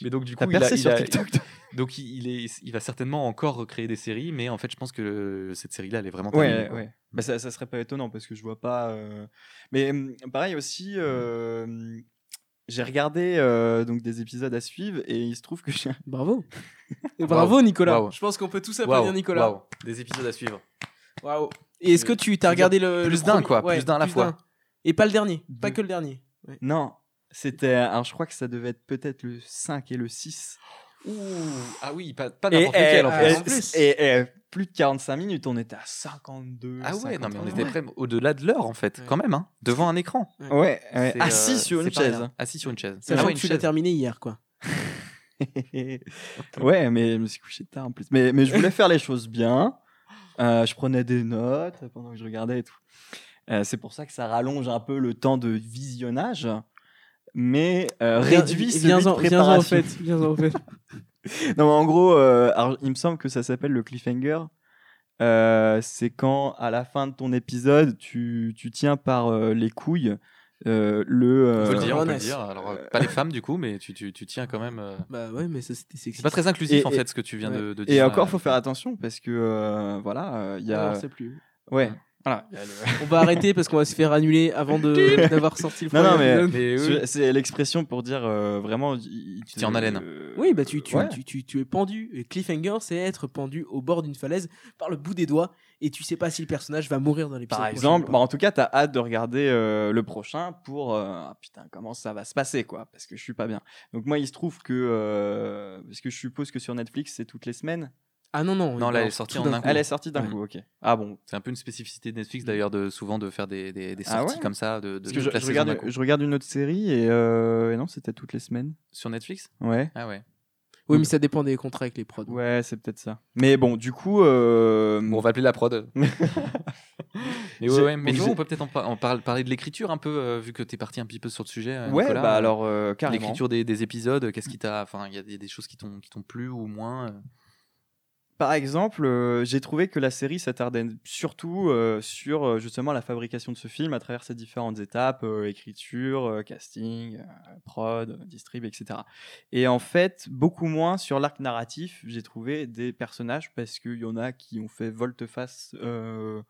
mais donc, du coup, il a- il sur a- TikTok. Donc il, il est, il va certainement encore recréer des séries, mais en fait, je pense que cette série-là, elle est vraiment Ouais, terminée, ouais. Bah, ça, ça serait pas étonnant parce que je vois pas. euh, Mais pareil aussi, euh, j'ai regardé euh, donc des épisodes à suivre et il se trouve que j'ai. Bravo. Bravo, Nicolas. Je pense qu'on peut tous applaudir Nicolas. Des épisodes à suivre. Waouh. Et est-ce que tu t'as regardé le. plus le d'un, quoi, Ouais, plus d'un à la fois. Et pas le dernier. Pas que le dernier. Ouais. Non, c'était. Alors je crois que ça devait être peut-être le 5 et le 6. Ouh, ah oui, pas, pas Et, n'importe et- lequel en ah, plus. en plus. et- et plus de 45 minutes, on était à 52. Ah ouais, non mais on 51. était près au-delà de l'heure en fait, Ouais. quand même, hein, devant un écran. Ouais, ouais. C'est, assis euh, sur une c'est chaise. Assis sur une chaise. Sachant Ah ouais, que tu l'as terminé hier, quoi. ouais, mais je me suis couché tard en plus. Mais, mais je voulais faire les choses bien. Euh, je prenais des notes pendant que je regardais et tout. Euh, c'est pour ça que ça rallonge un peu le temps de visionnage, mais euh, Viens- réduit celui viens-en- de viens-en au préparation. fait. Non, mais en gros, euh, alors, il me semble que ça s'appelle le cliffhanger. Euh, c'est quand, à la fin de ton épisode, tu, tu tiens par euh, les couilles euh, le. On peut le dire, on peut le dire. Alors, euh, pas les femmes du coup, mais tu, tu, tu tiens quand même. euh, Bah ouais, mais ça c'était sexy. C'est pas très inclusif Et- en et- fait ce que tu viens de, de dire. Et encore, euh, faut faire attention parce que euh, voilà, euh, il y a. sait plus. Ouais. Voilà. On va arrêter parce qu'on va se faire annuler avant de- d'avoir sorti le Non, non, mais- épisode. Mais oui. C'est- l'expression pour dire euh, vraiment. Tu tiens en haleine. Oui, bah tu, tu, Ouais. tu, tu, tu es pendu. Et cliffhanger, c'est être pendu au bord d'une falaise par le bout des doigts et tu sais pas si le personnage va mourir dans l'épisode. Par exemple, bah, en tout cas, t'as hâte de regarder euh, le prochain pour euh, ah, putain comment ça va se passer quoi, parce que je suis pas bien. Donc moi, il se trouve que euh, parce que je suppose que sur Netflix c'est toutes les semaines. Ah non, non. Non, là, elle est sortie d'un un coup. coup. Elle est sortie d'un Ouais. coup, ok. Ah bon. C'est un peu une spécificité de Netflix d'ailleurs de souvent de faire des, des, des Ah sorties ouais comme ça de, de Parce que je, regarde, d'un coup. je regarde une autre série et, euh, et non, c'était toutes les semaines. sur Netflix? Ouais. Ah ouais. Oui, mais ça dépend des contrats avec les prods. Ouais, c'est peut-être ça. Mais bon, du coup. euh, Bon, on va appeler la prod. mais ouais, ouais, mais on peut peut-être en, par- en par- parler de l'écriture un peu, euh, vu que tu es parti un petit peu sur le sujet. euh, ouais, Nicolas. bah alors, euh, carrément. L'écriture des, des épisodes, qu'est-ce qui t'a. Enfin, il y a des, choses qui t'ont qui t'ont plu ou moins. Par exemple, euh, j'ai trouvé que la série s'attardait surtout euh, sur euh, justement la fabrication de ce film à travers ses différentes étapes, euh, écriture, euh, casting, euh, prod, distrib, etc. Et en fait, beaucoup moins sur l'arc narratif, j'ai trouvé des personnages parce qu'il y en a qui ont fait volte-face euh,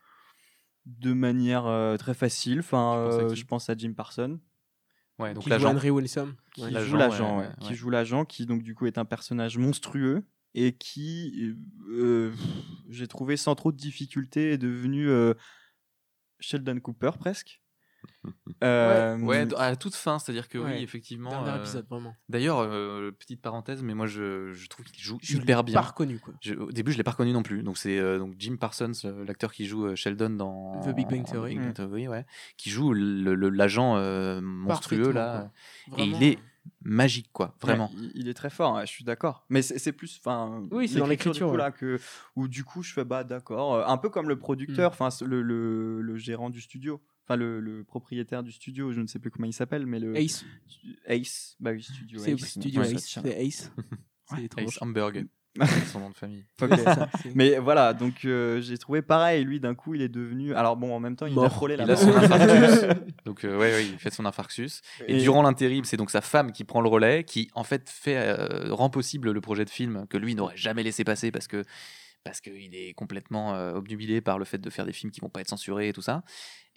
de manière euh, très facile. Enfin, euh, je pense à Jim Parson. Ouais, donc Qui l'agent. joue Henry Wilson. qui Ouais. joue l'agent, ouais, ouais, ouais, qui ouais. joue l'agent, qui donc du coup est un personnage monstrueux et qui, euh, j'ai trouvé sans trop de difficulté, est devenu euh, Sheldon Cooper presque. Euh, Ouais, à la toute fin, c'est-à-dire que Ouais. oui, effectivement. Dernier euh, épisode, vraiment. D'ailleurs, euh, petite parenthèse, mais moi je, je trouve qu'il joue Je l'ai hyper bien. Pas reconnu, quoi. Je- au début, je l'ai pas reconnu non plus. Donc c'est euh, donc Jim Parsons, l'acteur qui joue Sheldon dans The Big Bang Theory. Big Bang Mm. Theory, ouais, qui joue l'agent euh, monstrueux là, et il est magique quoi, vraiment. Ouais, il, est très fort, ouais, je suis d'accord. Mais c'est plus, enfin, Oui, c'est dans l'écriture, ouais. là que où du coup je fais bah d'accord, euh, un peu comme le producteur, Mm. enfin le, le, le gérant du studio, enfin le, le propriétaire du studio, je ne sais plus comment il s'appelle, mais le Ace. Ace, bah oui, studio C'est Ace. Studio Ace. C'est Ace. Ace Hamburg, son nom de famille. Mais voilà, donc euh, j'ai trouvé pareil, lui d'un coup il est devenu. Alors bon, en même temps il Mort. a frôlé la Il a son infarctus. Donc euh, ouais, ouais, il fait son infarctus. Et, Et- durant l'intérim, c'est donc sa femme qui prend le relais, qui en fait fait euh, rend possible le projet de film que lui n'aurait jamais laissé passer parce que parce qu'il est complètement euh, obnubilé par le fait de faire des films qui vont pas être censurés et tout ça.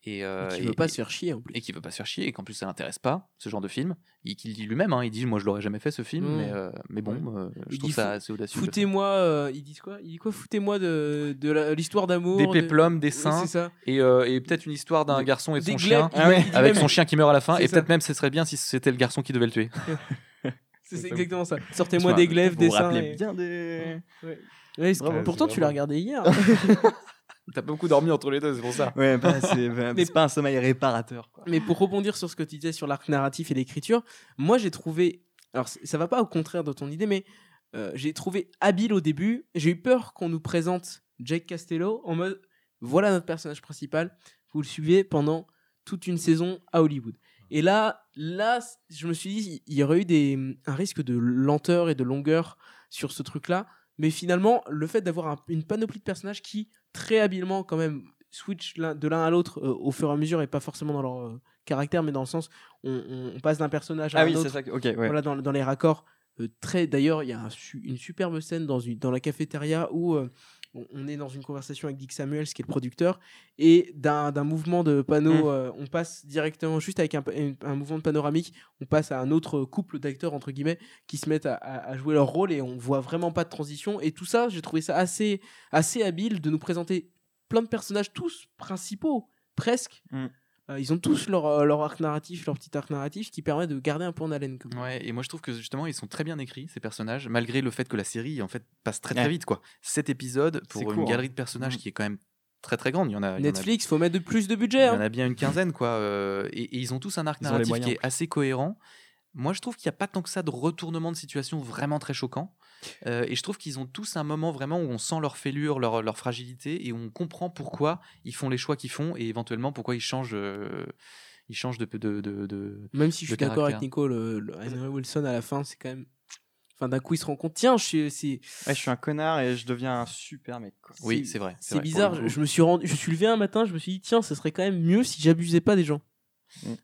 Et, euh, Qui et- veut pas se faire chier en plus. et qui veut pas se faire chier et qu'en plus ça l'intéresse pas ce genre de film. Il qu'il dit lui-même, hein, il dit moi je l'aurais jamais fait ce film, mais euh, mais bon, euh, je Il trouve dit ça assez audacieux. Foutez-moi, euh, ils disent quoi? Il dit quoi? Foutez-moi de, de l'histoire d'amour. des de- péplums, des seins et, euh, et peut-être une histoire d'un garçon et de son chien. il Ah ouais. il dit Avec son chien qui meurt à la fin, et peut-être même ce serait bien si c'était le garçon qui devait le tuer. C'est exactement ça. Sortez-moi Vous des glaives, vous des vous seins. rappelez et- bien des. Ouais, c'est- Bravo. pourtant, tu l'as regardé hier. T'as beaucoup dormi entre les deux, c'est pour ça. Ouais, bah, c'est bah, Mais- c'est pas un sommeil réparateur. Quoi. Mais pour rebondir sur ce que tu disais sur l'arc narratif et l'écriture, moi j'ai trouvé. Alors ça va pas au contraire de ton idée, mais euh, j'ai trouvé habile au début. J'ai eu peur qu'on nous présente Jake Castello en mode voilà notre personnage principal, vous le suivez pendant toute une saison à Hollywood. Et là, là, je me suis dit, il y aurait eu des, un risque de lenteur et de longueur sur ce truc-là. Mais finalement, le fait d'avoir un- une panoplie de personnages qui, très habilement, quand même, switch de l'un à l'autre euh, au fur et à mesure, et pas forcément dans leur euh, caractère, mais dans le sens, on, on- passe d'un personnage à Ah un oui, autre c'est ça. que- Ok, ouais. voilà, dans, dans les raccords. euh, très D'ailleurs, il y a un une superbe scène dans, une, dans la cafétéria où on, est dans une conversation avec Dick Samuels, qui est le producteur, et d'un mouvement de panneau, Mm. euh, on passe directement, juste avec un, mouvement de panoramique, on passe à un autre couple d'acteurs, entre guillemets, qui se mettent à, à- à jouer leur rôle, et on voit vraiment pas de transition. Et tout ça, j'ai trouvé ça assez, assez habile de nous présenter plein de personnages, tous principaux, presque. Mm. Euh, ils ont tous leur, euh, leur arc narratif, leur petit arc narratif qui permet de garder un peu en haleine. Comme Ouais, et moi je trouve que justement ils sont très bien écrits ces personnages, malgré le fait que la série en fait passe très très Ouais. vite quoi. Cet épisode pour une court, hein. galerie de personnages Mhm. qui est quand même très très grande, il y en a. il y en a- Netflix, faut mettre de plus de Il budget. y en hein. a bien une quinzaine, quoi. euh, et, et ils ont tous un arc narratif qui est assez cohérent. Moi, je trouve qu'il n'y a pas tant que ça de retournement de situation vraiment très choquant. Euh, et je trouve qu'ils ont tous un moment vraiment où on sent leur fêlure, leur, leur fragilité, et on comprend pourquoi ils font les choix qu'ils font, et éventuellement pourquoi ils changent, euh, ils changent de, de, de, de- Même si je suis d'accord avec. Nico, le, le Henry Wilson à la fin, c'est quand même. Enfin, d'un coup, il se rend compte, tiens, je suis- c'est Ouais, je suis un connard et je deviens un super mec. Quoi. Oui, c'est- vrai. c'est bizarre. Je, me suis rendu, je suis levé un matin, je me suis dit, tiens, ce serait quand même mieux si j'abusais pas des gens.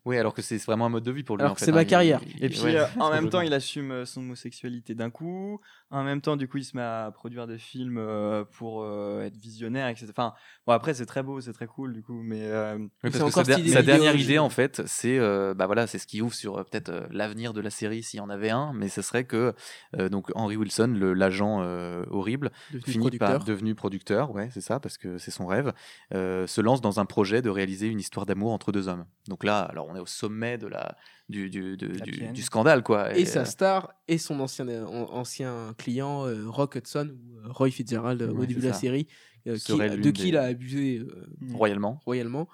Oui, alors que c'est vraiment un mode de vie pour lui. Alors en que fait, c'est ma hein, il- carrière. il- Et puis ouais, euh, en même temps, il assume euh, son homosexualité d'un coup. En même temps, du coup, il se met à produire des films euh, pour euh, être visionnaire, etc. Enfin, bon, après, c'est très beau, c'est très cool, du coup, mais euh, Oui, parce que sa, dernière idée, en fait, c'est euh, bah voilà, c'est ce qui ouvre sur euh, peut-être euh, l'avenir de la série s'il y en avait un, mais ce serait que euh, donc Henry Wilson, l'agent euh, horrible, Devenu finit producteur. par devenu producteur, ouais, c'est ça, parce que c'est son rêve, euh, se lance dans un projet de réaliser une histoire d'amour entre deux hommes. Donc là, alors on est au sommet de la du, du, de- Happy du, end. du scandale, quoi. Et euh, sa star et son ancien, euh, an- ancien client, euh, Rock Hudson, ou euh, Roy Fitzgerald euh, au début de la série, euh, qui- de qui des- il a abusé euh, royalement. royalement.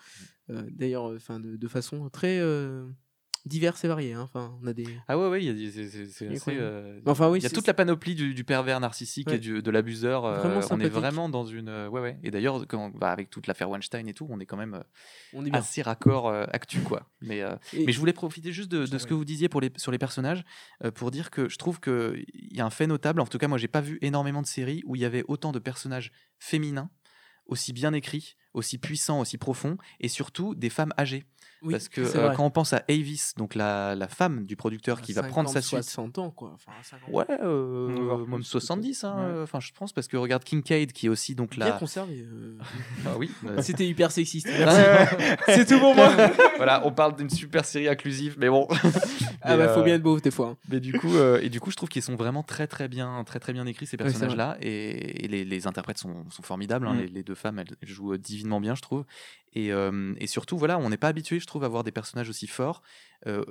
Euh, D'ailleurs, enfin, de, de façon très. Diverses et variées. hein. Enfin, on a des. Ah ouais, ouais, il y a des- c'est- c'est- c'est assez, Incroyable. euh, Enfin, oui, il y a c'est- toute la panoplie du, du pervers narcissique Ouais. et du- de l'abuseur. euh, on est vraiment dans une. euh, ouais, ouais. Et d'ailleurs, quand- bah, avec toute l'affaire Weinstein et tout, on est quand même euh, On est bien. assez raccord actu, quoi. Mais, Et- mais je voulais profiter juste de, de ce que vous disiez pour les, sur les personnages pour dire que je trouve qu'il y a un fait notable. En tout cas, moi, j'ai pas vu énormément de séries où il y avait autant de personnages féminins, aussi bien écrits, aussi puissants, aussi profonds, et surtout des femmes âgées. Oui, Parce que euh, quand on pense à Avis, donc la, la femme du producteur qui va prendre sa 50, suite. 60 ans, quoi. Enfin, 50. Ouais, euh, même plus, 70, hein, euh, enfin je pense, parce que regarde Kincaid qui est aussi donc Bien la. conservé. euh. Ah oui. euh, C'était hyper sexiste. Merci. c'est tout pour moi. voilà, on parle d'une super série inclusive, mais bon. Ah bah, faut euh, bien être beau des fois. hein. Mais du coup, euh, et du coup, je trouve qu'ils sont vraiment très très bien, très très bien écrits ces Ouais, personnages-là, et, et les, les interprètes sont, sont formidables. hein, Mm. les, les deux femmes, elles, jouent euh, divinement bien, je trouve. Et, euh, et surtout, voilà, on n'est pas habitué, je trouve, à voir des personnages aussi forts, euh,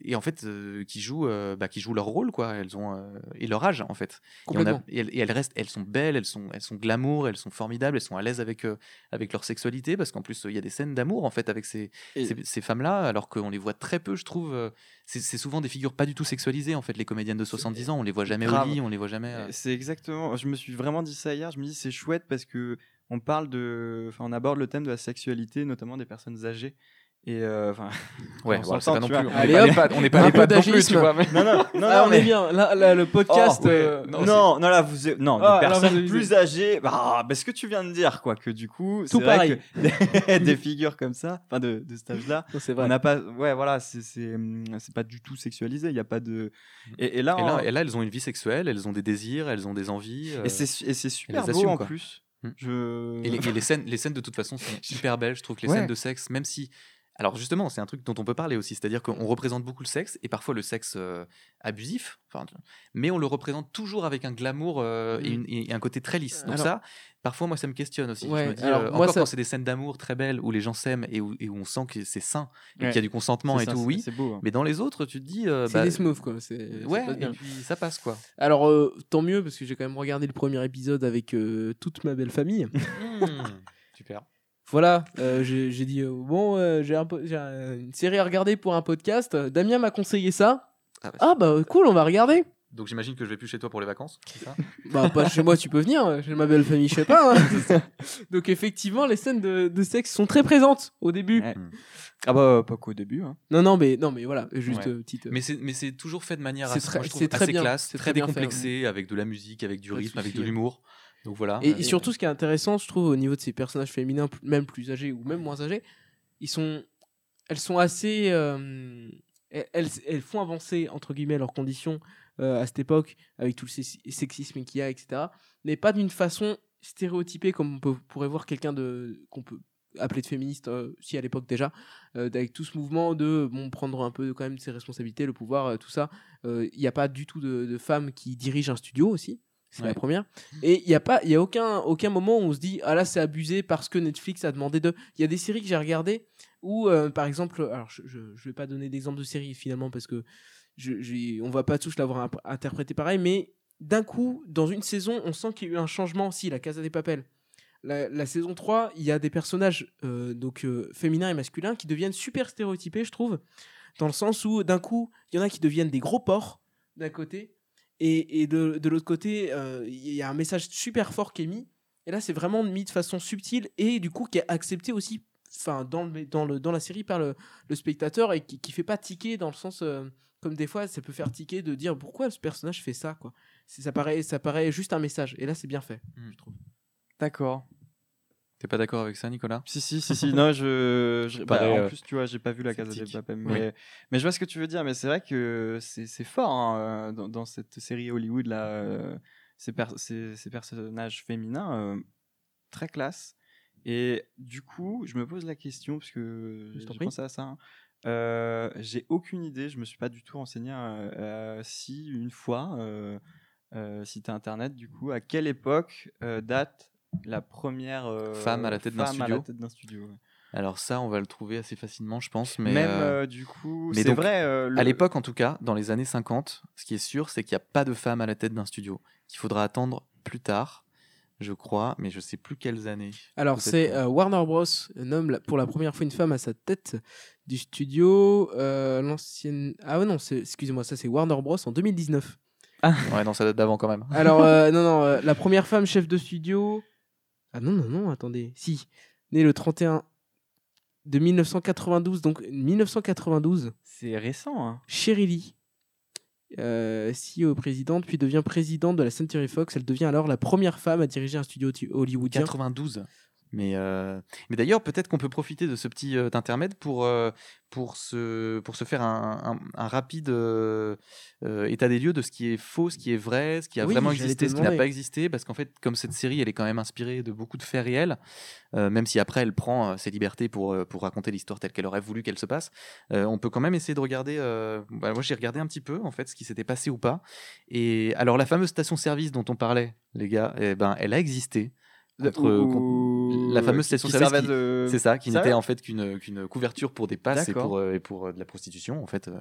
et en fait, qui jouent, bah, qui jouent leur rôle, quoi. Elles ont et leur âge, en fait. Et, on a- Complètement. et elles, et elles restent, elles sont belles, elles sont, elles sont glamour, elles sont formidables, elles sont à l'aise avec avec leur sexualité, parce qu'en plus, il y a des scènes d'amour en fait avec ces, ces, ces femmes-là, alors qu'on les voit très peu, je trouve. C'est souvent des figures pas du tout sexualisées, en fait, les comédiennes de 70 ans. On les voit jamais grave. au lit, on les voit jamais. C'est exactement. Je me suis vraiment dit ça hier. Je me dis c'est chouette parce que on parle de, enfin on aborde le thème de la sexualité, notamment des personnes âgées. Et euh, enfin. Ouais, on voilà, c'est s'entend, pas non plus. On n'est pas n'est pas plus, tu vois. mais- non non non. Ah, on mais- est bien. Là, là, le podcast. Oh, ouais. euh, Non, Non, non, là, vous êtes- non, Ah, des personnes plus âgées. Bah, bah, ce que tu viens de dire, quoi, que du coup, Tout pareil. que des, figures comme ça, enfin de, de cet âge-là, on vrai. n'a pas, ouais, voilà, c'est c'est hum, c'est pas du tout sexualisé. Il y a pas de. Et, et là, Et là, en- et là, elles ont une vie sexuelle, elles ont des désirs, elles ont des envies. euh, et c'est su- et c'est super beau en plus. Je. Et les, et les scènes, les scènes de toute façon sont hyper belles. Je trouve que les Ouais. scènes de sexe, même si. Alors justement, c'est un truc dont on peut parler aussi, c'est-à-dire qu'on représente beaucoup le sexe et parfois le sexe euh, abusif, mais on le représente toujours avec un glamour euh, et, Mm. une- et un côté très lisse. Donc Alors- ça, parfois moi ça me questionne aussi. Ouais, je me dis, alors, euh, moi, encore ça- quand c'est des scènes d'amour très belles où les gens s'aiment et où, et où on sent que c'est sain et Ouais. qu'il y a du consentement et ça, tout, oui. Beau. hein. Mais dans les autres, tu te dis, C'est bah, des smooths, quoi. ouais, et puis ça passe quoi. Alors, tant mieux, parce que j'ai quand même regardé le premier épisode avec toute ma belle famille. Super. Voilà, euh, j'ai dit, euh, bon, euh, j'ai un une série à regarder pour un podcast. Damien m'a conseillé ça. Ah, bah, Ah, bah cool, on va regarder. Donc j'imagine que je vais plus chez toi pour les vacances, c'est ça? Bah, pas chez moi, tu peux venir. Chez ma belle famille, je sais pas. hein. Donc, effectivement, les scènes de, de sexe sont très présentes au début. Ouais. Ah bah pas qu'au début. Hein. Non, non, mais, non, mais voilà, juste Ouais. euh, petite. euh, Mais c'est, mais c'est toujours fait de manière assez, très- moi, je trouve c'est très assez bien, classe, très, très bien fait, décomplexé, avec de la musique, avec du rythme, avec de ouais. l'humour. Donc voilà. Et, et surtout, ce qui est intéressant, je trouve, au niveau de ces personnages féminins, même plus âgés ou même moins âgés, ils sont, elles sont assez, euh, elles, elles- font avancer entre guillemets leurs conditions euh, à cette époque, avec tout le sexi- sexisme qu'il y a, etc. Mais pas d'une façon stéréotypée comme on peut- pourrait voir quelqu'un de qu'on peut appeler de féministe, euh, si à l'époque déjà, euh, avec tout ce mouvement de bon prendre un peu quand même ses responsabilités, le pouvoir, euh, tout ça. Euh, Il n'y a pas du tout de, de femmes qui dirigent un studio aussi. C'est la première. Et il n'y a pas, il y a aucun, aucun moment où on se dit ah là c'est abusé parce que Netflix a demandé de. Il y a des séries que j'ai regardées où euh, par exemple, alors je, je vais pas donner d'exemple de série finalement parce que je, on va pas tous l'avoir interprété pareil, mais d'un coup dans une saison on sent qu'il y a eu un changement. Si la Casa des Papel. La, la saison 3, il y a des personnages euh, donc euh, féminins et masculins qui deviennent super stéréotypés, je trouve, dans le sens où d'un coup, il y en a qui deviennent des gros porcs d'un côté, et, et de, de l'autre côté, euh, il y a un message super fort qui est mis. Et là, c'est vraiment mis de façon subtile et du coup qui est accepté aussi enfin, dans, le, dans, le, dans la série par le, le spectateur et qui, qui fait pas tiquer dans le sens. euh, comme des fois, ça peut faire tiquer de dire pourquoi ce personnage fait ça, quoi. Ça paraît, ça paraît juste un message. Et là, c'est bien fait, Hmm. je trouve. D'accord. T'es pas d'accord avec ça, Nicolas? Si, si, si, si. Non, je. je- bah, en euh, plus, tu vois, j'ai pas vu la Casa. Oui. Mais, je vois ce que tu veux dire. Mais c'est vrai que c'est fort hein, euh, dans, dans cette série Hollywood, là. euh, ces, per- ces, ces personnages féminins, euh, très classe. Et du coup, je me pose la question, parce que Je pensé à ça. hein. Euh, j'ai aucune idée, je me suis pas du tout renseigné si une fois, euh, euh, site internet, du coup, à quelle époque euh, date la première euh, Femme à la tête d'un studio. tête d'un studio. ouais. Alors ça, on va le trouver assez facilement, je pense. Mais Même euh, euh, du coup, mais c'est vrai. euh, le- à l'époque, en tout cas, dans les années 50, ce qui est sûr, c'est qu'il n'y a pas de femme à la tête d'un studio. Qu'il faudra attendre plus tard. je crois, mais je sais plus quelles années. Alors, c'est euh, Warner Bros. nomme pour la première fois une femme à sa tête du studio. euh, L'ancienne. Ah ouais, non, c'est- excusez-moi, ça c'est Warner Bros. en 2019. Ouais, non, ça date d'avant quand même. Alors, euh, non, non, euh, la première femme chef de studio. Ah non, non, non, attendez. Si, née le 31 de 1992, donc 1992, C'est récent. Hein. Sherry Lee, euh, CEO présidente, puis devient présidente de la Century Fox. Elle devient alors la première femme à diriger un studio tu- hollywoodien. 92. Mais, euh, mais d'ailleurs, peut-être qu'on peut profiter de ce petit euh, intermède pour, euh, pour, se, pour se faire un, un- un rapide euh, état des lieux de ce qui est faux, ce qui est vrai, ce qui a Oui, vraiment existé, ce qui n'a pas existé. Parce qu'en fait, comme cette série, elle est quand même inspirée de beaucoup de faits réels, même si après elle prend ses libertés pour, pour raconter l'histoire telle qu'elle aurait voulu qu'elle se passe, on peut quand même essayer de regarder. bah, moi, j'ai regardé un petit peu en fait ce qui s'était passé ou pas. Et alors, la fameuse station-service dont on parlait, les gars, eh ben, elle a existé. Contre- Ou- la fameuse station qui service de- C'est ça, qui n'était en fait qu'une couverture pour des passes et pour, euh, et pour euh, de la prostitution en fait. euh.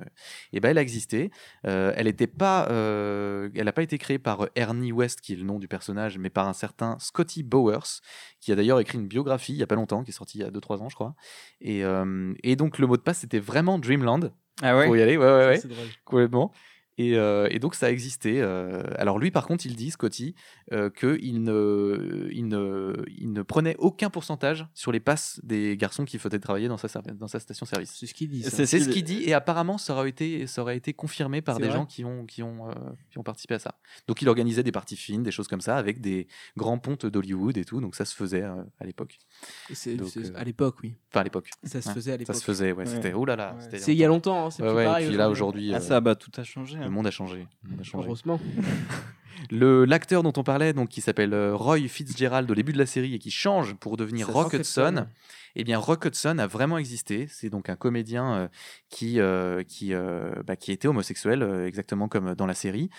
Et ben elle a existé. Euh, elle était pas, euh, elle n'a pas été créée par euh, Ernie West qui est le nom du personnage, mais par un certain Scotty Bowers qui a d'ailleurs écrit une biographie il y a pas longtemps, qui est sortie il y a 2-3 ans je crois. Et, euh, et donc le mot de passe c'était vraiment Dreamland Ah ouais? Pour y aller, ouais ouais ouais. C'est drôle. Complètement. Et, euh, et donc ça a existé. euh, alors lui, par contre, il dit, Scotty, euh, qu'il ne, il ne, il ne prenait aucun pourcentage sur les passes des garçons qui faisaient travailler dans sa, ser- dans sa station-service. C'est ce qu'il dit. ça. C'est ce qu'il- dit, et apparemment, ça aurait été, ça aurait été confirmé par des gens qui ont, qui, ont, euh, qui ont participé à ça. Donc il organisait des parties fines, des choses comme ça, avec des grands pontes d'Hollywood et tout. Donc ça se faisait euh, à l'époque. Euh, À l'époque, oui. Enfin, à l'époque. Ça se faisait à Ça l'époque. se faisait, ouais. Ouais. C'était, oh là là. Ouais. c'était il y a longtemps. hein, c'est Ouais, plus ouais, pareil. et puis là, aujourd'hui. Ah, ça, bah, tout a changé. Le monde a changé. Le monde a changé. Heureusement. Le l'acteur dont on parlait, donc qui s'appelle euh, Roy Fitzgerald au début de la série et qui change pour devenir Rock Hudson. Eh bien, Rock Hudson a vraiment existé. C'est donc un comédien euh, qui euh, qui euh, bah, qui était homosexuel, exactement comme dans la série,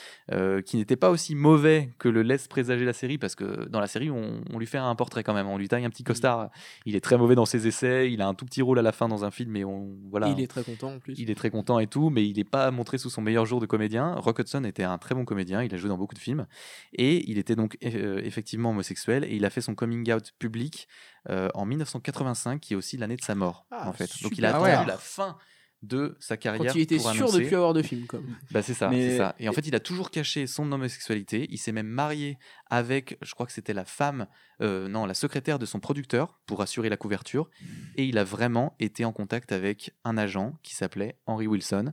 qui n'était pas aussi mauvais que le laisse présager la série, parce que dans la série, on, on lui fait un portrait quand même. On lui taille un petit costard. Il est très mauvais dans ses essais. Il a un tout petit rôle à la fin dans un film, mais on voilà. Il est très content en plus. Il est très content et tout, mais il n'est pas montré sous son meilleur jour de comédien. Rock Hudson était un très bon comédien, il a joué dans beaucoup de films, et il était donc effectivement homosexuel, et il a fait son coming out public euh, en 1985, qui est aussi l'année de sa mort, Ah, en fait. Donc il a Ah ouais. attendu la fin de sa carrière Quand il était pour sûr de annoncer- plus avoir de film, comme. bah, c'est ça, Mais- ça. Et en fait, il a toujours caché son homosexualité. Il s'est même marié avec, je crois que c'était la femme, euh, non, la secrétaire de son producteur pour assurer la couverture. Et il a vraiment été en contact avec un agent qui s'appelait Henry Wilson,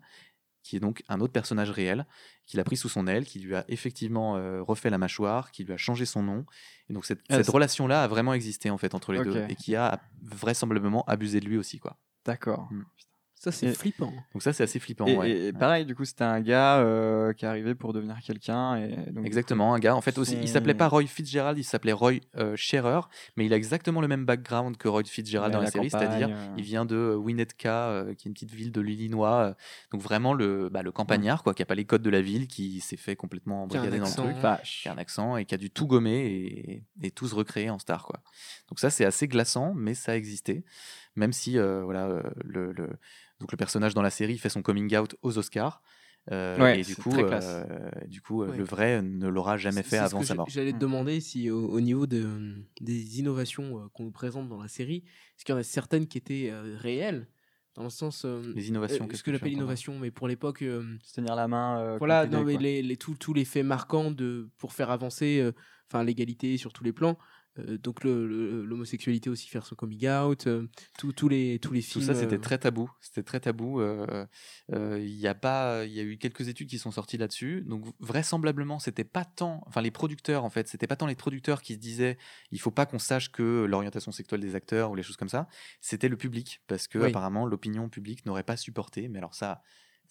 qui est donc un autre personnage réel, qu'il a pris sous son aile, qui lui a effectivement euh, refait la mâchoire, qui lui a changé son nom. Et donc cette, Ah, cette relation-là a vraiment existé en fait entre les deux et qui a vraisemblablement abusé de lui aussi quoi. D'accord. Ça, c'est Et- flippant. Donc ça c'est assez flippant. Et, ouais. et- pareil, du coup, c'était un gars euh, qui est arrivé pour devenir quelqu'un. Et donc, du Exactement, un gars. En fait, aussi, il s'appelait pas Roy Fitzgerald, il s'appait Roy euh, Scherer, mais il a exactement le même background que Roy Fitzgerald Ouais, dans la, la série, c'est-à-dire euh. il vient de euh, Winnetka, euh, qui est une petite ville de l'Illinois, euh, donc vraiment le, bah, le campagnard, quoi, qui a pas les codes de la ville, qui s'est fait complètement embrigader dans le truc, Vache. qui a un accent et qui a dû tout gommer et, et tout se recréer en star, quoi. Donc ça, c'est assez glaçant, mais ça a existé, même si euh, voilà euh, le, le- donc le personnage dans la série fait son coming out aux Oscars. euh, Ouais, et du coup, euh, du coup, euh, Ouais. le vrai ne l'aura jamais fait avant sa je- mort. J'allais te Mm. demander si au, au niveau de, des innovations euh, qu'on nous présente dans la série, est-ce qu'il y en a certaines qui étaient euh, réelles? Dans le sens euh, Les innovations, euh, qu'est-ce ce que j'appelle innovation, mais pour l'époque, euh, Se tenir la main. euh, voilà, non mais les, les- tous tous les faits marquants de pour faire avancer, euh, enfin l'égalité sur tous les plans. Euh, donc l'homosexualité aussi faire son coming out, euh, les tous les Tout films. ça, c'était euh, très tabou. C'était très tabou. Il y a pas, il y a eu quelques études qui sont sorties là-dessus. Donc vraisemblablement, c'était pas tant, enfin les producteurs en fait, c'était pas tant les producteurs qui se disaient, il faut pas qu'on sache que l'orientation sexuelle des acteurs ou les choses comme ça. C'était le public parce que Oui. apparemment l'opinion publique n'aurait pas supporté. Mais alors ça,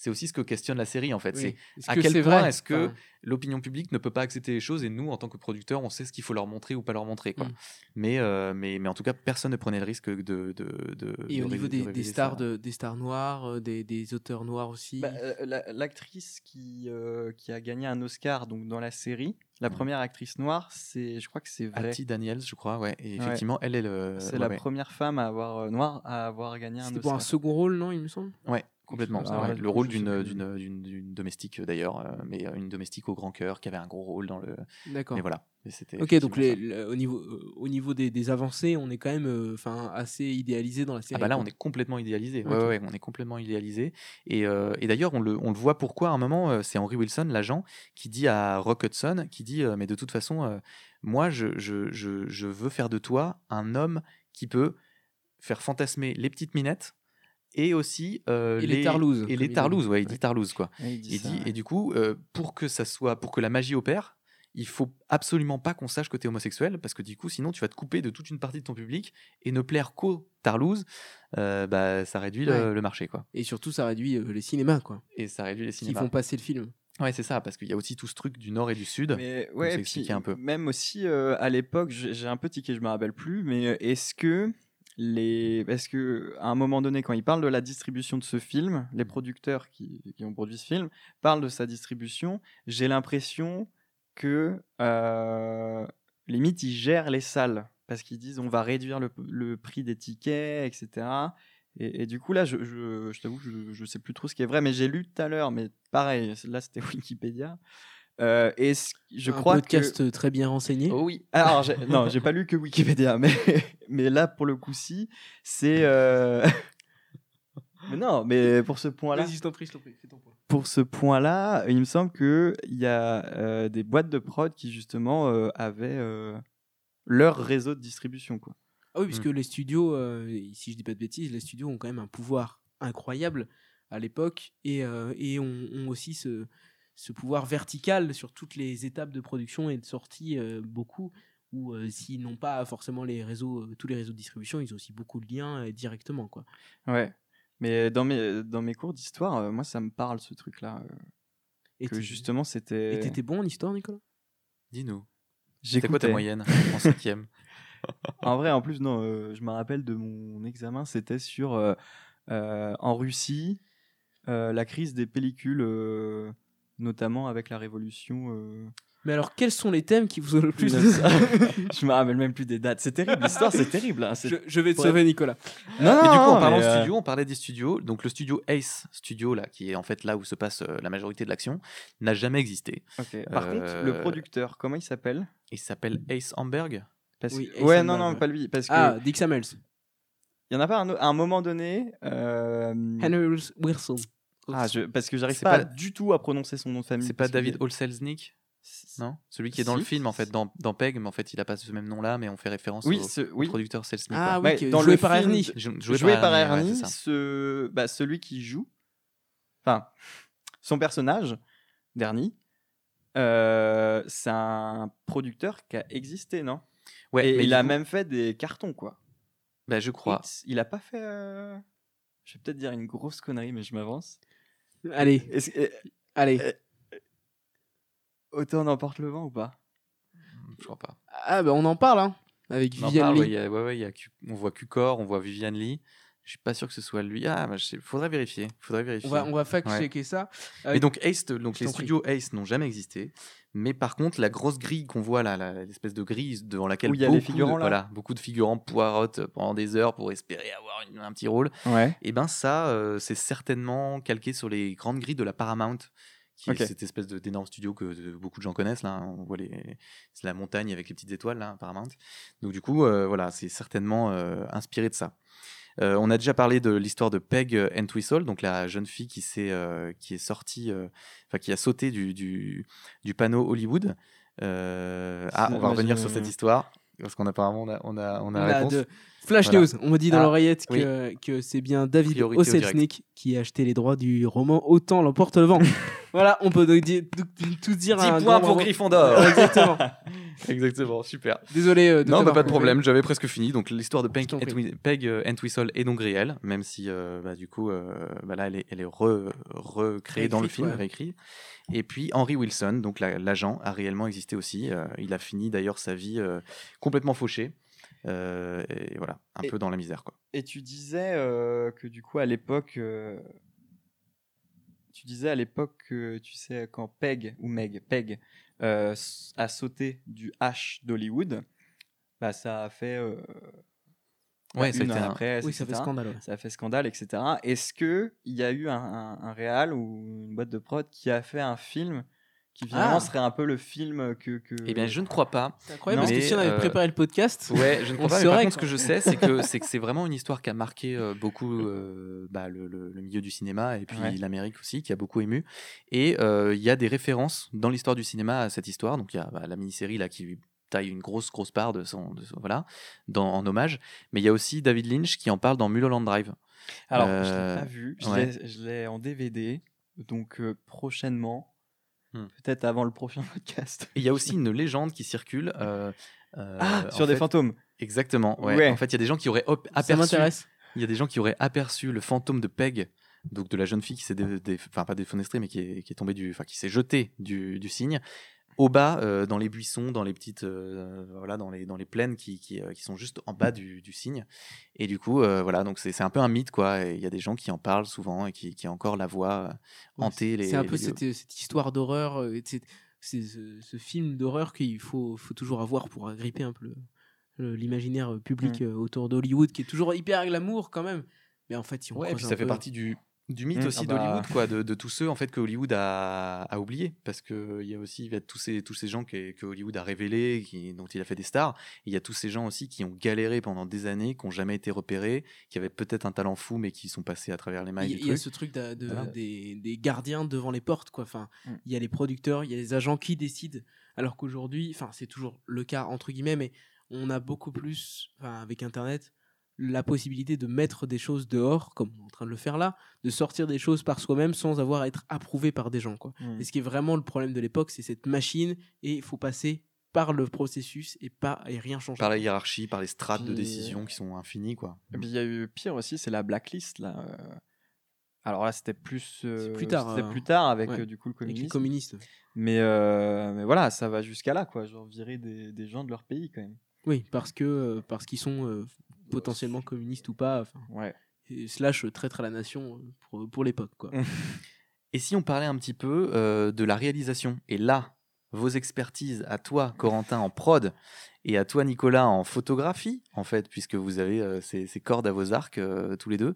c'est aussi ce que questionne la série en fait. oui. C'est à que quel point vrai? est-ce que Enfin, l'opinion publique ne peut pas accepter les choses et nous, en tant que producteurs, on sait ce qu'il faut leur montrer ou pas leur montrer. Quoi. Mm. Mais, euh, mais, mais en tout cas, personne ne prenait le risque de. de, de et de au niveau des, stars de, des stars noires, euh, des, des auteurs noirs aussi? Bah, euh, la- L'actrice qui, euh, qui a gagné un Oscar donc dans la série, la Ouais. première actrice noire, c'est, je crois que c'est vrai. Hattie Daniels, je crois, ouais. Et Ouais. effectivement, elle est le. C'est ouais, la ouais. première femme à avoir euh, noire à avoir gagné un C'était pour un Oscar. second rôle, non, il me semble? Ouais, Complètement. Ah ouais. le rôle d'une, plus. d'une, d'une, d'une domestique euh, d'ailleurs, euh, mais euh, une domestique au grand cœur qui avait un gros rôle dans le. D'accord. Mais voilà. C'était Ok, donc les- le- au niveau, euh, au niveau des, des avancées, on est quand même euh, assez idéalisé dans la série. Ah bah là, on est complètement idéalisé. Ouais, Ok. ouais, ouais, on est complètement idéalisé. Et, et d'ailleurs, on le, on le voit pourquoi à un moment, c'est Henry Wilson, l'agent, qui dit à Rock Hudson, qui dit, mais de toute façon, moi, je, je, je, je veux faire de toi un homme qui peut faire fantasmer les petites minettes et aussi euh, Et les tarlouses, Et les tarlouses, ouais, il dit tarlouses, quoi. Ouais, il dit Il ça, dit, ouais. et du coup, euh, pour que ça soit, pour que la magie opère, il faut absolument pas qu'on sache que tu es homosexuel, parce que du coup, sinon, tu vas te couper de toute une partie de ton public et ne plaire qu'aux tarlouses, euh, bah, ça réduit le, Ouais. le marché, quoi. Et surtout, ça réduit euh, les cinémas, quoi, Et ça réduit les qui cinémas. font passer le film. Ouais, c'est ça, parce qu'il y a aussi tout ce truc du nord et du sud. Mais ouais, puis un peu. même aussi euh, à l'époque, j'ai un peu tiqué, je me rappelle plus, mais est-ce que les, est-ce que à un moment donné, quand ils parlent de la distribution de ce film, les producteurs qui, qui ont produit ce film parlent de sa distribution, j'ai l'impression que euh, limite ils gèrent les salles parce qu'ils disent on va réduire le, le prix des tickets, etc. Et, et du coup là, je, je, je t'avoue, que je, je sais plus trop ce qui est vrai, mais j'ai lu tout à l'heure, mais pareil, là c'était Wikipédia. Euh, et je un crois que podcast très bien renseigné. Oh oui. alors, j'ai- non, j'ai pas lu que Wikipédia, mais, mais là, pour le coup, si, c'est. euh, mais non, mais pour ce point-là, Vas-y, je t'en prie, je t'en prie, fais ton point. pour ce point-là, il me semble qu'il y a euh, des boîtes de prod qui, justement, euh, avaient leur réseau de distribution, quoi. Ah oui, puisque les studios, si je dis pas de bêtises, les studios ont quand même un pouvoir incroyable à l'époque et, euh, et ont, ont aussi ce, ce pouvoir vertical sur toutes les étapes de production et de sortie, euh, beaucoup, où euh, s'ils n'ont pas forcément les réseaux, euh, tous les réseaux de distribution, ils ont aussi beaucoup de liens euh, directement. Quoi. Ouais. Mais dans mes, dans mes cours d'histoire, euh, moi, ça me parle, ce truc-là. euh, Et que justement, c'était. Et t'étais bon en histoire, Nicolas? Dis-nous. C'était quoi ta moyenne en cinquième? En vrai, en plus, non, euh, je me rappelle de mon examen, c'était sur euh, euh, en Russie, euh, la crise des pellicules, euh, notamment avec la révolution. euh, Mais alors, quels sont les thèmes qui vous ont le plus... 1900. je me rappelle même plus des dates. C'est terrible, l'histoire, c'est terrible. hein, je, je vais te sauver, Nicolas. Non, Mais du coup, en non, parlant euh, studio, on parlait des studios. Donc, le studio Ace Studio, là, qui est en fait là où se passe euh, la majorité de l'action, n'a jamais existé. ok. Par Euh, contre, le producteur, comment il s'appelle? Il s'appelle Ace Hamburg. Parce Oui, Ace Ouais, Hamburg, non, non, pas lui. Parce que Ah, Dick Samuels. il y en a pas un, à un moment donné. euh, Henry Wilson. Ah, je- parce que j'arrive pas, pas- du tout à prononcer son nom de famille. C'est pas que- David Olselznick Non? Celui qui est dans le film, en fait, dans, dans Peg, mais en fait, il a pas ce même nom-là, mais on fait référence Oui, au, ce- au oui. producteur Selznick. Ah quoi. oui, Ouais, que- dans joué le par film Ernie. Jou- joué, par Ernie, ce, bah, celui qui joue, enfin, son personnage, d'Ernie, euh, c'est un producteur qui a existé, non? Ouais, Et mais il a coup, même fait des cartons, quoi. bah, je crois. Il a pas fait. euh, Je vais peut-être dire une grosse connerie, mais je m'avance. Allez, que- allez. Euh, Autant n'emporte le vent ou pas? Je crois pas. Ah, bah on en parle, hein. Avec On Vivian parle, Lee. ouais, il y a- ouais, ouais, y a on voit Q-Core, on voit Vivian Lee. Je suis pas sûr que ce soit lui. Ah, bah, je sais- faudrait vérifier. Faudrait On vérifier. va, on va fact-checker ça. Euh, Mais donc Ace, donc les studios Ace n'ont jamais existé. Mais par contre, la grosse grille qu'on voit là, l'espèce de grille devant laquelle il y a les beaucoup figurants, de, là. voilà, beaucoup de figurants poirotent pendant des heures pour espérer avoir une- un petit rôle. Ouais. Et ben ça, euh, c'est certainement calqué sur les grandes grilles de la Paramount, qui est cette espèce d'énorme studio que beaucoup de gens connaissent. Là, on voit les, c'est la montagne avec les petites étoiles là, Paramount. Donc du coup, euh, voilà, c'est certainement euh, inspiré de ça. Euh, on a déjà parlé de l'histoire de Peg Entwistle, donc la jeune fille qui, s'est, euh, qui est sortie, euh, enfin qui a sauté du, du, du panneau Hollywood. Ah, on va revenir sur cette histoire parce qu'on apparemment on a, on a, on a on la a réponse. Flash Voilà. News, on me dit dans Ah, l'oreillette oui. que, que c'est bien David. Osselsnik qui a acheté les droits du roman Autant l'emporte le vent. voilà, on peut tout, dire 10 un points pour. Gryffondor. Exactement. Exactement, super. Désolé euh, de non, bah, pas de problème, j'avais presque fini. Donc l'histoire de Peg. Entwi- Peg euh, Entwistle est donc réelle, même si euh, bah, du coup, euh, bah, là, elle est, elle est re- recréée dans le film, ouais. réécrite. Et puis Henry Wilson, donc la- l'agent, a réellement existé aussi. Euh, il a fini d'ailleurs sa vie euh, complètement fauchée. Euh, et voilà, un Et- peu dans la misère, quoi. Et tu disais euh, que du coup, à l'époque, euh, tu disais à l'époque que tu sais quand Peg ou Meg Peg euh, a sauté du H d'Hollywood, bah ça a fait euh, Ouais, ça a une été un- après, Oui, ça fait scandale. ouais. Ça a fait scandale, etc. Est-ce que il y a eu un, un, un réal ou une boîte de prod qui a fait un film qui finalement Ah. serait un peu le film que, que... Eh bien, je ne crois pas. C'est incroyable Non, parce que si on avait euh, préparé le podcast, Ouais, je ne crois pas. Mais par contre, ce que je sais, c'est que c'est que c'est vraiment une histoire qui a marqué euh, beaucoup euh, bah, le, le- le milieu du cinéma et puis Ouais. l'Amérique aussi, qui a beaucoup ému. Et euh, il y a des références dans l'histoire du cinéma à cette histoire. Donc il y a bah, la mini-série là qui taille une grosse grosse part de son, de son- voilà dans, en hommage. Mais il y a aussi David Lynch qui en parle dans Mulholland Drive. Alors, je Euh, l'ai pas vu. Je ouais. l'ai- en DVD. Donc, euh, prochainement, Hmm. peut-être avant le prochain podcast. Il y a aussi une légende qui circule. euh, euh, Ah, sur des fait- fantômes. Exactement. Ouais. Ouais. En fait, il y a des gens qui auraient op- ça aperçu m'intéresse. Il y a des gens qui auraient aperçu le fantôme de Peg, donc de la jeune fille qui s'est, enfin pas défenestrée, mais qui est, qui est tombée du, enfin qui s'est jetée du, du cygne, au bas, euh, dans les buissons, dans les petites, euh, voilà, dans les, dans les plaines qui, qui, euh, qui sont juste en bas du, du cygne. Et du coup, euh, voilà, donc c'est, un peu un mythe, quoi. Et il y a des gens qui en parlent souvent et qui, qui encore la voient hanter les. C'est un peu cette, cette histoire d'horreur, c'est ce, ce film d'horreur qu'il faut, faut toujours avoir pour agripper un peu l'imaginaire public Mm. euh, autour d'Hollywood, qui est toujours hyper glamour quand même. Mais en fait, si on Ouais, et puis ça fait peu- partie du, du mythe Mm, aussi ah bah. d'Hollywood, quoi, de, de tous ceux en fait que Hollywood a, a oublié, parce que il y a aussi il y a tous ces tous ces gens que, que Hollywood a révélés, qui, dont il a fait des stars. Et Il y a tous ces gens aussi qui ont galéré pendant des années, qui n'ont jamais été repérés, qui avaient peut-être un talent fou, mais qui sont passés à travers les mailles Il y a truc. ce truc d'a- de- Voilà. des, des gardiens devant les portes, quoi. Enfin, Mm. il y a les producteurs, il y a les agents qui décident. Alors qu'aujourd'hui, enfin, c'est toujours le cas entre guillemets, mais on a beaucoup plus, enfin, avec Internet, la possibilité de mettre des choses dehors, comme on est en train de le faire là, de sortir des choses par soi-même sans avoir à être approuvé par des gens, quoi. Hmm. Et ce qui est vraiment le problème de l'époque, c'est cette machine et il faut passer par le processus et pas et rien changer. Par la hiérarchie, par les strates de décision qui sont infinies, quoi. Et puis il y a eu pire aussi, c'est la blacklist là. euh. Alors là, c'était plus, euh, C'est plus tard, C'était hein. plus tard avec Ouais. euh, du coup le Avec les communisme. communistes. Mais, euh, mais voilà, ça va jusqu'à là quoi. Genre virer des, des gens de leur pays quand même. Oui, parce que euh, parce qu'ils sont euh, potentiellement communistes ou pas. enfin, Ouais. et slash traître à la nation euh, pour, pour l'époque quoi. Et si on parlait un petit peu euh, de la réalisation Et là, vos expertises à toi, Corentin, en prod, et à toi, Nicolas, en photographie, en fait, puisque vous avez euh, ces, ces cordes à vos arcs euh, tous les deux.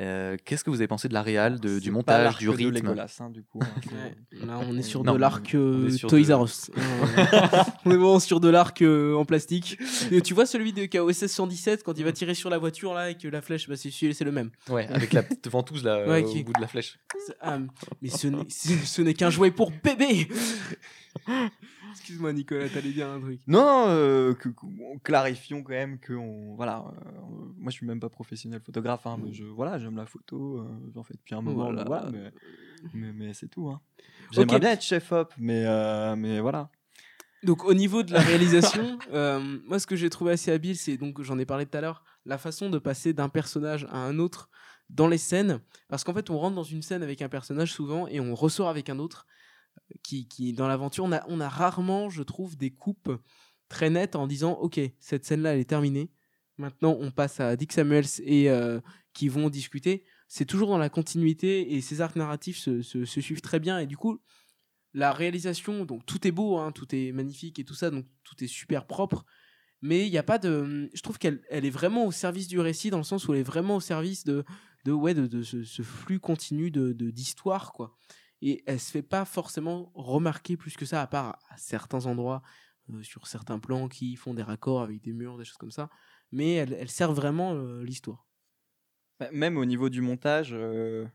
Euh, Qu'est-ce que vous avez pensé de la réal, de- du montage, du de rythme Legolas, hein, du coup. hein, c'est- Ouais, là on est sur Non, de l'arc on euh, Toys R Us. on est vraiment sur de l'arc euh, en plastique. Et tu vois celui de KOSS 117 quand il va tirer sur la voiture là et que la flèche, bah, c'est le même. Ouais, avec la petite ventouse là, Ouais, euh, qui- au bout de la flèche. Ah, mais ce n'est qu'un jouet pour bébé. Excuse-moi Nicolas, t'allais dire un truc. Non, euh, que, que- on- clarifions quand même que on, voilà, euh, moi je suis même pas professionnel photographe, hein, mais je voilà, j'aime la photo, euh, j'en fais depuis un moment, Voilà. mais, mais, mais c'est tout. Hein. J'aimerais bien être chef op, mais euh, mais voilà. Donc au niveau de la réalisation, moi ce que j'ai trouvé assez habile, c'est donc j'en ai parlé tout à l'heure, la façon de passer d'un personnage à un autre dans les scènes, parce qu'en fait on rentre dans une scène avec un personnage souvent et on ressort avec un autre qui, dans l'aventure on a, on a rarement, je trouve, des coupes très nettes en disant ok cette scène là elle est terminée, maintenant on passe à Dick Samuels et euh, qui vont discuter. C'est toujours dans la continuité et ces arcs narratifs se, suivent très bien et du coup la réalisation, donc tout est beau, hein, tout est magnifique et tout ça, donc tout est super propre. Mais il n'y a pas de. Je trouve qu'elle elle est vraiment au service du récit, dans le sens où elle est vraiment au service de, de, ouais, de, de ce, flux continu de de- d'histoire, quoi. Et elle se fait pas forcément remarquer plus que ça, à part à certains endroits, euh, sur certains plans qui font des raccords avec des murs, des choses comme ça. Mais elle, elle sert vraiment euh, l'histoire. Bah, Même au niveau du montage, euh,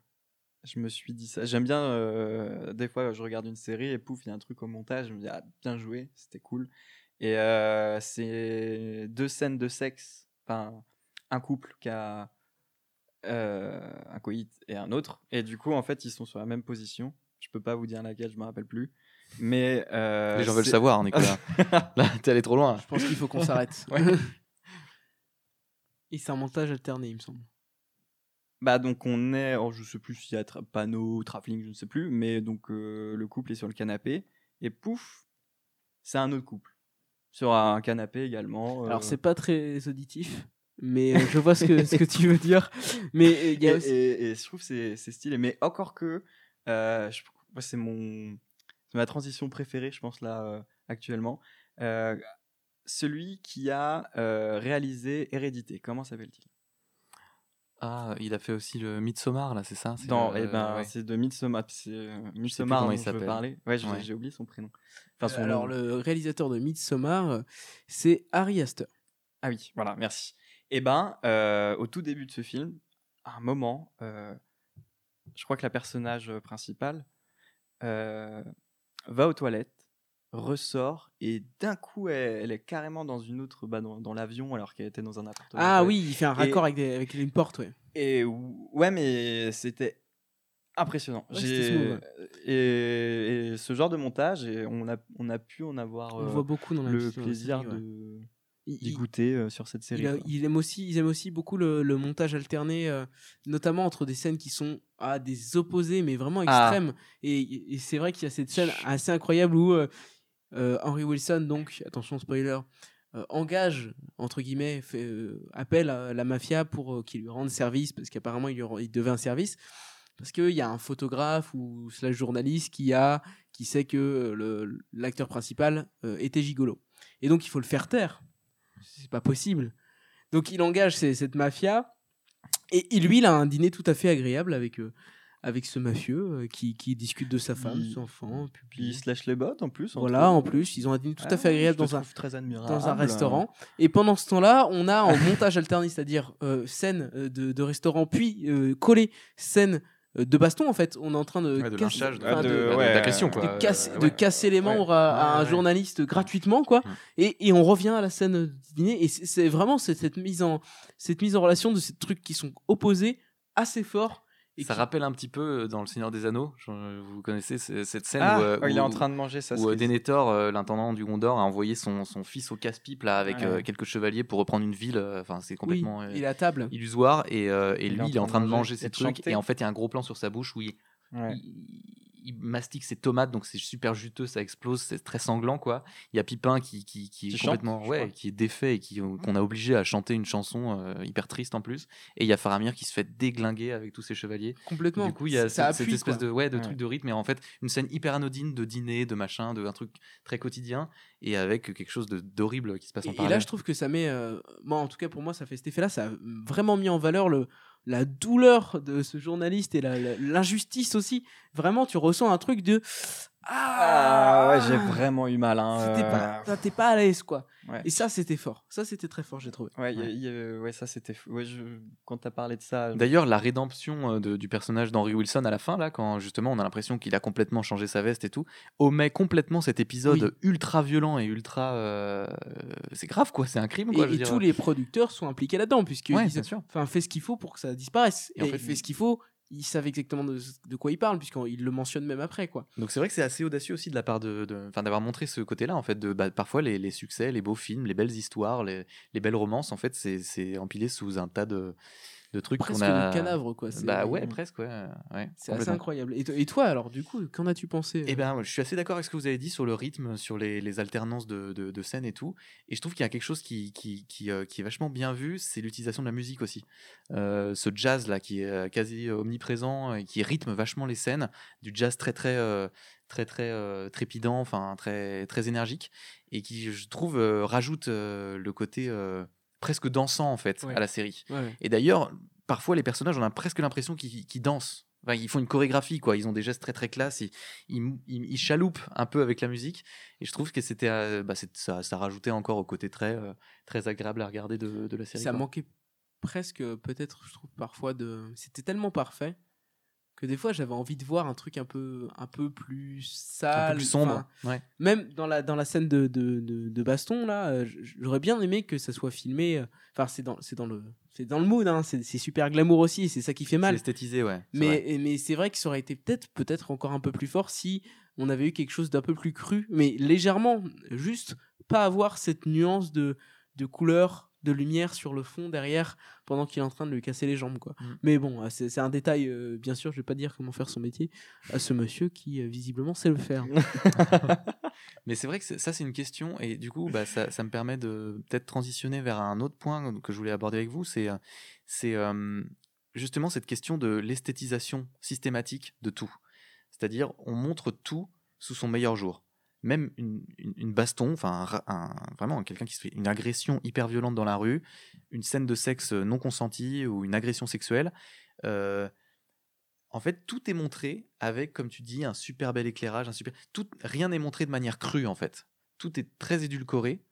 je me suis dit ça. J'aime bien, des fois, je regarde une série et pouf, il y a un truc au montage, je me dis, ah, bien joué, c'était cool. Et c'est deux scènes de sexe, enfin, un couple qui a un coït et un autre. Et du coup, en fait, ils sont sur la même position. Je peux pas vous dire laquelle, je me rappelle plus. Mais euh, Les gens veulent savoir, Nicolas. là, t'es allé trop loin. Je pense qu'il faut qu'on s'arrête. Ouais. Et c'est un montage alterné, il me semble. Bah donc on est, alors je sais plus s'il y a tra- panneau, travelling, je ne sais plus, mais donc euh, le couple est sur le canapé et pouf, c'est un autre couple sur un canapé également. Alors euh, c'est pas très auditif, mais euh, je vois ce que, ce que tu veux dire. Mais euh, il y et, a aussi... et- et je trouve que c'est c'est stylé, mais encore que euh, c'est mon c'est ma transition préférée, je pense là euh, actuellement. Euh, celui qui a euh, réalisé Hérédité, comment s'appelle-t-il? Ah, il a fait aussi le Midsommar, là, c'est ça? Le- eh ben, ouais. c'est de Midsommar. C'est euh, Midsommar comment dont il je veux parler. Ouais, j'ai Ouais. j'ai oublié son prénom. Enfin, son Alors, nom. le réalisateur de Midsommar, c'est Harry Astor. Ah oui, voilà, merci. Et ben, euh, au tout début de ce film, à un moment, euh, je crois que la personnage principale euh, va aux toilettes, ressort, et d'un coup, elle, elle est carrément dans une autre, bah, dans, dans l'avion, alors qu'elle était dans un appartement. Ah oui, il fait un raccord avec, des- avec une porte, ouais. Et ou- ouais, mais c'était impressionnant. Ouais, et, et ce genre de montage, et on a, on a pu en avoir On le voit beaucoup dans la le plaisir de Goûter euh, sur cette série. Il, a- quoi. il aime aussi, ils aiment aussi beaucoup le, le montage alterné, euh, notamment entre des scènes qui sont à des opposés, mais vraiment Ah. extrêmes. Et, et c'est vrai qu'il y a cette scène assez incroyable où euh, euh, Henry Wilson, donc, attention spoiler, engage, entre guillemets, fait, appelle à la mafia pour qu'il lui rende service, parce qu'apparemment il, devait un service. Parce qu'il y a un photographe ou slash journaliste qui, a, qui sait que l'acteur principal euh, était gigolo. Et donc il faut le faire taire. C'est pas possible. Donc il engage ces- cette mafia et lui il a un dîner tout à fait agréable avec euh, avec ce mafieux euh, qui, qui discute de sa femme, Il- ses enfants. puis- il se lèche les bottes en plus. voilà, en plus ils ont un dîner tout Ah, à fait agréable dans un très dans un restaurant. Et pendant ce temps-là, on a en montage alterné, c'est-à-dire euh, scène de, de restaurant, puis euh, collé scène de baston en fait. On est en train de, Ouais, de casser- de, de- de- de- ouais, de quoi. de Euh, de les membres à, un journaliste gratuitement quoi Mm. et, et on revient à la scène du dîner et c'est vraiment cette, cette mise en cette mise en relation de ces trucs qui sont opposés assez fort et Ça qui- rappelle un petit peu euh, dans Le Seigneur des Anneaux, vous connaissez ce- cette scène Ah, où, euh, il est où- en train de manger ça. où euh, Denethor, l'intendant du Gondor, a envoyé son, son fils au casse-pipe là avec euh, quelques chevaliers pour reprendre une ville. Enfin, c'est oui, complètement table illusoire. Et, euh, et lui, il est en train de manger ses trucs. Et en fait, il y a un gros plan sur sa bouche où il, Ouais. il, il mastique ses tomates, donc c'est super juteux, ça explose, c'est très sanglant quoi. Il y a Pipin qui, qui, qui est chante, complètement, ouais, qui est défait et qui qu'on a obligé à chanter une chanson euh, hyper triste en plus. Et il y a Faramir qui se fait déglinguer avec tous ses chevaliers. complètement Du coup, il y a ça cette, espèce quoi. de, ouais, de Ouais. truc de rythme, et en fait, une scène hyper anodine de dîner, de machin, de un truc très quotidien, et avec quelque chose de- d'horrible qui se passe en Et, et parallèle. là, je trouve que ça met, euh, moi en tout cas pour moi, ça fait cet effet-là. Ça a vraiment mis en valeur le, la douleur de ce journaliste et l'injustice aussi. Vraiment, tu ressens un truc de Ah ouais, j'ai vraiment eu mal. Hein, euh, pas, t'es pas à l'aise quoi. Ouais. Et ça, c'était fort. Ça, c'était très fort, j'ai trouvé. Ouais, y a- Ouais. il y a- ouais, ça c'était. Ouais, je... Quand t'as parlé de ça. D'ailleurs, la rédemption euh, de- du personnage d'Henry Wilson à la fin, là, quand justement on a l'impression qu'il a complètement changé sa veste et tout, omet complètement cet épisode ultra violent et ultra. euh, C'est grave quoi, c'est un crime Et, quoi. je et dire. tous les producteurs sont impliqués là-dedans, puisqu'ils Ouais, sûr. enfin, fais ce qu'il faut pour que ça disparaisse. Et Et, en fait, fait ce qu'il faut. Ils savent exactement de, quoi ils parlent, puisqu'ils le mentionnent même après, quoi. Donc c'est vrai que c'est assez audacieux aussi de la part de, enfin, d'avoir montré ce côté-là en fait de bah, parfois les, succès, les beaux films, les belles histoires, les, les belles romances en fait c'est empilé sous un tas de, de trucs Presque qu'on a. de cadavre, quoi. C'est- Bah ouais presque ouais. ouais C'est assez incroyable. Et, to- et toi, alors, du coup, qu'en as-tu pensé Eh ben, je suis assez d'accord avec ce que vous avez dit sur le rythme, sur les, les alternances de, de, de scènes et tout. Et je trouve qu'il y a quelque chose qui, qui, qui, euh, qui est vachement bien vu, c'est l'utilisation de la musique aussi. Euh, ce jazz là qui est euh, quasi omniprésent et qui rythme vachement les scènes, du jazz très très euh, très très euh, trépidant, enfin très très énergique et qui je trouve euh, rajoute euh, le côté euh, presque dansant en fait Ouais. à la série. Ouais. Et d'ailleurs, parfois les personnages, on a presque l'impression qu'ils dansent. Enfin, ils font une chorégraphie, quoi. Ils ont des gestes très très classe. Ils, ils, ils- ils chaloupent un peu avec la musique. Et je trouve que c'était, euh, bah, ça, ça rajoutait encore au côté très euh, très agréable à regarder de, de la série. ça quoi. manquait presque peut-être je trouve parfois de c'était tellement parfait que des fois j'avais envie de voir un truc un peu un peu plus un sale peu plus sombre. Ouais. même dans la dans la scène de, de, de, de baston là euh, j'aurais bien aimé que ça soit filmé euh, enfin c'est dans c'est dans le c'est dans le mood hein, c'est c'est super glamour aussi c'est ça qui fait mal esthétisé, ouais. vrai. mais mais c'est vrai que ça aurait été peut-être peut-être encore un peu plus fort si on avait eu quelque chose d'un peu plus cru mais légèrement juste pas avoir cette nuance de de couleur de lumière sur le fond derrière pendant qu'il est en train de lui casser les jambes quoi. Mm. Mais bon, c'est un détail euh, bien sûr, je vais pas dire comment faire son métier à ce monsieur qui euh, visiblement sait le faire. Mais c'est vrai que ça, c'est une question, et du coup, bah, ça, ça me permet de peut-être transitionner vers un autre point que je voulais aborder avec vous, c'est euh, c'est euh, justement cette question de l'esthétisation systématique de tout. C'est-à-dire, on montre tout sous son meilleur jour. Même une, une- baston, enfin un ra- un- vraiment quelqu'un qui se fait une agression hyper violente dans la rue, une scène de sexe non consentie ou une agression sexuelle. euh, en fait, tout est montré avec, comme tu dis, un super bel éclairage, un super. Tout, rien n'est montré de manière crue en fait. Tout est très édulcoré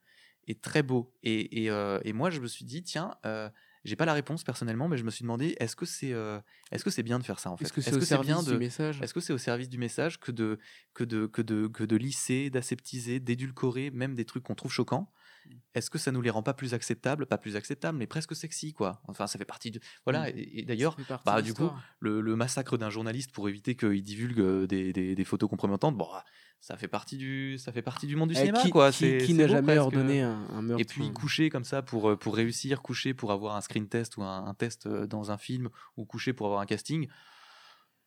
et très beau. Et, et, euh, et moi, je me suis dit, tiens, euh, j'ai pas la réponse personnellement, mais je me suis demandé, est-ce que c'est, euh, est-ce que c'est bien de faire ça en fait Est-ce que c'est au service du message? est-ce que c'est au service du message que de, que de, que de, que de lisser, d'aseptiser, d'édulcorer, même des trucs qu'on trouve choquants? Est-ce que ça nous les rend pas plus acceptables? Pas plus acceptables, mais presque sexy, quoi. Enfin, ça fait partie de. Voilà, Mm. et, et d'ailleurs, bah, du coup, le, le massacre d'un journaliste pour éviter qu'il divulgue euh, des, des, des photos compromettantes, bon, ça fait partie du, ça fait partie du monde du Eh, cinéma, qui, quoi. qui- n'a jamais ordonné un, un meurtre Et puis enfin, coucher comme ça pour, euh, pour réussir, coucher pour avoir un screen test ou un, un test euh, dans un film, ou coucher pour avoir un casting,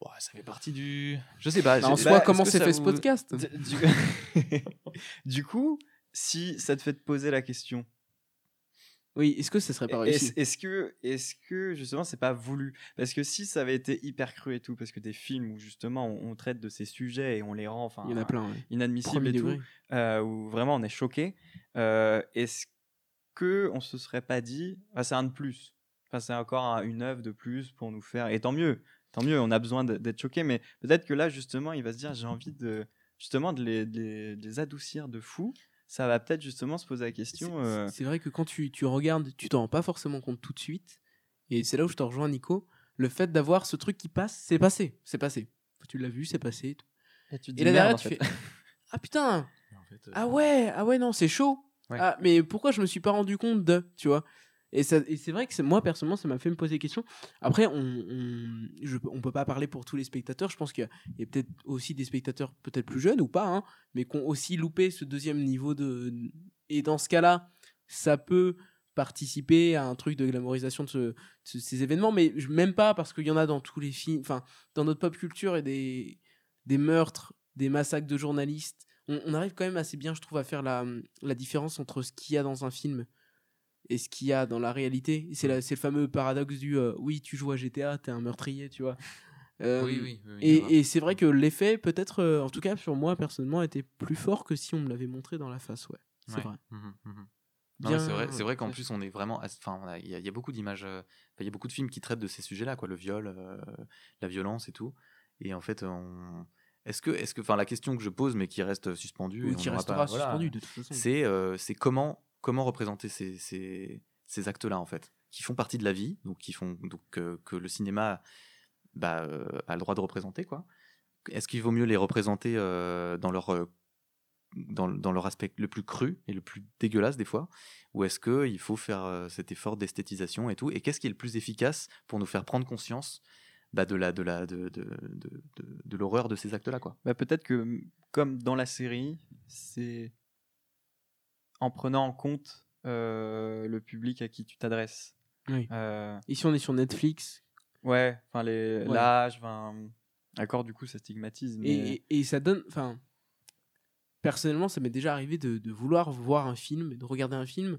ouais, ça fait partie du. Je sais pas. bah, en soi, bah, comment s'est fait ce podcast? Du coup, si ça te fait te poser la question, Oui, est-ce que ça serait pas est-ce réussi? est-ce que, est que justement c'est pas voulu? Parce que si ça avait été hyper cru et tout, parce que des films où justement on, on traite de ces sujets et on les rend enfin Il y en a plein. ouais. inadmissibles Premier et degré. tout, euh, où vraiment on est choqué, euh, est-ce que on se serait pas dit, ah, c'est un de plus, enfin, c'est encore un- une œuvre de plus pour nous faire, et tant mieux, tant mieux, on a besoin d'être choqué, mais peut-être que là justement il va se dire, j'ai envie de justement de les, de les- de les adoucir de fou. Ça va peut-être justement se poser la C'est- question. c'est- euh, C'est vrai que quand tu, tu regardes, tu t'en rends pas forcément compte tout de suite. Et c'est là où je te rejoins, Nico. Le fait d'avoir ce truc qui passe, c'est passé. C'est passé. Tu l'as vu, c'est passé. et tu te Et là derrière, tu fait. fais Ah putain En fait, euh, Ah ouais Ah ouais, non, c'est chaud Ouais. Ah, mais pourquoi je me suis pas rendu compte de Tu vois? Et, c'est vrai que moi, personnellement, ça m'a fait me poser des questions. Après, on, on peut pas parler pour tous les spectateurs. Je pense qu'il y a, peut-être aussi des spectateurs peut-être plus jeunes ou pas, hein, mais qui ont aussi loupé ce deuxième niveau de. Et dans ce cas-là, ça peut participer à un truc de glamorisation de, ce- de ce- ces événements, mais même pas parce qu'il y en a dans tous les films, enfin, dans notre pop culture et des, des meurtres, des massacres de journalistes. On, arrive quand même assez bien, je trouve, à faire la différence entre ce qu'il y a dans un film et ce qu'il y a dans la réalité. C'est le fameux paradoxe du euh, oui, tu joues à GTA, t'es un meurtrier, tu vois. Euh, oui, oui, oui, oui, Et, c'est vrai que l'effet, peut-être, euh, en tout cas sur moi personnellement, était plus fort que si on me l'avait montré dans la face, ouais. C'est Ouais. vrai. Bien, mais c'est vrai, c'est vrai qu'en ouais. plus on est vraiment, enfin, il y, a- il y a beaucoup d'images, euh, il y a beaucoup de films qui traitent de ces sujets-là, quoi, le viol, euh, la violence et tout. Et en fait, on... est-ce que, est-ce que, enfin, la question que je pose, mais qui reste suspendue, Ou et qui restera pas- voilà, suspendu de toute façon. c'est, euh, c'est comment, comment représenter ces, ces, ces actes-là en fait, qui font partie de la vie, donc qui font, donc euh, que le cinéma, bah, euh, a le droit de représenter, quoi. Est-ce qu'il vaut mieux les représenter euh, dans leur dans, leur aspect le plus cru et le plus dégueulasse des fois? Ou est-ce qu'il faut faire cet effort d'esthétisation et tout? Et qu'est-ce qui est le plus efficace pour nous faire prendre conscience bah, de la de la de, de, de, l'horreur de ces actes-là quoi? Bah, peut-être que, comme dans la série, c'est en prenant en compte euh, le public à qui tu t'adresses. Oui. Euh, Ici, on est sur Netflix? ouais, enfin, les- Ouais. l'âge, enfin. D'accord, du coup, ça stigmatise. Mais... Et, et- et ça donne. Enfin, personnellement, ça m'est déjà arrivé de, de vouloir voir un film, de regarder un film,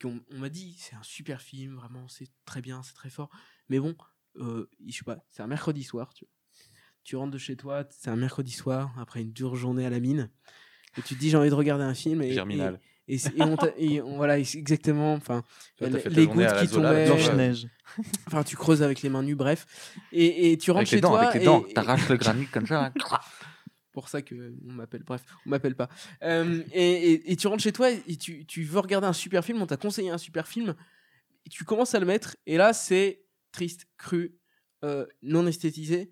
qu'on on m'a dit c'est un super film, vraiment, c'est très bien, c'est très fort. Mais bon, euh, je sais pas, c'est un mercredi soir, tu, tu rentres de chez toi, c'est un mercredi soir, après une dure journée à la mine, et tu te dis j'ai envie de regarder un film. Et, Germinal. Et, et, c'est- et on t'a- et on- voilà, exactement. Enfin, les, gouttes qui tombaient. là, Blanche-Neige. Enfin, tu creuses avec les mains nues, bref. Et, et tu rentres Avec chez les dents, toi. avec les dents, et- t'arraches le granit comme ça. pour ça que on m'appelle. Bref, on m'appelle pas. Euh, et, tu rentres chez toi et tu, tu veux regarder un super film. On t'a conseillé un super film. Et tu commences à le mettre. Et là, c'est triste, cru, euh, non esthétisé.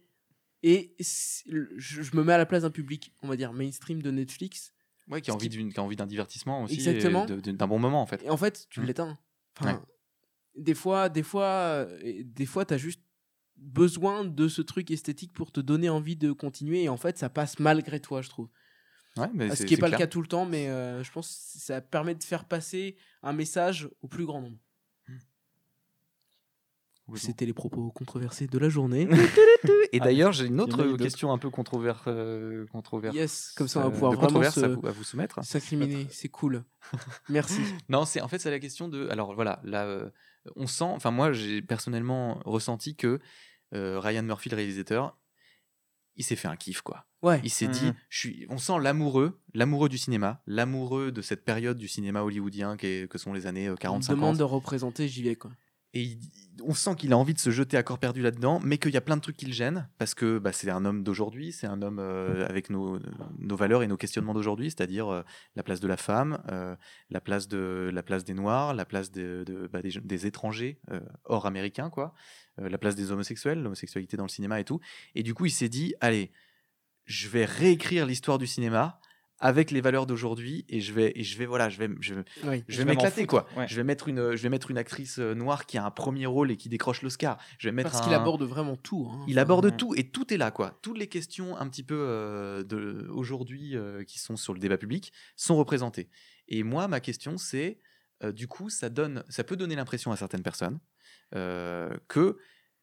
Et je me mets à la place d'un public, on va dire mainstream de Netflix. Ouais, qui a envie qui- d'une qui a envie d'un divertissement aussi Exactement. d'un bon moment en fait. Et en fait, tu Mm. l'éteins. Enfin, Ouais. des fois, des fois, euh, des fois, t'as juste besoin de ce truc esthétique pour te donner envie de continuer. Et en fait, ça passe malgré toi, je trouve. Ouais, mais Ce qui n'est pas le cas tout le temps, mais euh, je pense que ça permet de faire passer un message au plus grand nombre. C'était les propos controversés de la journée. Et d'ailleurs, j'ai une autre question un peu controverse, euh, controverse yes, comme ça on va euh, pouvoir vraiment controverse se- à, vous, soumettre. s'incriminer. C'est cool. Merci. Non, c'est en fait c'est la question de. Alors voilà, là, euh, on sent. Enfin moi, j'ai personnellement ressenti que euh, Ryan Murphy, le réalisateur, il s'est fait un kiff, quoi. Ouais. Il s'est Mhm. dit, je suis, on sent l'amoureux, l'amoureux du cinéma, l'amoureux de cette période du cinéma hollywoodien qui est- que sont les années euh, Il 40-50. demande de représenter, j'y vais quoi. Et il- on sent qu'il a envie de se jeter à corps perdu là-dedans, mais qu'il y a plein de trucs qui le gênent, parce que bah, c'est un homme d'aujourd'hui, c'est un homme euh, avec nos, nos valeurs et nos questionnements d'aujourd'hui, c'est-à-dire euh, la place de la femme, euh, la, place de, la place des Noirs, la place de, de- bah, des, des étrangers hors américains, quoi, la place des homosexuels, l'homosexualité dans le cinéma et tout. Et du coup, il s'est dit, allez, je vais réécrire l'histoire du cinéma avec les valeurs d'aujourd'hui et je vais et je vais voilà je vais je, vais- Oui. je Je vais vais m'en m'éclater quoi. ouais. Je vais mettre une je vais mettre une actrice euh, noire qui a un premier rôle et qui décroche l'Oscar. Je vais mettre Parce un- qu'il aborde vraiment tout. hein. il aborde ouais. tout et tout est là quoi. Toutes les questions un petit peu euh, de aujourd'hui euh, qui sont sur le débat public sont représentées. Et moi ma question c'est euh, du coup ça donne ça peut donner l'impression à certaines personnes que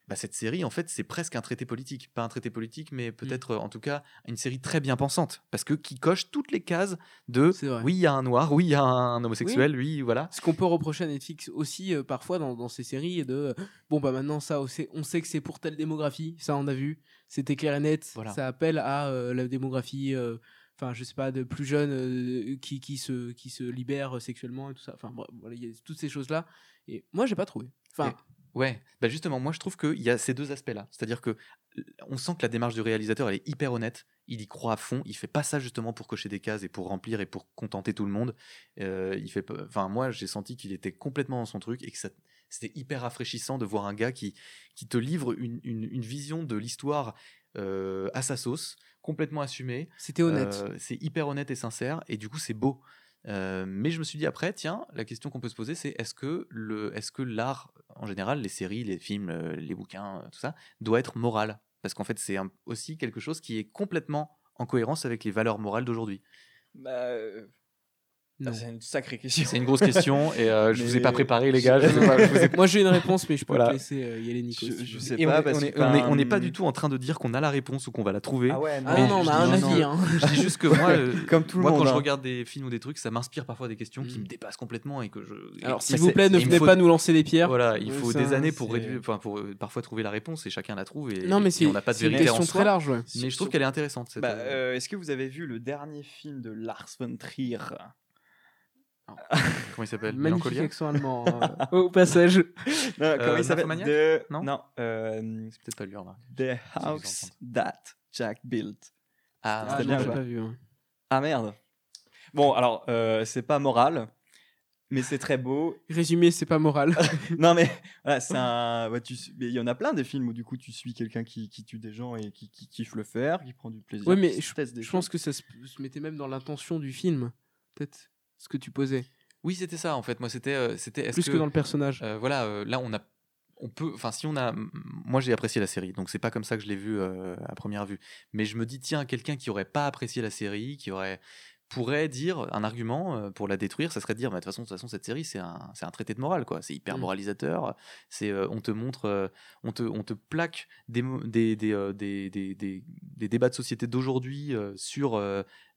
bah, cette série en fait c'est presque un traité politique, pas un traité politique mais peut-être euh, en tout cas une série très bien pensante parce que qui coche toutes les cases de oui il y a un noir, oui il y a un homosexuel, oui, voilà. Ce qu'on peut reprocher à Netflix aussi euh, parfois dans, dans ces séries de euh, bon bah maintenant ça on sait, on sait que c'est pour telle démographie, ça on a vu, c'était clair et net, Voilà. ça appelle à euh, la démographie euh, enfin je sais pas de plus jeunes euh, qui, qui se qui se libèrent sexuellement et tout ça. Enfin voilà, il y a toutes ces choses là et moi j'ai pas trouvé. Enfin Ouais, bah justement, moi je trouve qu'il y a ces deux aspects-là. C'est-à-dire que on sent que la démarche du réalisateur, elle est hyper honnête. Il y croit à fond. Il fait pas ça justement pour cocher des cases et pour remplir et pour contenter tout le monde. Euh, il fait, enfin moi j'ai senti qu'il était complètement dans son truc et que ça- c'était hyper rafraîchissant de voir un gars qui qui te livre une, une- une vision de l'histoire euh, à sa sauce, complètement assumée. c'était honnête. Euh, c'est hyper honnête et sincère, et du coup, c'est beau. Euh, mais je me suis dit après, tiens, la question qu'on peut se poser, c'est est-ce que le, est-ce que l'art en général, les séries, les films, euh, les bouquins, euh, tout ça, doit être moral? Parce qu'en fait, c'est aussi quelque chose qui est complètement en cohérence avec les valeurs morales d'aujourd'hui. Bah, c'est une sacrée question. C'est une grosse question et euh, je vous ai pas préparé, les gars. Je- je sais pas, je vous ai- Moi j'ai une réponse mais je peux Voilà. te laisser euh, y aller Nico. Je- sais pas, on n'est pas du tout en train de dire qu'on a la réponse ou qu'on va la trouver. Ah ouais, non, Ah Mais non, on a un avis. hein. Je dis juste que moi, euh, Comme tout le moi monde. quand je hein. regarde des films ou des trucs, ça m'inspire parfois des questions qui Mm. me dépassent complètement et que je. Alors s'il vous plaît ne venez pas nous lancer des pierres. Voilà, il faut des années pour euh, parfois trouver la réponse et chacun la trouve et, Non mais et c'est on n'a pas de vérité en question soi. très large. Mais je trouve qu'elle est intéressante. Bah, Est-ce que vous avez vu le dernier film de Lars von Trier? Comment il s'appelle Magnifique accent allemand euh, au passage. Non, comment il s'appelle Non Non. euh, C'est peut-être pas lui, remarque. The House That Jack Built. Ah, Ah, bien, pas vu. hein. Ah merde. Bon, alors, euh, c'est pas moral, mais c'est très beau. Résumé, c'est pas moral. non, mais voilà, c'est un. ouais, tu suis- mais il y en a plein des films où du coup tu suis quelqu'un qui, qui tue des gens et qui, qui kiffe le faire, qui prend du plaisir. Ouais, mais je, pense que ça se, se mettait même dans l'intention du film. Peut-être ce que tu posais. Oui, c'était ça en fait. Moi, c'était, euh, c'était. Plus que, dans le personnage. euh, voilà, euh, là on a, on peut, enfin si on a, moi j'ai apprécié la série, donc c'est pas comme ça que je l'ai vue euh, à première vue. Mais je me dis tiens, quelqu'un qui aurait pas apprécié la série, qui aurait pourrait dire un argument euh, pour la détruire, ça serait de dire bah, de toute façon, de toute façon cette série c'est un, c'est un traité de morale quoi, c'est hyper Mm. moralisateur, c'est euh, on te montre, euh, on te, on te plaque des, des, des, euh, des, des, débats de société d'aujourd'hui sur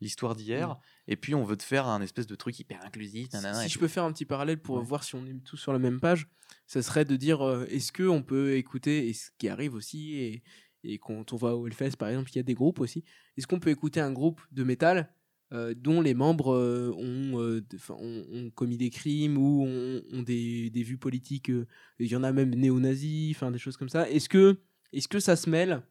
l'histoire d'hier, Mm. et puis on veut te faire un espèce de truc hyper inclusif. nanana, si je tout. peux faire un petit parallèle pour Ouais. voir si on est tous sur la même page, ça serait de dire est-ce que on peut écouter, et ce qui arrive aussi, et, et quand on va au Hellfest par exemple, il y a des groupes aussi, est-ce qu'on peut écouter un groupe de métal euh, dont les membres euh, ont, euh, ont, ont commis des crimes ou ont, ont des, des vues politiques, euh, il y en a même néo-nazis, enfin des choses comme ça. Est-ce que, est-ce que ça se mêle?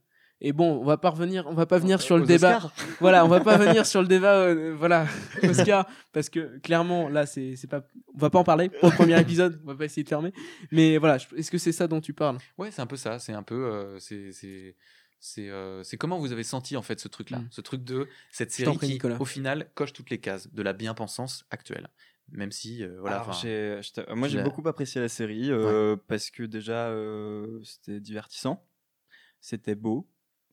Et bon, on va pas revenir, on va pas venir sur le débat. Oscars. Voilà, on va pas venir sur le débat, euh, voilà, Oscar, parce que clairement, là, c'est c'est pas, on va pas en parler pour le premier épisode, on va pas essayer de fermer. Mais voilà, est-ce que c'est ça dont tu parles? Ouais, c'est un peu ça. C'est un peu. euh, c'est c'est c'est euh, c'est comment vous avez senti en fait ce truc-là, Mm. ce truc de cette série prie, qui, Nicolas. au final, coche toutes les cases de la bien-pensance actuelle. Même si, euh, voilà. Alors, je t'a- moi j'ai beaucoup apprécié la série euh, parce que déjà euh, c'était divertissant, c'était beau.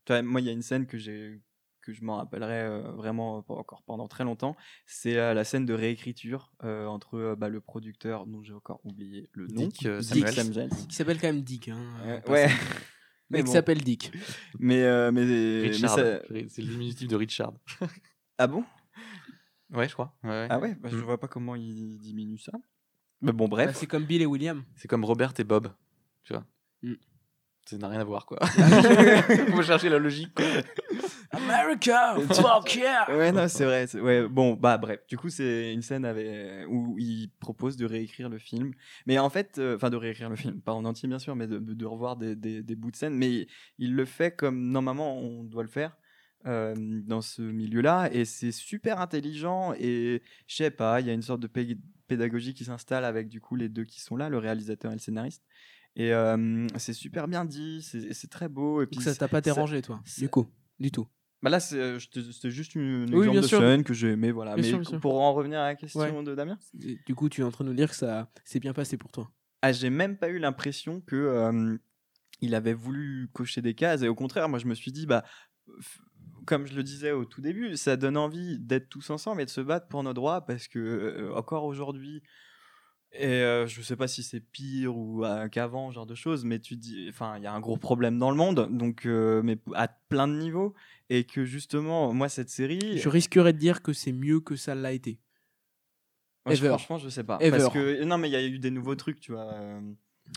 Moi il y a une scène que j'ai que je m'en rappellerai euh, vraiment pour- encore pendant très longtemps, c'est euh, la scène de réécriture euh, entre euh, bah, le producteur dont j'ai encore oublié le nom, Dick, euh, Dick. Qui s'appelle quand même Dick. Hein, Euh, euh, ouais. Le Mais mec bon. s'appelle Dick. Mais euh, mais, mais Richard. ça- C'est le diminutif de Richard. ah bon? Ouais, je crois. Ouais, ouais. Ah ouais, bah, je Mm. vois pas comment il diminue ça. Mais bon Bah, bref. c'est comme Bill et William. C'est comme Robert et Bob. Tu vois. Mm. Ça n'a rien à voir, quoi. Faut chercher la logique. quoi. America, fuck yeah. Ouais, non, c'est vrai. Ouais, bon, bah bref. Du coup, c'est une scène avec... où il propose de réécrire le film. Mais en fait, euh, enfin, de réécrire le film, pas en entier, bien sûr, mais de, de revoir des, des- des bouts de scène. Mais il le fait comme normalement on doit le faire euh, dans ce milieu-là. Et c'est super intelligent. Et je sais pas, il y a une sorte de pé- pédagogie qui s'installe avec du coup les deux qui sont là, le réalisateur et le scénariste. Et euh, c'est super bien dit, c'est c'est très beau. Et puis Donc ça t'a pas dérangé, toi, du coup, du tout? Bah là, c'est euh, c'était juste une, une Oui, exemple de sûr. scène que j'ai aimé, voilà. Bien Mais sûr, bien sûr. pour en revenir à la question Ouais. de Damien, Du coup, tu es en train de nous dire que ça s'est bien passé pour toi. ah, j'ai même pas eu l'impression que euh, il avait voulu cocher des cases. Et au contraire, moi, je me suis dit, bah, comme je le disais au tout début, ça donne envie d'être tous ensemble et de se battre pour nos droits parce que euh, encore aujourd'hui. Et euh, je sais pas si c'est pire ou euh, qu'avant, genre de choses, mais tu dis, enfin, il y a un gros problème dans le monde, donc, euh, mais à plein de niveaux, et que justement, moi, cette série, Je risquerais de dire que c'est mieux que ça l'a été. Moi, je- Ever. franchement, je sais pas. Ever. Parce que non, mais il y a eu des nouveaux trucs, tu vois. euh,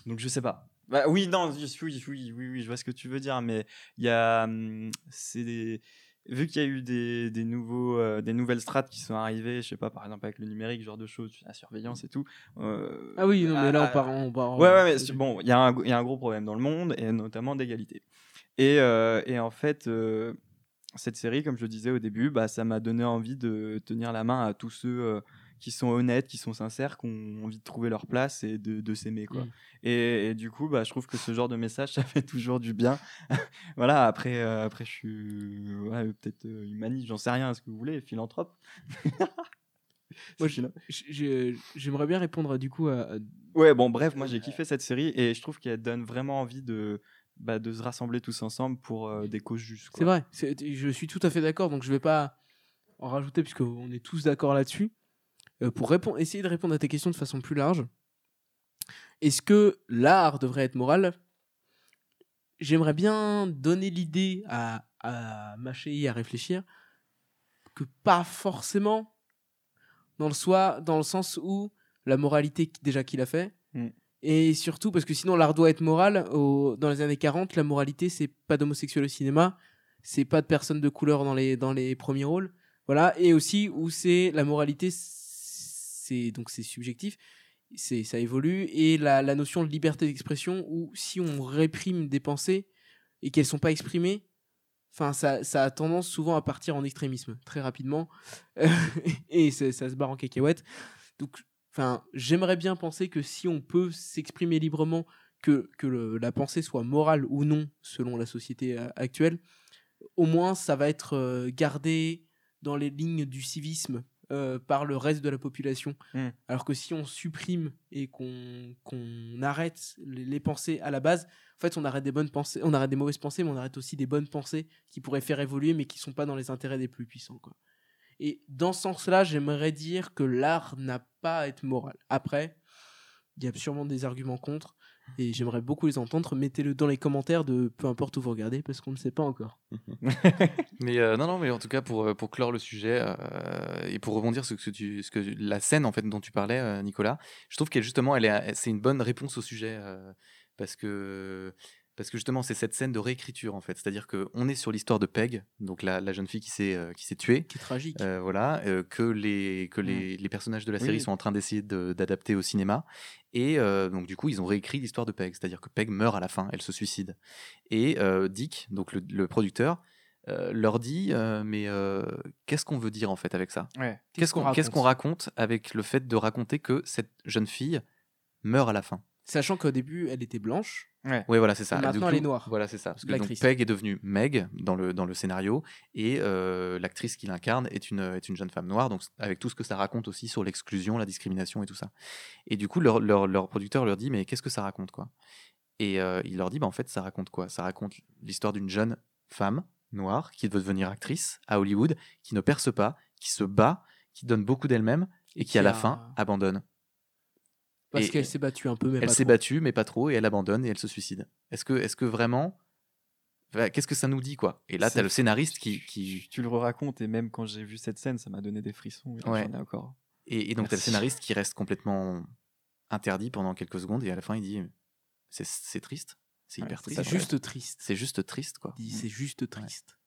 donc je sais pas. Bah, oui, non, oui, oui, oui, oui, oui, je vois ce que tu veux dire, mais il y a, hum, c'est des- vu qu'il y a eu des, des nouveaux, euh, des nouvelles strates qui sont arrivées, je sais pas, par exemple avec le numérique, ce genre de choses, la surveillance et tout. euh, Ah oui, non, mais là, on part, on part- Ouais, ouais, mais bon, il y, a un- il y a un gros problème dans le monde, et notamment d'égalité. Et, euh, et en fait, cette série, comme je le disais au début, bah, ça m'a donné envie de tenir la main à tous ceux qui sont honnêtes, qui sont sincères, qui ont envie de trouver leur place et de, de s'aimer. quoi. Mm. Et, et du coup, bah, je trouve que ce genre de message, ça fait toujours du bien. voilà, après, euh, après, je suis ouais, peut-être euh, humaniste, j'en sais rien, ce que vous voulez, philanthrope. Moi, J'aimerais bien répondre du coup à. à- Ouais, bon, bref, moi j'ai kiffé cette série et je trouve qu'elle donne vraiment envie de, bah, de se rassembler tous ensemble pour euh, des causes justes. quoi. C'est vrai, c'est- je suis tout à fait d'accord, donc je vais pas en rajouter puisqu'on est tous d'accord là-dessus. Euh, pour répondre, essayer de répondre à tes questions de façon plus large, est-ce que l'art devrait être moral? J'aimerais bien donner l'idée à, à Machéi à réfléchir que pas forcément dans le, soi, dans le sens où la moralité déjà qu'il a fait. Mm. et surtout parce que sinon l'art doit être moral au- dans les années 40 la moralité c'est pas d'homosexuels au cinéma c'est pas de personnes de couleur dans les dans les premiers rôles. Voilà. Et aussi où c'est la moralité donc c'est subjectif c'est ça évolue et la, notion de liberté d'expression où si on réprime des pensées et qu'elles sont pas exprimées enfin ça, ça a tendance souvent à partir en extrémisme très rapidement et ça se barre en cacahuète. Donc enfin j'aimerais bien penser que si on peut s'exprimer librement que, que la pensée soit morale ou non selon la société euh, actuelle au moins ça va être euh, gardé dans les lignes du civisme euh, par le reste de la population. Mm. Alors que si on supprime et qu'on qu'on arrête les, les pensées à la base, en fait, on arrête des bonnes pensées, on arrête des mauvaises pensées, mais on arrête aussi des bonnes pensées qui pourraient faire évoluer, mais qui sont pas dans les intérêts des plus puissants. Quoi. Et dans ce sens-là, j'aimerais dire que l'art n'a pas à être moral. Après, il y a sûrement des arguments contre, et j'aimerais beaucoup les entendre. Mettez-le dans les commentaires de peu importe où vous regardez, parce qu'on ne sait pas encore. Mais euh, non, non, mais en tout cas, pour, euh, pour clore le sujet euh, et pour rebondir sur ce que tu, ce que, la scène en fait dont tu parlais, Nicolas, je trouve qu'elle justement, elle est, c'est une bonne réponse au sujet parce que parce que justement, c'est cette scène de réécriture en fait. C'est-à-dire qu'on est sur l'histoire de Peg, donc la, la jeune fille qui s'est euh, qui s'est tuée. Qui est tragique. Euh, voilà, euh, que les que les, les personnages de la série Oui. sont en train d'essayer de- d'adapter au cinéma. Et donc du coup, ils ont réécrit l'histoire de Peg, c'est-à-dire que Peg meurt à la fin, elle se suicide. Et Dick, donc le, le producteur, euh, leur dit euh, mais euh, qu'est-ce qu'on veut dire en fait avec ça? Ouais. Qu'est-ce qu'on qu'est-ce qu'on raconte? raconte avec le fait de raconter que cette jeune fille meurt à la fin? Sachant qu'au début, elle était blanche. Oui, voilà, c'est ça. Et maintenant, elle est noire. Voilà, c'est ça. Parce que donc. Peg est devenue Meg dans le, dans le scénario et euh, l'actrice qui l'incarne est une, est une jeune femme noire, donc avec tout ce que ça raconte aussi sur l'exclusion, la discrimination et tout ça. Et du coup, leur, leur, leur producteur leur dit Mais qu'est-ce que ça raconte quoi? Et euh, il leur dit bah, En fait, ça raconte quoi? Ça raconte l'histoire d'une jeune femme noire qui veut devenir actrice à Hollywood, qui ne perce pas, qui se bat, qui donne beaucoup d'elle-même et qui, Qui à la fin abandonne. Parce qu'elle s'est battue un peu, mais Elle s'est battue, mais pas trop, et elle abandonne et elle se suicide. Est-ce que, est-ce que vraiment. Enfin, Qu'est-ce que ça nous dit, quoi? Et là, C'est- t'as le scénariste qui. qui... Tu le racontes et même quand j'ai vu cette scène, ça m'a donné des frissons. et Ouais. J'en ai encore. Et, et donc, t'as le scénariste qui reste complètement interdit pendant quelques secondes, et à la fin, il dit C'est, triste. C'est Ouais, hyper triste. C'est juste triste. C'est juste triste, quoi. Il dit, C'est juste triste.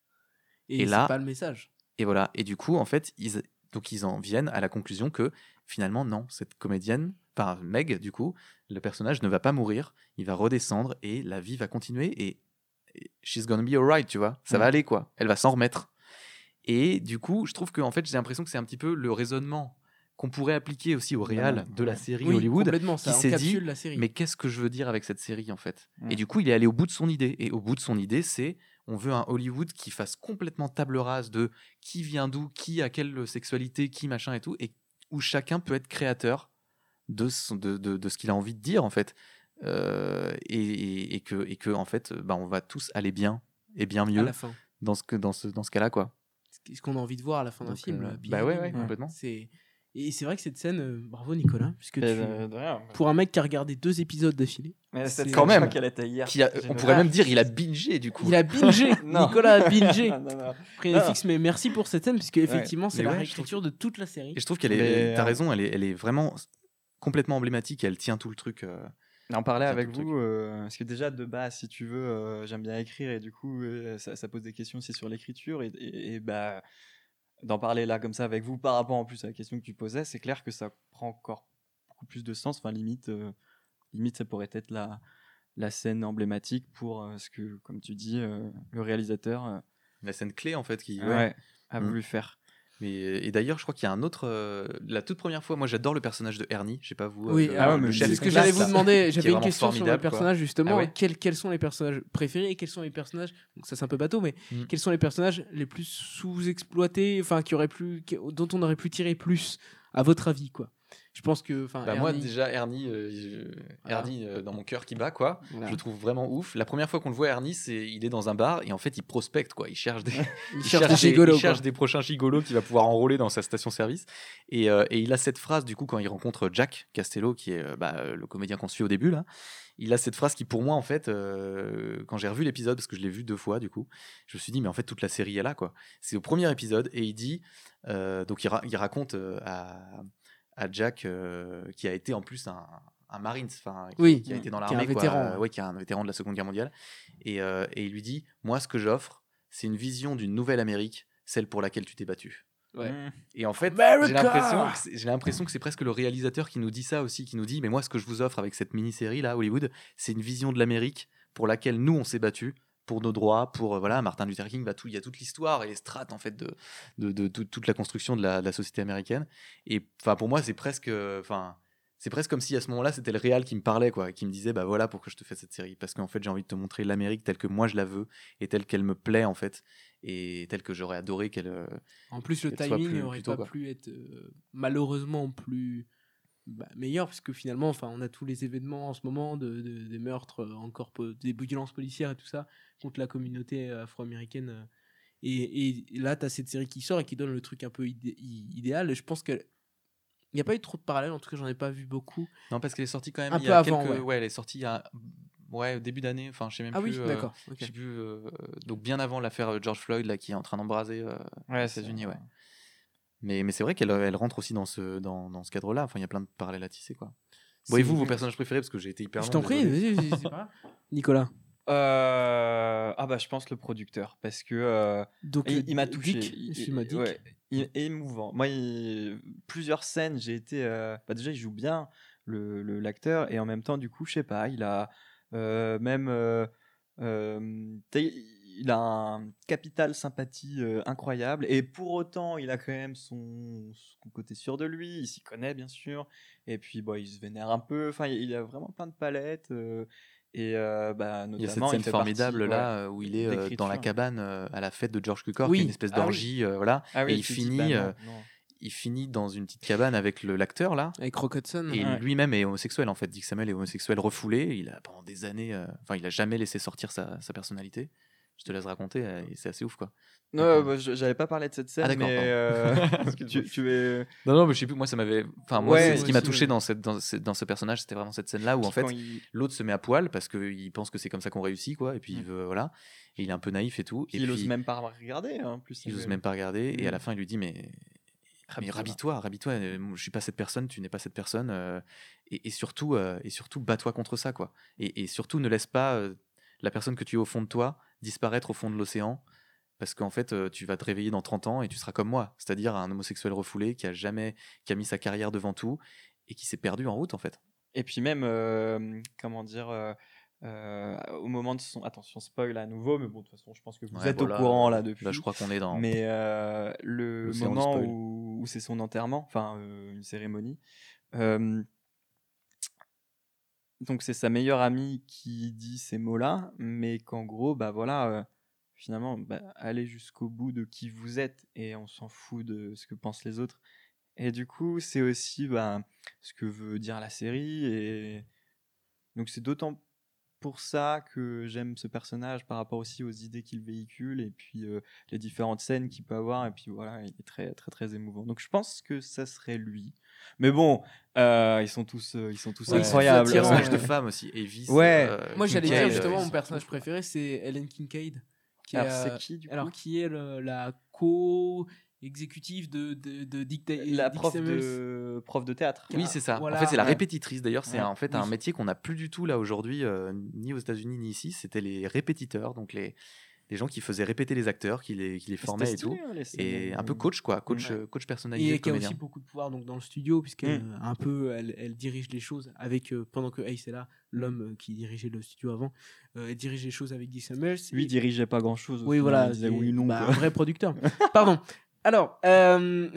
Et, Et c'est là- pas le message. Et voilà. Et du coup, en fait, ils, donc ils en viennent à la conclusion que finalement, non, cette comédienne, enfin Meg, du coup, le personnage ne va pas mourir, il va redescendre et la vie va continuer et, et she's gonna be alright, tu vois. Ça va Mm. aller, quoi. Elle va s'en remettre. Et du coup, je trouve que en fait, j'ai l'impression que c'est un petit peu le raisonnement qu'on pourrait appliquer aussi au réal Vraiment, de la série Oui, Hollywood. complètement, ça qui s'est dit, encapsule la série. Mais qu'est-ce que je veux dire avec cette série en fait? Mm. Et du coup, il est allé au bout de son idée. Et au bout de son idée, c'est on veut un Hollywood qui fasse complètement table rase de qui vient d'où, qui a quelle sexualité, qui machin et tout, et où chacun peut être créateur de, son- de, de, de ce qu'il a envie de dire en fait. Euh, et, et- et que, et que en fait, bah, on va tous aller bien et bien à mieux la fin. dans ce, que, dans ce, dans ce cas-là. quoi. Ce qu'on a envie de voir à la fin d'un film. euh, bah ouais, complètement. C'est et c'est vrai que cette scène, euh, bravo Nicolas, puisque tu- pour un mec qui a regardé deux épisodes d'affilée, Mais c'est- Quand même. crois qu'elle était hier. Qui a- J'ai on pourrait même dire il a bingé du coup. il a bingé. Nicolas a bingé. Non, mais merci pour cette scène, puisque effectivement c'est la ouais, trouve réécriture de toute la série. Et je trouve qu'elle est. Mais, T'as euh, raison, elle est, elle est vraiment complètement emblématique. Elle tient tout le truc. euh, C'est un avec vous, euh, parce que déjà de base, si tu veux, euh, j'aime bien écrire et du coup, euh, ça, ça pose des questions aussi sur l'écriture et, et- et, bah, d'en parler là comme ça avec vous par rapport en plus à la question que tu posais, c'est clair que ça prend encore beaucoup plus de sens. Enfin, limite, euh, limite ça pourrait être la, la scène emblématique pour euh, ce que, comme tu dis, euh, le réalisateur euh, la scène clé en fait qui. ouais, a Mm. voulu faire. Mais, et d'ailleurs, je crois qu'il y a un autre. euh, la toute première fois, moi j'adore le personnage de Ernie. Je sais pas vous. Oui, ah ouais, mais c'est ce que j'allais vous demander. J'avais une question sur le personnage justement. Ah ouais quels, quels sont les personnages préférés et quels sont les personnages donc ça c'est un peu bateau, mais Mm. quels sont les personnages les plus sous-exploités, enfin qui auraient plus, qui- dont on aurait pu tirer plus, à votre avis quoi? Je pense que, enfin, Bah, moi déjà Ernie, euh, je-. Ernie euh, dans mon cœur qui bat quoi. voilà. Je le trouve vraiment ouf. La première fois qu'on le voit Ernie, c'est il est dans un bar et en fait il prospecte quoi. Il cherche des, il il cherche des des, gigolos. il cherche quoi. des prochains gigolos qu'il va pouvoir enrôler dans sa station-service. Et, euh, et il a cette phrase, du coup, quand il rencontre Jack Castello, qui est bah, le comédien qu'on suit au début, là, il a cette phrase qui, pour moi, en fait, euh, quand j'ai revu l'épisode, parce que je l'ai vu deux fois, du coup, je me suis dit, mais en fait, toute la série est là, quoi. C'est au premier épisode, et il dit, euh, donc il, ra- il raconte euh, à, à Jack, euh, qui a été en plus un, un Marines, enfin, qui, Oui, qui a été dans qui est un l'armée, euh, ouais. qui est un vétéran de la Seconde Guerre mondiale. Et, euh, et il lui dit, moi, ce que j'offre, c'est une vision d'une nouvelle Amérique, celle pour laquelle tu t'es battu. Ouais. Mm. Et en fait, America j'ai l'impression que c'est- j'ai l'impression que c'est presque le réalisateur qui nous dit ça aussi, qui nous dit, mais moi, ce que je vous offre avec cette mini-série là, Hollywood, c'est une vision de l'Amérique pour laquelle nous, on s'est battu pour nos droits, pour euh, voilà, Martin Luther King, bah, tout, il y a toute l'histoire et les strates en fait de, de, de tout- toute la construction de la, de la société américaine. Et enfin, pour moi, c'est presque, enfin, c'est presque comme si à ce moment-là, c'était le réal qui me parlait, quoi, qui me disait, bah voilà, pourquoi je te fais cette série, parce qu'en fait, j'ai envie de te montrer l'Amérique telle que moi je la veux et telle qu'elle me plaît en fait, et telle que j'aurais adoré qu'elle. euh, En plus, le timing n'aurait pas quoi. pu être euh, malheureusement plus bah, meilleur, puisque finalement, enfin, on a tous les événements en ce moment de, de- des meurtres, euh, encore des violences policières et tout ça contre la communauté euh, afro-américaine. euh. Et, et là, tu as cette série qui sort et qui donne le truc un peu idé- i- idéal. Et je pense que il n'y a pas eu trop de parallèles, en tout cas, j'en ai pas vu beaucoup. Non, parce qu'elle est sortie quand même Un il y peu a avant, quelques... ouais. elle est sortie il y a... ouais, au début d'année, enfin, je sais même Ah plus. oui, euh, d'accord. ok. je sais plus, euh, donc bien avant l'affaire George Floyd là, qui est en train d'embraser euh, Ouais, les États-Unis, ouais. Mais, mais c'est vrai qu'elle elle rentre aussi dans ce, dans, dans ce cadre-là. Enfin, il y a plein de parallèles à tisser, quoi. Bon, et vous, vos personnages préférés, parce que j'ai été hyper Je t'en prie, vas-y, vas-y, pas. Nicolas. Euh, Ah bah je pense le producteur parce que euh, Donc, il, il m'a touché. Dick, Il- il- Dick. ouais, il- émouvant. Moi, il- plusieurs scènes, j'ai été. euh, bah déjà, il joue bien le le- l'acteur et en même temps, du coup, je sais pas, il a euh, même. Il a un capital sympathie euh, incroyable et pour autant, il a quand même son, son côté sûr de lui. Il s'y connaît bien sûr et puis bon, il se vénère un peu. Enfin, il a vraiment plein de palettes. euh, et euh, bah, Il y a cette notamment, scène formidable partie, là ouais, où il est euh, dans la cabane euh, à la fête de George Cukor, Oui. qui est une espèce Ah oui. d'orgie, euh, voilà. Ah oui, et il finit, bah non, euh, non. il finit dans une petite cabane avec l'acteur là. Avec Rock Hudson. Et Ouais. lui-même est homosexuel en fait. Dick Samuel est homosexuel refoulé. Il a pendant des années, euh, enfin, il a jamais laissé sortir sa, sa personnalité. Je te laisse raconter, euh, c'est assez ouf quoi. Non, bah, je- j'avais pas parlé de cette scène, Ah, mais euh, tu, tu es. Non, non, mais je sais plus. Moi, ça m'avait. Enfin, moi, Ouais, c'est- ce qui m'a touché dans, cette, dans, ce, dans ce personnage, c'était vraiment cette scène-là où en fait il- l'autre se met à poil parce qu'il pense que c'est comme ça qu'on réussit, quoi. Et puis il Mm. veut, voilà. Et il est un peu naïf et tout. Et il puis, ose même pas regarder, hein, plus. il ose même pas regarder. Et à Mm. la fin, il lui dit mais. Mais rhabille-toi, rhabille-toi. euh, Je suis pas cette personne, tu n'es pas cette personne. euh, et, et surtout, euh, et surtout, bats-toi contre ça, quoi. Et, et surtout, ne laisse pas euh, la personne que tu es au fond de toi disparaître au fond de l'océan, parce qu'en fait, euh, tu vas te réveiller dans 30 ans et tu seras comme moi, c'est-à-dire un homosexuel refoulé qui a jamais, qui a mis sa carrière devant tout et qui s'est perdu en route en fait. Et puis même, euh, comment dire, euh, euh, au moment de son... Attention, spoil à nouveau, mais bon, de toute façon, je pense que vous Ouais, êtes voilà, au courant là Là, depuis. je crois qu'on est dans. Mais le moment où, où c'est son enterrement, enfin une cérémonie, donc c'est sa meilleure amie qui dit ces mots-là, mais qu'en gros, bah voilà, euh, finalement, bah, allez jusqu'au bout de qui vous êtes et on s'en fout de ce que pensent les autres. Et du coup, c'est aussi bah, ce que veut dire la série et donc c'est d'autant pour ça que j'aime ce personnage par rapport aussi aux idées qu'il véhicule et puis euh, les différentes scènes qu'il peut avoir et puis voilà il est très très très émouvant donc je pense que ça serait lui mais bon euh, ils sont tous euh, ils sont tous Ouais, incroyables Le personnage de femme aussi, Evis. Ouais. euh, Moi, j'allais Kincaid, dire justement, euh, mon ils personnage préféré, c'est Ellen Kincaid. Qui alors est, euh, c'est qui du coup? alors, qui est le- la co-exécutive de, de, de Dick la Dick prof Samuels. de prof de théâtre Oui, c'est ça. Voilà. en fait, c'est la répétitrice. D'ailleurs, c'est Ouais. en fait Oui. un métier qu'on n'a plus du tout là aujourd'hui, euh, ni aux États-Unis ni ici. C'était les répétiteurs, donc les, les gens qui faisaient répéter les acteurs, qui les, qui les formaient et tout. hein, les Et euh, un peu coach, quoi, coach, Ouais. euh, coach personnalisé, Et qui a aussi beaucoup de pouvoir donc, dans le studio, puisqu'elle Mm. euh, un peu, elle, elle dirige les choses avec, euh, pendant que Ace est là, l'homme euh, qui dirigeait le studio avant, euh, elle dirige les choses avec Dick Samuels. lui Et- il dirigeait pas grand chose Oui, voilà. il disait oui non bah, un vrai producteur. Pardon. Alors, euh,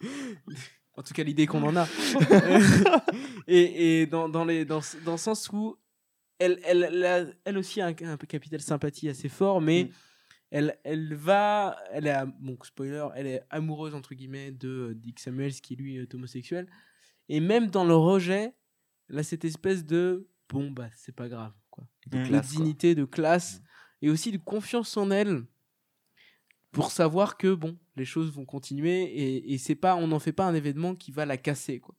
en tout cas, l'idée qu'on en a. et et dans, dans, les, dans, dans le sens où elle, elle, elle, a- elle aussi a un, un capital sympathie assez fort, mais Mm. elle, elle va. Elle est, bon, spoiler, elle est amoureuse, entre guillemets, de Dick Samuels, qui lui est homosexuel. Et même dans le rejet, elle a cette espèce de. Bon, bah, c'est pas grave, quoi De Mm. de classe, quoi. dignité, de classe, et aussi de confiance en elle pour savoir que bon, les choses vont continuer et, c'est pas, on n'en fait pas un événement qui va la casser quoi.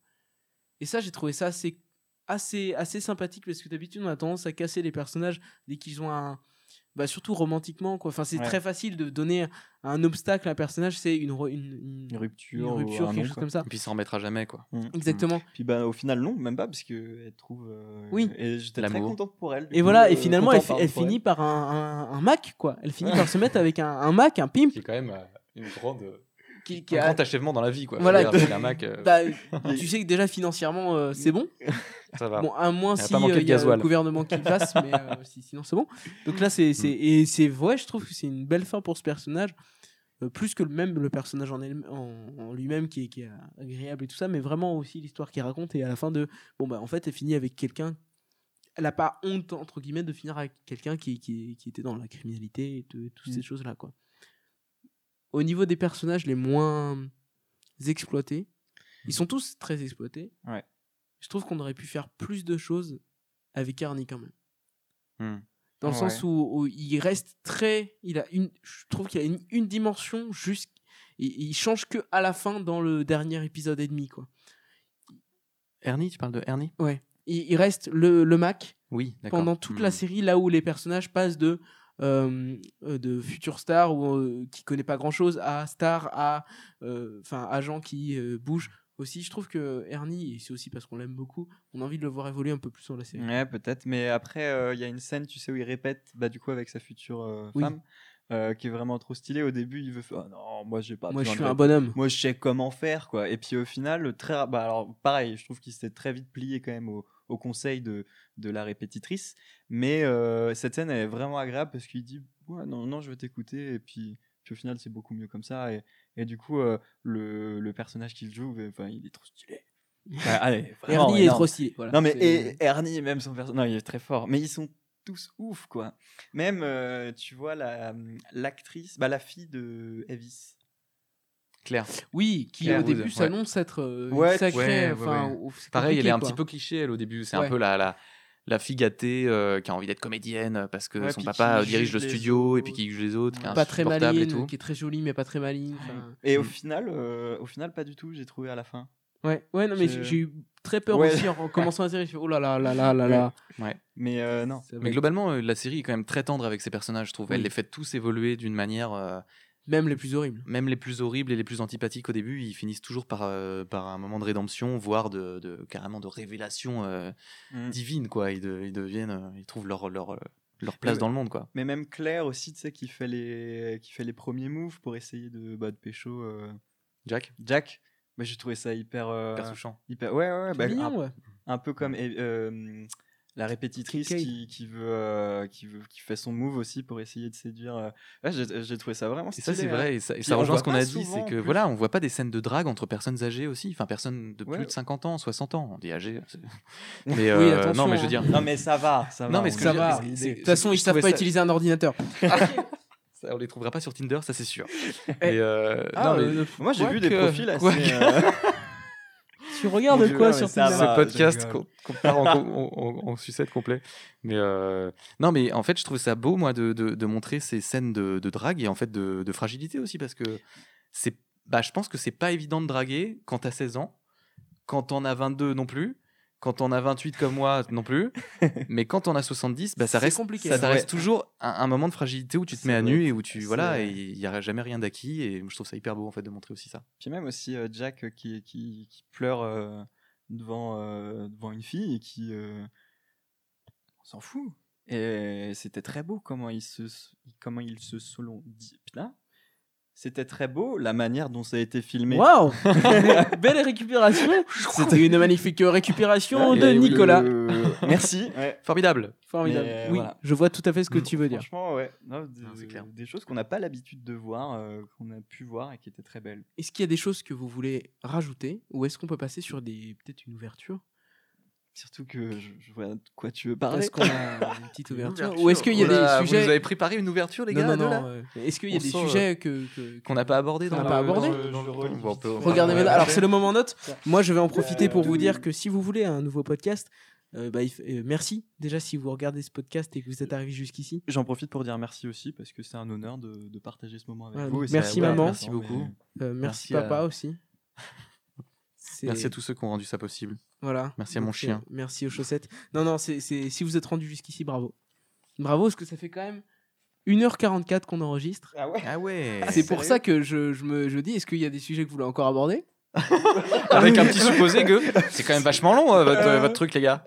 Et ça, j'ai trouvé ça assez, assez, assez sympathique parce que d'habitude on a tendance à casser les personnages dès qu'ils ont un, bah surtout romantiquement quoi. Enfin, c'est Ouais. très facile de donner un obstacle à un personnage, c'est une, une, une- une rupture, une rupture, quelque chose quoi. comme ça. Et puis, il s'en remettra jamais, quoi. Exactement. Puis bah, au final, non, même pas, parce qu'elle trouve. euh, Oui. Et j'étais très contente pour elle. Et coup, voilà, et euh, finalement, elle, elle finit par un, un, un Mac, quoi. Elle finit par se mettre avec un, un Mac, un pimp, Qui est quand même euh, une grande, qui, qui un a- grand achèvement dans la vie, quoi. Voilà, avec un Mac, euh, Bah, tu sais que déjà financièrement euh, c'est bon. ça va. Bon, à moins si euh, il y a le gasoil. gouvernement qui le fasse, mais euh, si- sinon c'est bon. Donc là c'est c'est et c'est vrai, je trouve que c'est une belle fin pour ce personnage, euh, plus que le même le personnage en, elle- en, en lui-même qui est, qui est agréable et tout ça, mais vraiment aussi l'histoire qu'il raconte et à la fin de bon bah en fait elle finit avec quelqu'un. Elle a pas honte entre guillemets de finir avec quelqu'un qui, qui, qui était dans la criminalité et de- toutes Mm. ces choses là quoi. Au niveau des personnages les moins exploités, ils sont tous très exploités. Ouais. Je trouve qu'on aurait pu faire plus de choses avec Arnie quand même. Hmm. Dans le Ouais. sens où, où il reste très. Il a une, je trouve qu'il a une, une dimension juste. Il, il change que à la fin dans le dernier épisode et demi. Quoi. Ernie, tu parles de Ernie? Il, il reste le, le Mac Oui, pendant toute la Hmm. série, là où les personnages passent de. Euh, euh, de futur star ou euh, qui connaît pas grand chose à star à enfin agent qui bouge aussi je trouve que Ernie et c'est aussi parce qu'on l'aime beaucoup on a envie de le voir évoluer un peu plus dans la série Ouais, peut-être. Mais après, il y a une scène, tu sais, où il répète, bah, du coup, avec sa future Oui. femme, euh, qui est vraiment trop stylée. Au début, il veut faire, Ah non, moi, j'ai pas moi je suis de un bonhomme moi je sais comment faire quoi et puis au final très bah alors pareil je trouve qu'il s'est très vite plié quand même au, au conseil de, de la répétitrice mais euh, cette scène elle est vraiment agréable parce qu'il dit ouais non non je vais t'écouter et puis puis au final c'est beaucoup mieux comme ça et, et du coup euh, le, le personnage qu'il joue enfin il est trop stylé Bah, allez vraiment Ernie est trop stylé voilà. non mais et Ernie même son personnage il est très fort mais ils sont tous ouf quoi même euh, tu vois la l'actrice bah la fille de Evis Claire. Oui, qui Claire au début ouais. s'annonce être euh, Ouais, sacrée. ouais, enfin, Pareil, elle est un quoi. petit peu cliché, elle, au début. C'est un peu la, la, la fille gâtée euh, qui a envie d'être comédienne euh, parce que Ouais, son papa euh, dirige le studio et puis qui juge les autres, qui est Pas très insupportable et maligne, tout. qui est très jolie mais pas très maligne. Et au Mm. final, euh, au final, pas du tout. J'ai trouvé à la fin. Ouais, ouais, non mais j'ai eu très peur Ouais. aussi en commençant la série. Je fais, oh là là là là là là. Mais euh, non. Mais globalement, la série est quand même très tendre avec ses personnages, je trouve. Elle les fait tous évoluer d'une manière. Même les plus horribles. même les plus horribles et les plus antipathiques au début, ils finissent toujours par, euh, par un moment de rédemption, voire de, de- carrément de révélation euh, Mm. divine, quoi. Ils, de- ils deviennent, euh, ils trouvent leur, leur, leur place Mais- dans le monde, quoi. Mais même Claire aussi, tu sais, qui fait les, qui fait les premiers moves pour essayer de, bah, de pécho euh, Jack, Jack. Bah, j'ai trouvé ça hyper, euh, hyper touchant. hyper, ouais, ouais, ouais, bah, mignon, un, ouais. un peu comme la répétitrice qui, qui veut, euh, qui veut, qui fait son move aussi pour essayer de séduire. euh. Ouais, j'ai trouvé ça vraiment Et ça, stylé. c'est hein. vrai, et ça, et rejoint ce qu'on a dit, c'est que plus. voilà, on voit pas des scènes de drague entre personnes âgées aussi, enfin personnes de plus Ouais. de 50 ans, 60 ans, on dit âgées. Oui, Mais euh, attention, non, mais je veux hein. dire, Non, mais ça va. Ça Non, va, mais on ce est que Ça va. De toute façon, ils savent pas ça- utiliser un ordinateur. on les trouvera pas sur Tinder, ça c'est sûr. Mais, euh, Ah, non, mais Moi, j'ai vu des profils assez. Tu regardes Dieu, quoi sur ça Tinder va. ce podcast qu'on part en, en- en- en sucette complet. Mais euh, non, mais en fait, je trouve ça beau, moi, de, de- de montrer ces scènes de, de drague et en fait de, de fragilité aussi, parce que c'est, bah, je pense que c'est pas évident de draguer quand t'as 16 ans, quand t'en as 22 non plus, quand on a 28 comme moi non plus, mais quand on a 70, bah, ça reste, compliqué, ça, reste toujours un, un moment de fragilité où tu te mets à nu et où tu voilà il y a jamais rien d'acquis et je trouve ça hyper beau en fait de montrer aussi ça. Puis même aussi euh, Jack euh, qui, qui, qui pleure euh, devant, euh, devant une fille et qui. on s'en fout. Et c'était très beau comment il se, comment il se selon. dit- Putain. C'était très beau la manière dont ça a été filmé. Waouh Belle récupération C'était une magnifique récupération Et de le- Nicolas. Merci. Ouais. Formidable. Formidable. Mais, oui, voilà. je vois tout à fait ce que tu veux dire. Franchement, ouais. Non, des, Non, c'est clair. des choses qu'on n'a pas l'habitude de voir, euh, qu'on a pu voir et qui étaient très belles. Est-ce qu'il y a des choses que vous voulez rajouter ou est-ce qu'on peut passer sur des peut-être une ouverture? Surtout que je, je vois de quoi tu veux parler. Est-ce qu'on a une petite Une ouverture, ouverture. Ou est-ce qu'il y a des Vous sujets avez préparé une ouverture, les gars, non, là non, Est-ce qu'il y a On des sent, euh, sujets que, que- qu'on n'a pas abordé Qu'on dans pas abordé Regardez Alors c'est le moment note. Moi je vais en profiter pour vous dire que si vous voulez un nouveau podcast, euh, bah, euh, merci déjà si vous regardez ce podcast et que vous êtes arrivé jusqu'ici. J'en profite pour dire merci aussi parce que c'est un honneur de, de partager ce moment avec Ouais, vous. et merci, maman. Merci beaucoup. Euh, merci, Merci à- papa aussi. C'est- Merci à tous ceux qui ont rendu ça possible. Voilà. Merci à mon chien. euh, merci aux chaussettes. Non non, c'est c'est- si vous êtes rendu jusqu'ici, bravo. Bravo parce que ça fait quand même 1h44 qu'on enregistre. Ah ouais Ah ouais c'est pour sérieux ça que je, je me je dis est-ce qu'il y a des sujets que vous voulez encore aborder? Avec un petit supposé que c'est quand même vachement long euh, votre, Euh. votre truc les gars.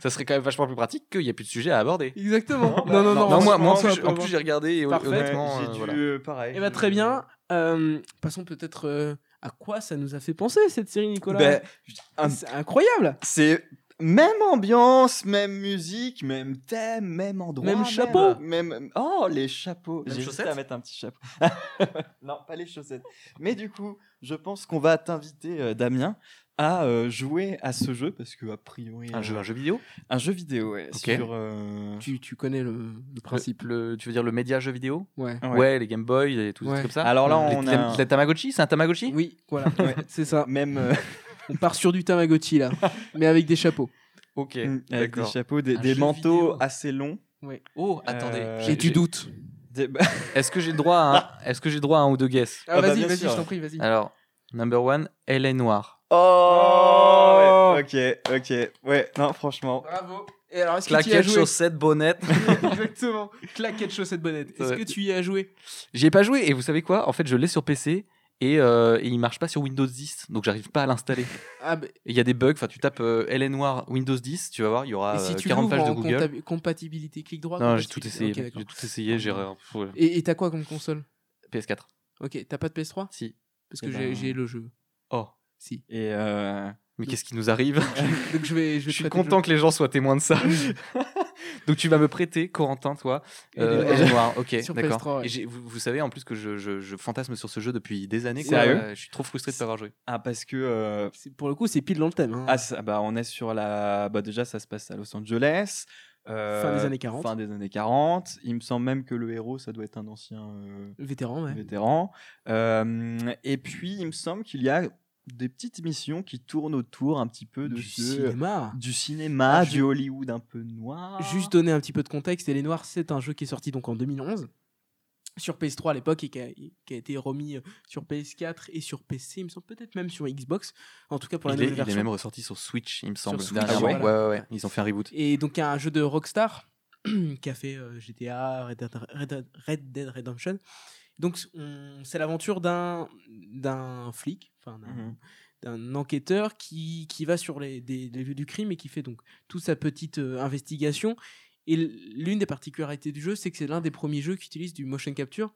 Ça serait quand même vachement plus pratique qu'il n'y a plus de sujet à aborder. Exactement. Non, Non non bah, non. Non, moi, moi en plus, j'ai regardé et Parfait. honnêtement, j'ai euh, dû, voilà. euh, pareil. Eh ben, très bien. Euh, passons peut-être euh, à quoi ça nous a fait penser cette série, Nicolas. Ben, c'est incroyable. c'est même ambiance, même musique, même thème, même endroit. Même chapeau. Même, oh, les chapeaux. J'ai hésité chaussettes à mettre un petit chapeau. non, pas les chaussettes. Mais du coup, je pense qu'on va t'inviter, euh, Damien, à euh, jouer à ce jeu parce que, a priori. Un euh, jeu, un jeu vidéo? un jeu vidéo, ouais. Ok. Sur, euh, Tu, tu connais le, le principe. Le, le- tu veux dire le média jeu vidéo? Ouais. ouais. les Game Boy et tout, Ouais. comme ça. Alors là, on les- a. les Tamagotchi, c'est un Tamagotchi? Oui, voilà. Ouais. c'est ça. Même euh, On part sur du Tamagotchi là, mais avec des chapeaux. Ok, avec des chapeaux, des, Un manteaux vidéo. assez longs. Oh, attendez. Euh, j'ai- Et tu doutes. Des- Est-ce que j'ai le droit à un, est-ce que j'ai droit à un ou deux guess Ah, Ah bah, vas-y, vas-y, je t'en prie, vas-y. Alors, number one, elle est noire. Oh, Ok, ok. Ouais, non, franchement. Bravo. Et alors, est-ce que tu y as joué chaussettes, bonnettes. Exactement. Claquette, chaussette, bonnette. Est-ce Ouais. que tu y as joué J'y ai pas joué et vous savez quoi? En fait, je l'ai sur PC et, euh, et il marche pas sur Windows 10, donc j'arrive pas à l'installer. Ah, bah, Il y a des bugs. Enfin, tu tapes euh, est noire Windows 10, tu vas voir, il y aura et si euh, tu 40 l'ouvres pages de en Google. compta- compatibilité clic droit Non, j'ai tout compatibilité. essayé. Ok, mec, d'accord. j'ai tout essayé. J'ai ouais. Et et t'as quoi comme console? PS4. Ok, t'as pas de PS3 Si. Parce que Eh j'ai ben- j'ai le jeu. Si. Et euh, Mais qu'est-ce qui nous arrive Donc je vais, je Je vais suis content que les gens soient témoins de ça. Donc tu vas me prêter, Corentin, toi, euh, est noire. Ok, Sur d'accord. PS3, ouais. Et j'ai- vous, vous savez en plus que je, je- je fantasme sur ce jeu depuis des années. quoi. Sérieux? Euh, Je suis trop frustré de pas avoir joué. ah parce que euh, C'est- Pour le coup, c'est pile dans le thème. hein. ah, ça- bah on est sur la bah déjà ça se passe à Los Angeles. euh, Fin des années 40. Fin des années 40. Il me semble même que le héros ça doit être un ancien euh, Vétéran, ouais. vétéran. Euh, et puis il me semble qu'il y a des petites missions qui tournent autour un petit peu de Du ce- cinéma. du cinéma, Ah, du Hollywood un peu noir. Juste donner un petit peu de contexte, Et les Noirs, c'est un jeu qui est sorti donc en 2011 sur PS3 à l'époque et qui a, qui a été remis euh, sur PS4 et sur PC, il me semble peut-être même sur Xbox, en tout cas pour la Il est, nouvelle il est version. même ressorti sur Switch, il me semble. Switch, ah ouais, ouais ouais, ouais. Ils ont fait un reboot. Et donc il y a un jeu de Rockstar qui a fait euh, GTA, Dead- Red Dead Redemption. Donc on- c'est l'aventure d'un d'un flic, enfin d'un Mhm. enquêteur qui, qui va sur les, des, les lieux du crime et qui fait donc toute sa petite euh, investigation. Et l'une des particularités du jeu, c'est que c'est l'un des premiers jeux qui utilise du motion capture.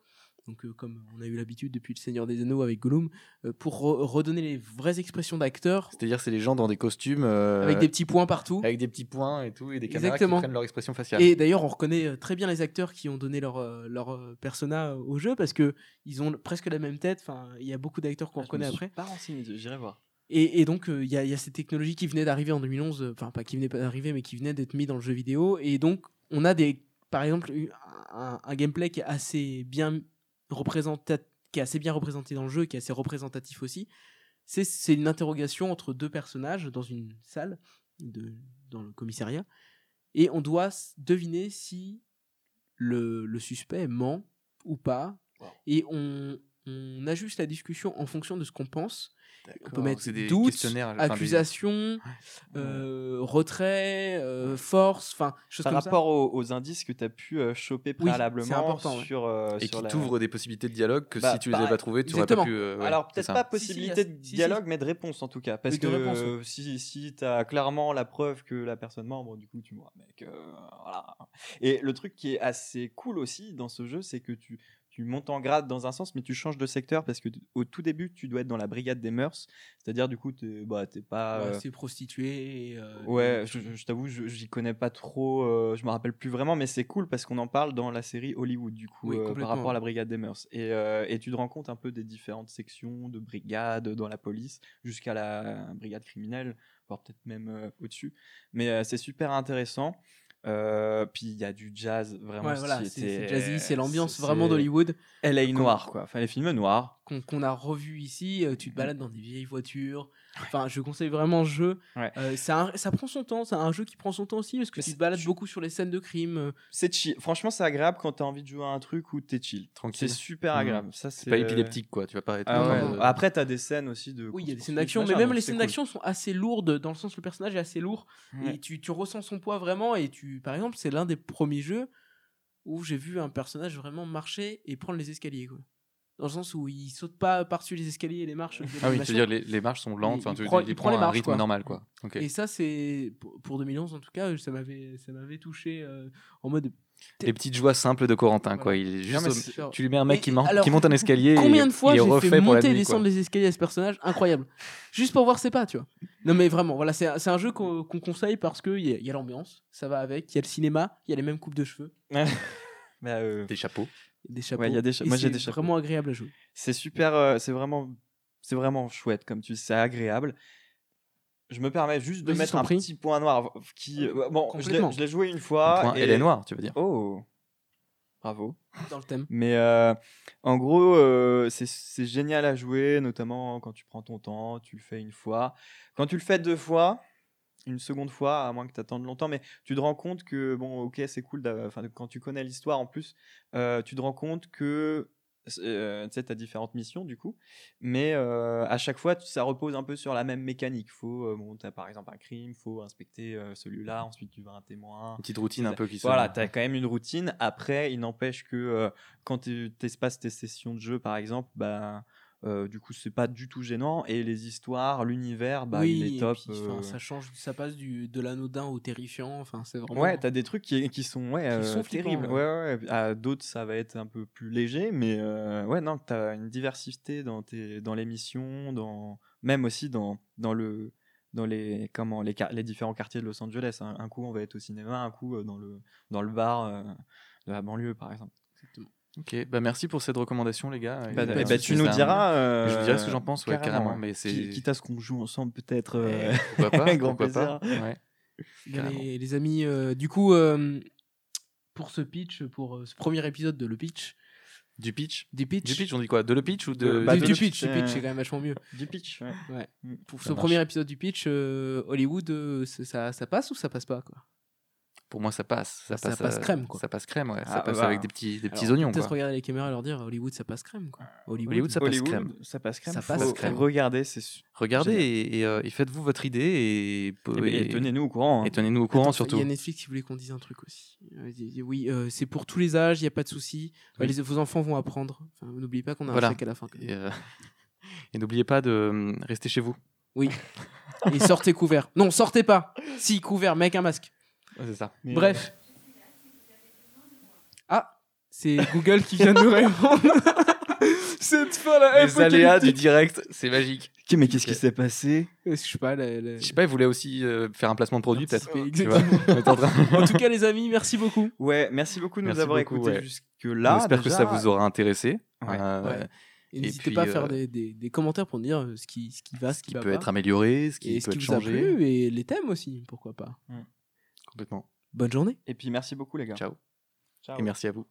Donc, euh, comme on a eu l'habitude depuis le Seigneur des Anneaux avec Gollum, euh, pour re- redonner les vraies expressions d'acteurs C'est-à-dire, c'est les gens dans des costumes. euh, avec des petits points partout. avec des petits points et tout, et des caméras Exactement. qui prennent leur expression faciale. Et d'ailleurs, on reconnaît euh, très bien les acteurs qui ont donné leur, euh, leur euh, persona au jeu parce que ils ont presque la même tête. Enfin, il y a beaucoup d'acteurs qu'on Ah, reconnaît suis après. Pas renseigné, j'irai voir. Et, et donc, euh, il y, a, il y a cette technologie qui venait d'arriver en 2011, euh, enfin, pas qui venait pas d'arriver, mais qui venait d'être mis dans le jeu vidéo. Et donc, on a des, par exemple, eu- un, un gameplay qui est assez bien qui est assez bien représenté dans le jeu, qui est assez représentatif aussi. C'est, une interrogation entre deux personnages dans une salle, de, dans le commissariat, et on doit deviner si le, le suspect ment ou pas. Et on, on ajuste la discussion en fonction de ce qu'on pense. On peut mettre c'est des doute, enfin, des- accusation, euh, retrait, euh, force, enfin, choses Par comme ça. rapport aux, aux indices que tu as pu euh, choper Oui, préalablement ouais. sur, euh, Et sur qui la- t'ouvre des possibilités de dialogue que Bah, si tu les avais pas trouvées, tu aurais pas pu. euh, ouais, Alors peut-être ça. pas Si, possibilité si, de si, si. dialogue, mais de réponse en tout cas. Parce Oui, que réponse, si, si tu as clairement la preuve que la personne ment, bon, du coup tu mec. euh, voilà. Et le truc qui est assez cool aussi dans ce jeu, c'est que tu, tu montes en grade dans un sens, mais tu changes de secteur parce que au tout début, tu dois être dans la brigade des mœurs. C'est-à-dire, du coup, t'es bah, pas. Ouais, euh, c'est prostitué. et, euh, Ouais, je, je- je t'avoue, je- j'y connais pas trop, euh, je me rappelle plus vraiment, mais c'est cool parce qu'on en parle dans la série Hollywood, du coup, Oui, euh, par rapport à la brigade des mœurs. Et, et tu te rends compte un peu des différentes sections de brigades dans la police, jusqu'à la brigade criminelle, voire peut-être même au-dessus. Mais c'est super intéressant. Euh, puis il y a du jazz vraiment. Ouais, voilà, c'est jazzy, c'est l'ambiance vraiment d'Hollywood Elle est noire, quoi. Enfin, les films noirs. qu'on a revu ici. euh, Tu te balades dans des vieilles voitures. Enfin, je conseille vraiment ce jeu. Ouais. Euh, un- ça prend son temps. C'est un jeu qui prend son temps aussi parce que Mais tu c'est- te balades beaucoup sur les scènes de crime. euh, C'est chill. Franchement, c'est agréable quand t'as envie de jouer à un truc où t'es chill. Tranquille. C'est super Mhm. agréable. Ça, C'est pas euh, épileptique, quoi. Tu vas pas être. Ah ouais. euh, Après, t'as des scènes aussi de. Oui, il y a des scènes d'action, mais même les scènes cool. d'action sont assez lourdes dans le sens où le personnage est assez lourd Ouais. et tu, tu ressens son poids vraiment. Et tu, par exemple, c'est l'un des premiers jeux où j'ai vu un personnage vraiment marcher et prendre les escaliers. Quoi. Dans le sens où il saute pas par-dessus les escaliers et les marches. Ah oui, c'est-à-dire les, les marches sont lentes. Il- il tu prend- il il prend prend les un marches, rythme quoi. normal, quoi. Et ça, c'est pour pour 2011 en tout cas, ça m'avait ça m'avait touché euh, en mode. Les petites joies simples de Corentin, quoi. Il est juste. au- Tu lui mets un mec Et- qui, monte- alors, qui monte un escalier. Combien et de fois j'ai refait fait monter et descendre les escaliers à ce personnage? Incroyable. Juste pour voir ses pas, tu vois. Non mais vraiment, voilà, c'est un, c'est un jeu qu'on conseille parce qu'il y a, il y a l'ambiance, ça va avec, il y a le cinéma, il y a les mêmes coupes de cheveux, Bah, euh, Des chapeaux. Des chapeaux. Ouais, y a des cha- Et moi, j'ai c'est des chapeaux. vraiment agréable à jouer. c'est super. euh, c'est vraiment. C'est vraiment chouette, comme tu dis. C'est agréable. Je me permets juste de mettre un petit point noir qui. euh, Bon, je l'ai- joué une Un fois. point, et- Elle est noire, tu veux dire. Oh Bravo. Dans le thème. Mais euh, en gros, euh, c'est génial à jouer, notamment quand tu prends ton temps, tu le fais une fois. Quand tu le fais deux fois, une seconde fois, à moins que tu attendes longtemps, mais tu te rends compte que, bon, ok, c'est cool, quand tu connais l'histoire en plus, euh, tu te rends compte que, euh, tu sais, tu as différentes missions du coup, mais euh, à chaque fois, ça repose un peu sur la même mécanique. Faut, euh, bon, tu as par exemple un crime, faut inspecter celui-là, ensuite tu vas un témoin, Une petite routine un peu qui voilà, tu as quand même une routine. Après, il n'empêche que quand tu espaces tes sessions de jeu, par exemple, bah, euh, du coup, c'est pas du tout gênant. Et les histoires, l'univers, bah, oui, il est top. puis, euh. ça change, ça passe du, de l'anodin au terrifiant, enfin c'est vraiment. Ouais, t'as des trucs qui, qui sont, ouais, Qui sont euh, flippants, terribles. ouais. Ouais. À d'autres, ça va être un peu plus léger, mais ouais, non, t'as une diversité dans, tes, dans les missions, dans, même aussi dans, dans le dans les comment les, les différents quartiers de Los Angeles un, un coup on va être au cinéma un coup dans le dans le bar de la banlieue par exemple Exactement. Ok, bah merci pour cette recommandation, les gars. Bah, Et, bah, euh, bah, tu nous diras. euh, Je vous dirai ce que j'en pense, ouais, carrément. ouais. Mais c'est. Qui- Quitte à ce qu'on joue ensemble, peut-être. euh, Pourquoi pas Grand pourquoi pas, ouais. Carrément. les, les amis, euh, du coup, euh, pour ce pitch, pour euh, ce premier épisode de le pitch, Du pitch? Du pitch, Du pitch, on dit quoi? De le pitch ou de. Bah, du, pitch, du pitch, euh, c'est quand même vachement mieux. Du pitch. ouais. Ouais. Mm. Pour Ça ce marche. premier épisode du pitch, euh, Hollywood, euh, ça, ça passe ou ça passe pas quoi? Pour moi, ça passe. Ça, Ça passe, passe euh, crème, quoi. Ça passe crème, ouais. Ça Ah, passe bah. avec des petits, des petits Alors, oignons, Peut-être regarder les caméras et leur dire Hollywood, ça passe crème quoi. Hollywood, Hollywood, ça passe Hollywood, crème. ça passe crème. Ça Faut crème. Regardez, c'est. Regardez Génial. et, et, euh, et faites-vous votre idée et, Et, et tenez-nous au courant. hein. et tenez-nous au courant Attends, surtout. Il y a Netflix qui voulait qu'on dise un truc aussi. Euh, Oui, euh, c'est pour tous les âges, il n'y a pas de souci. Oui. les- vos enfants vont apprendre. Enfin, N'oubliez pas qu'on a Voilà. un chèque à la fin. Et, euh, et n'oubliez pas de euh, rester chez vous. Et sortez couvert. Non, sortez pas. Si, couvert, mais avec un masque. C'est ça. Mais, Bref. C'est Google qui vient de nous répondre. Cette fin là, Les aléas du direct, c'est magique. Ok, mais qu'est-ce qui s'est passé Je sais pas. la- la- Je sais pas, ils voulaient aussi euh, faire un placement de produit, peut-être. Participer, Tu vois, exactement. on est en train- En tout cas, les amis, merci beaucoup. Ouais, merci beaucoup de nous Merci avoir beaucoup, écoutés ouais. jusque-là. J'espère que déjà. ça vous aura intéressé. Ouais. Euh, Ouais. Et Et n'hésitez puis, pas à faire euh, des, des- des commentaires pour nous dire euh, ce qui, ce qui va, ce Ce qui, qui va peut pas. être amélioré, ce qui et ce peut qui être vous a changé. plu et les thèmes aussi, pourquoi pas. Complètement. Bonne journée. Et puis merci beaucoup les gars. Ciao. Ciao. Et merci à vous.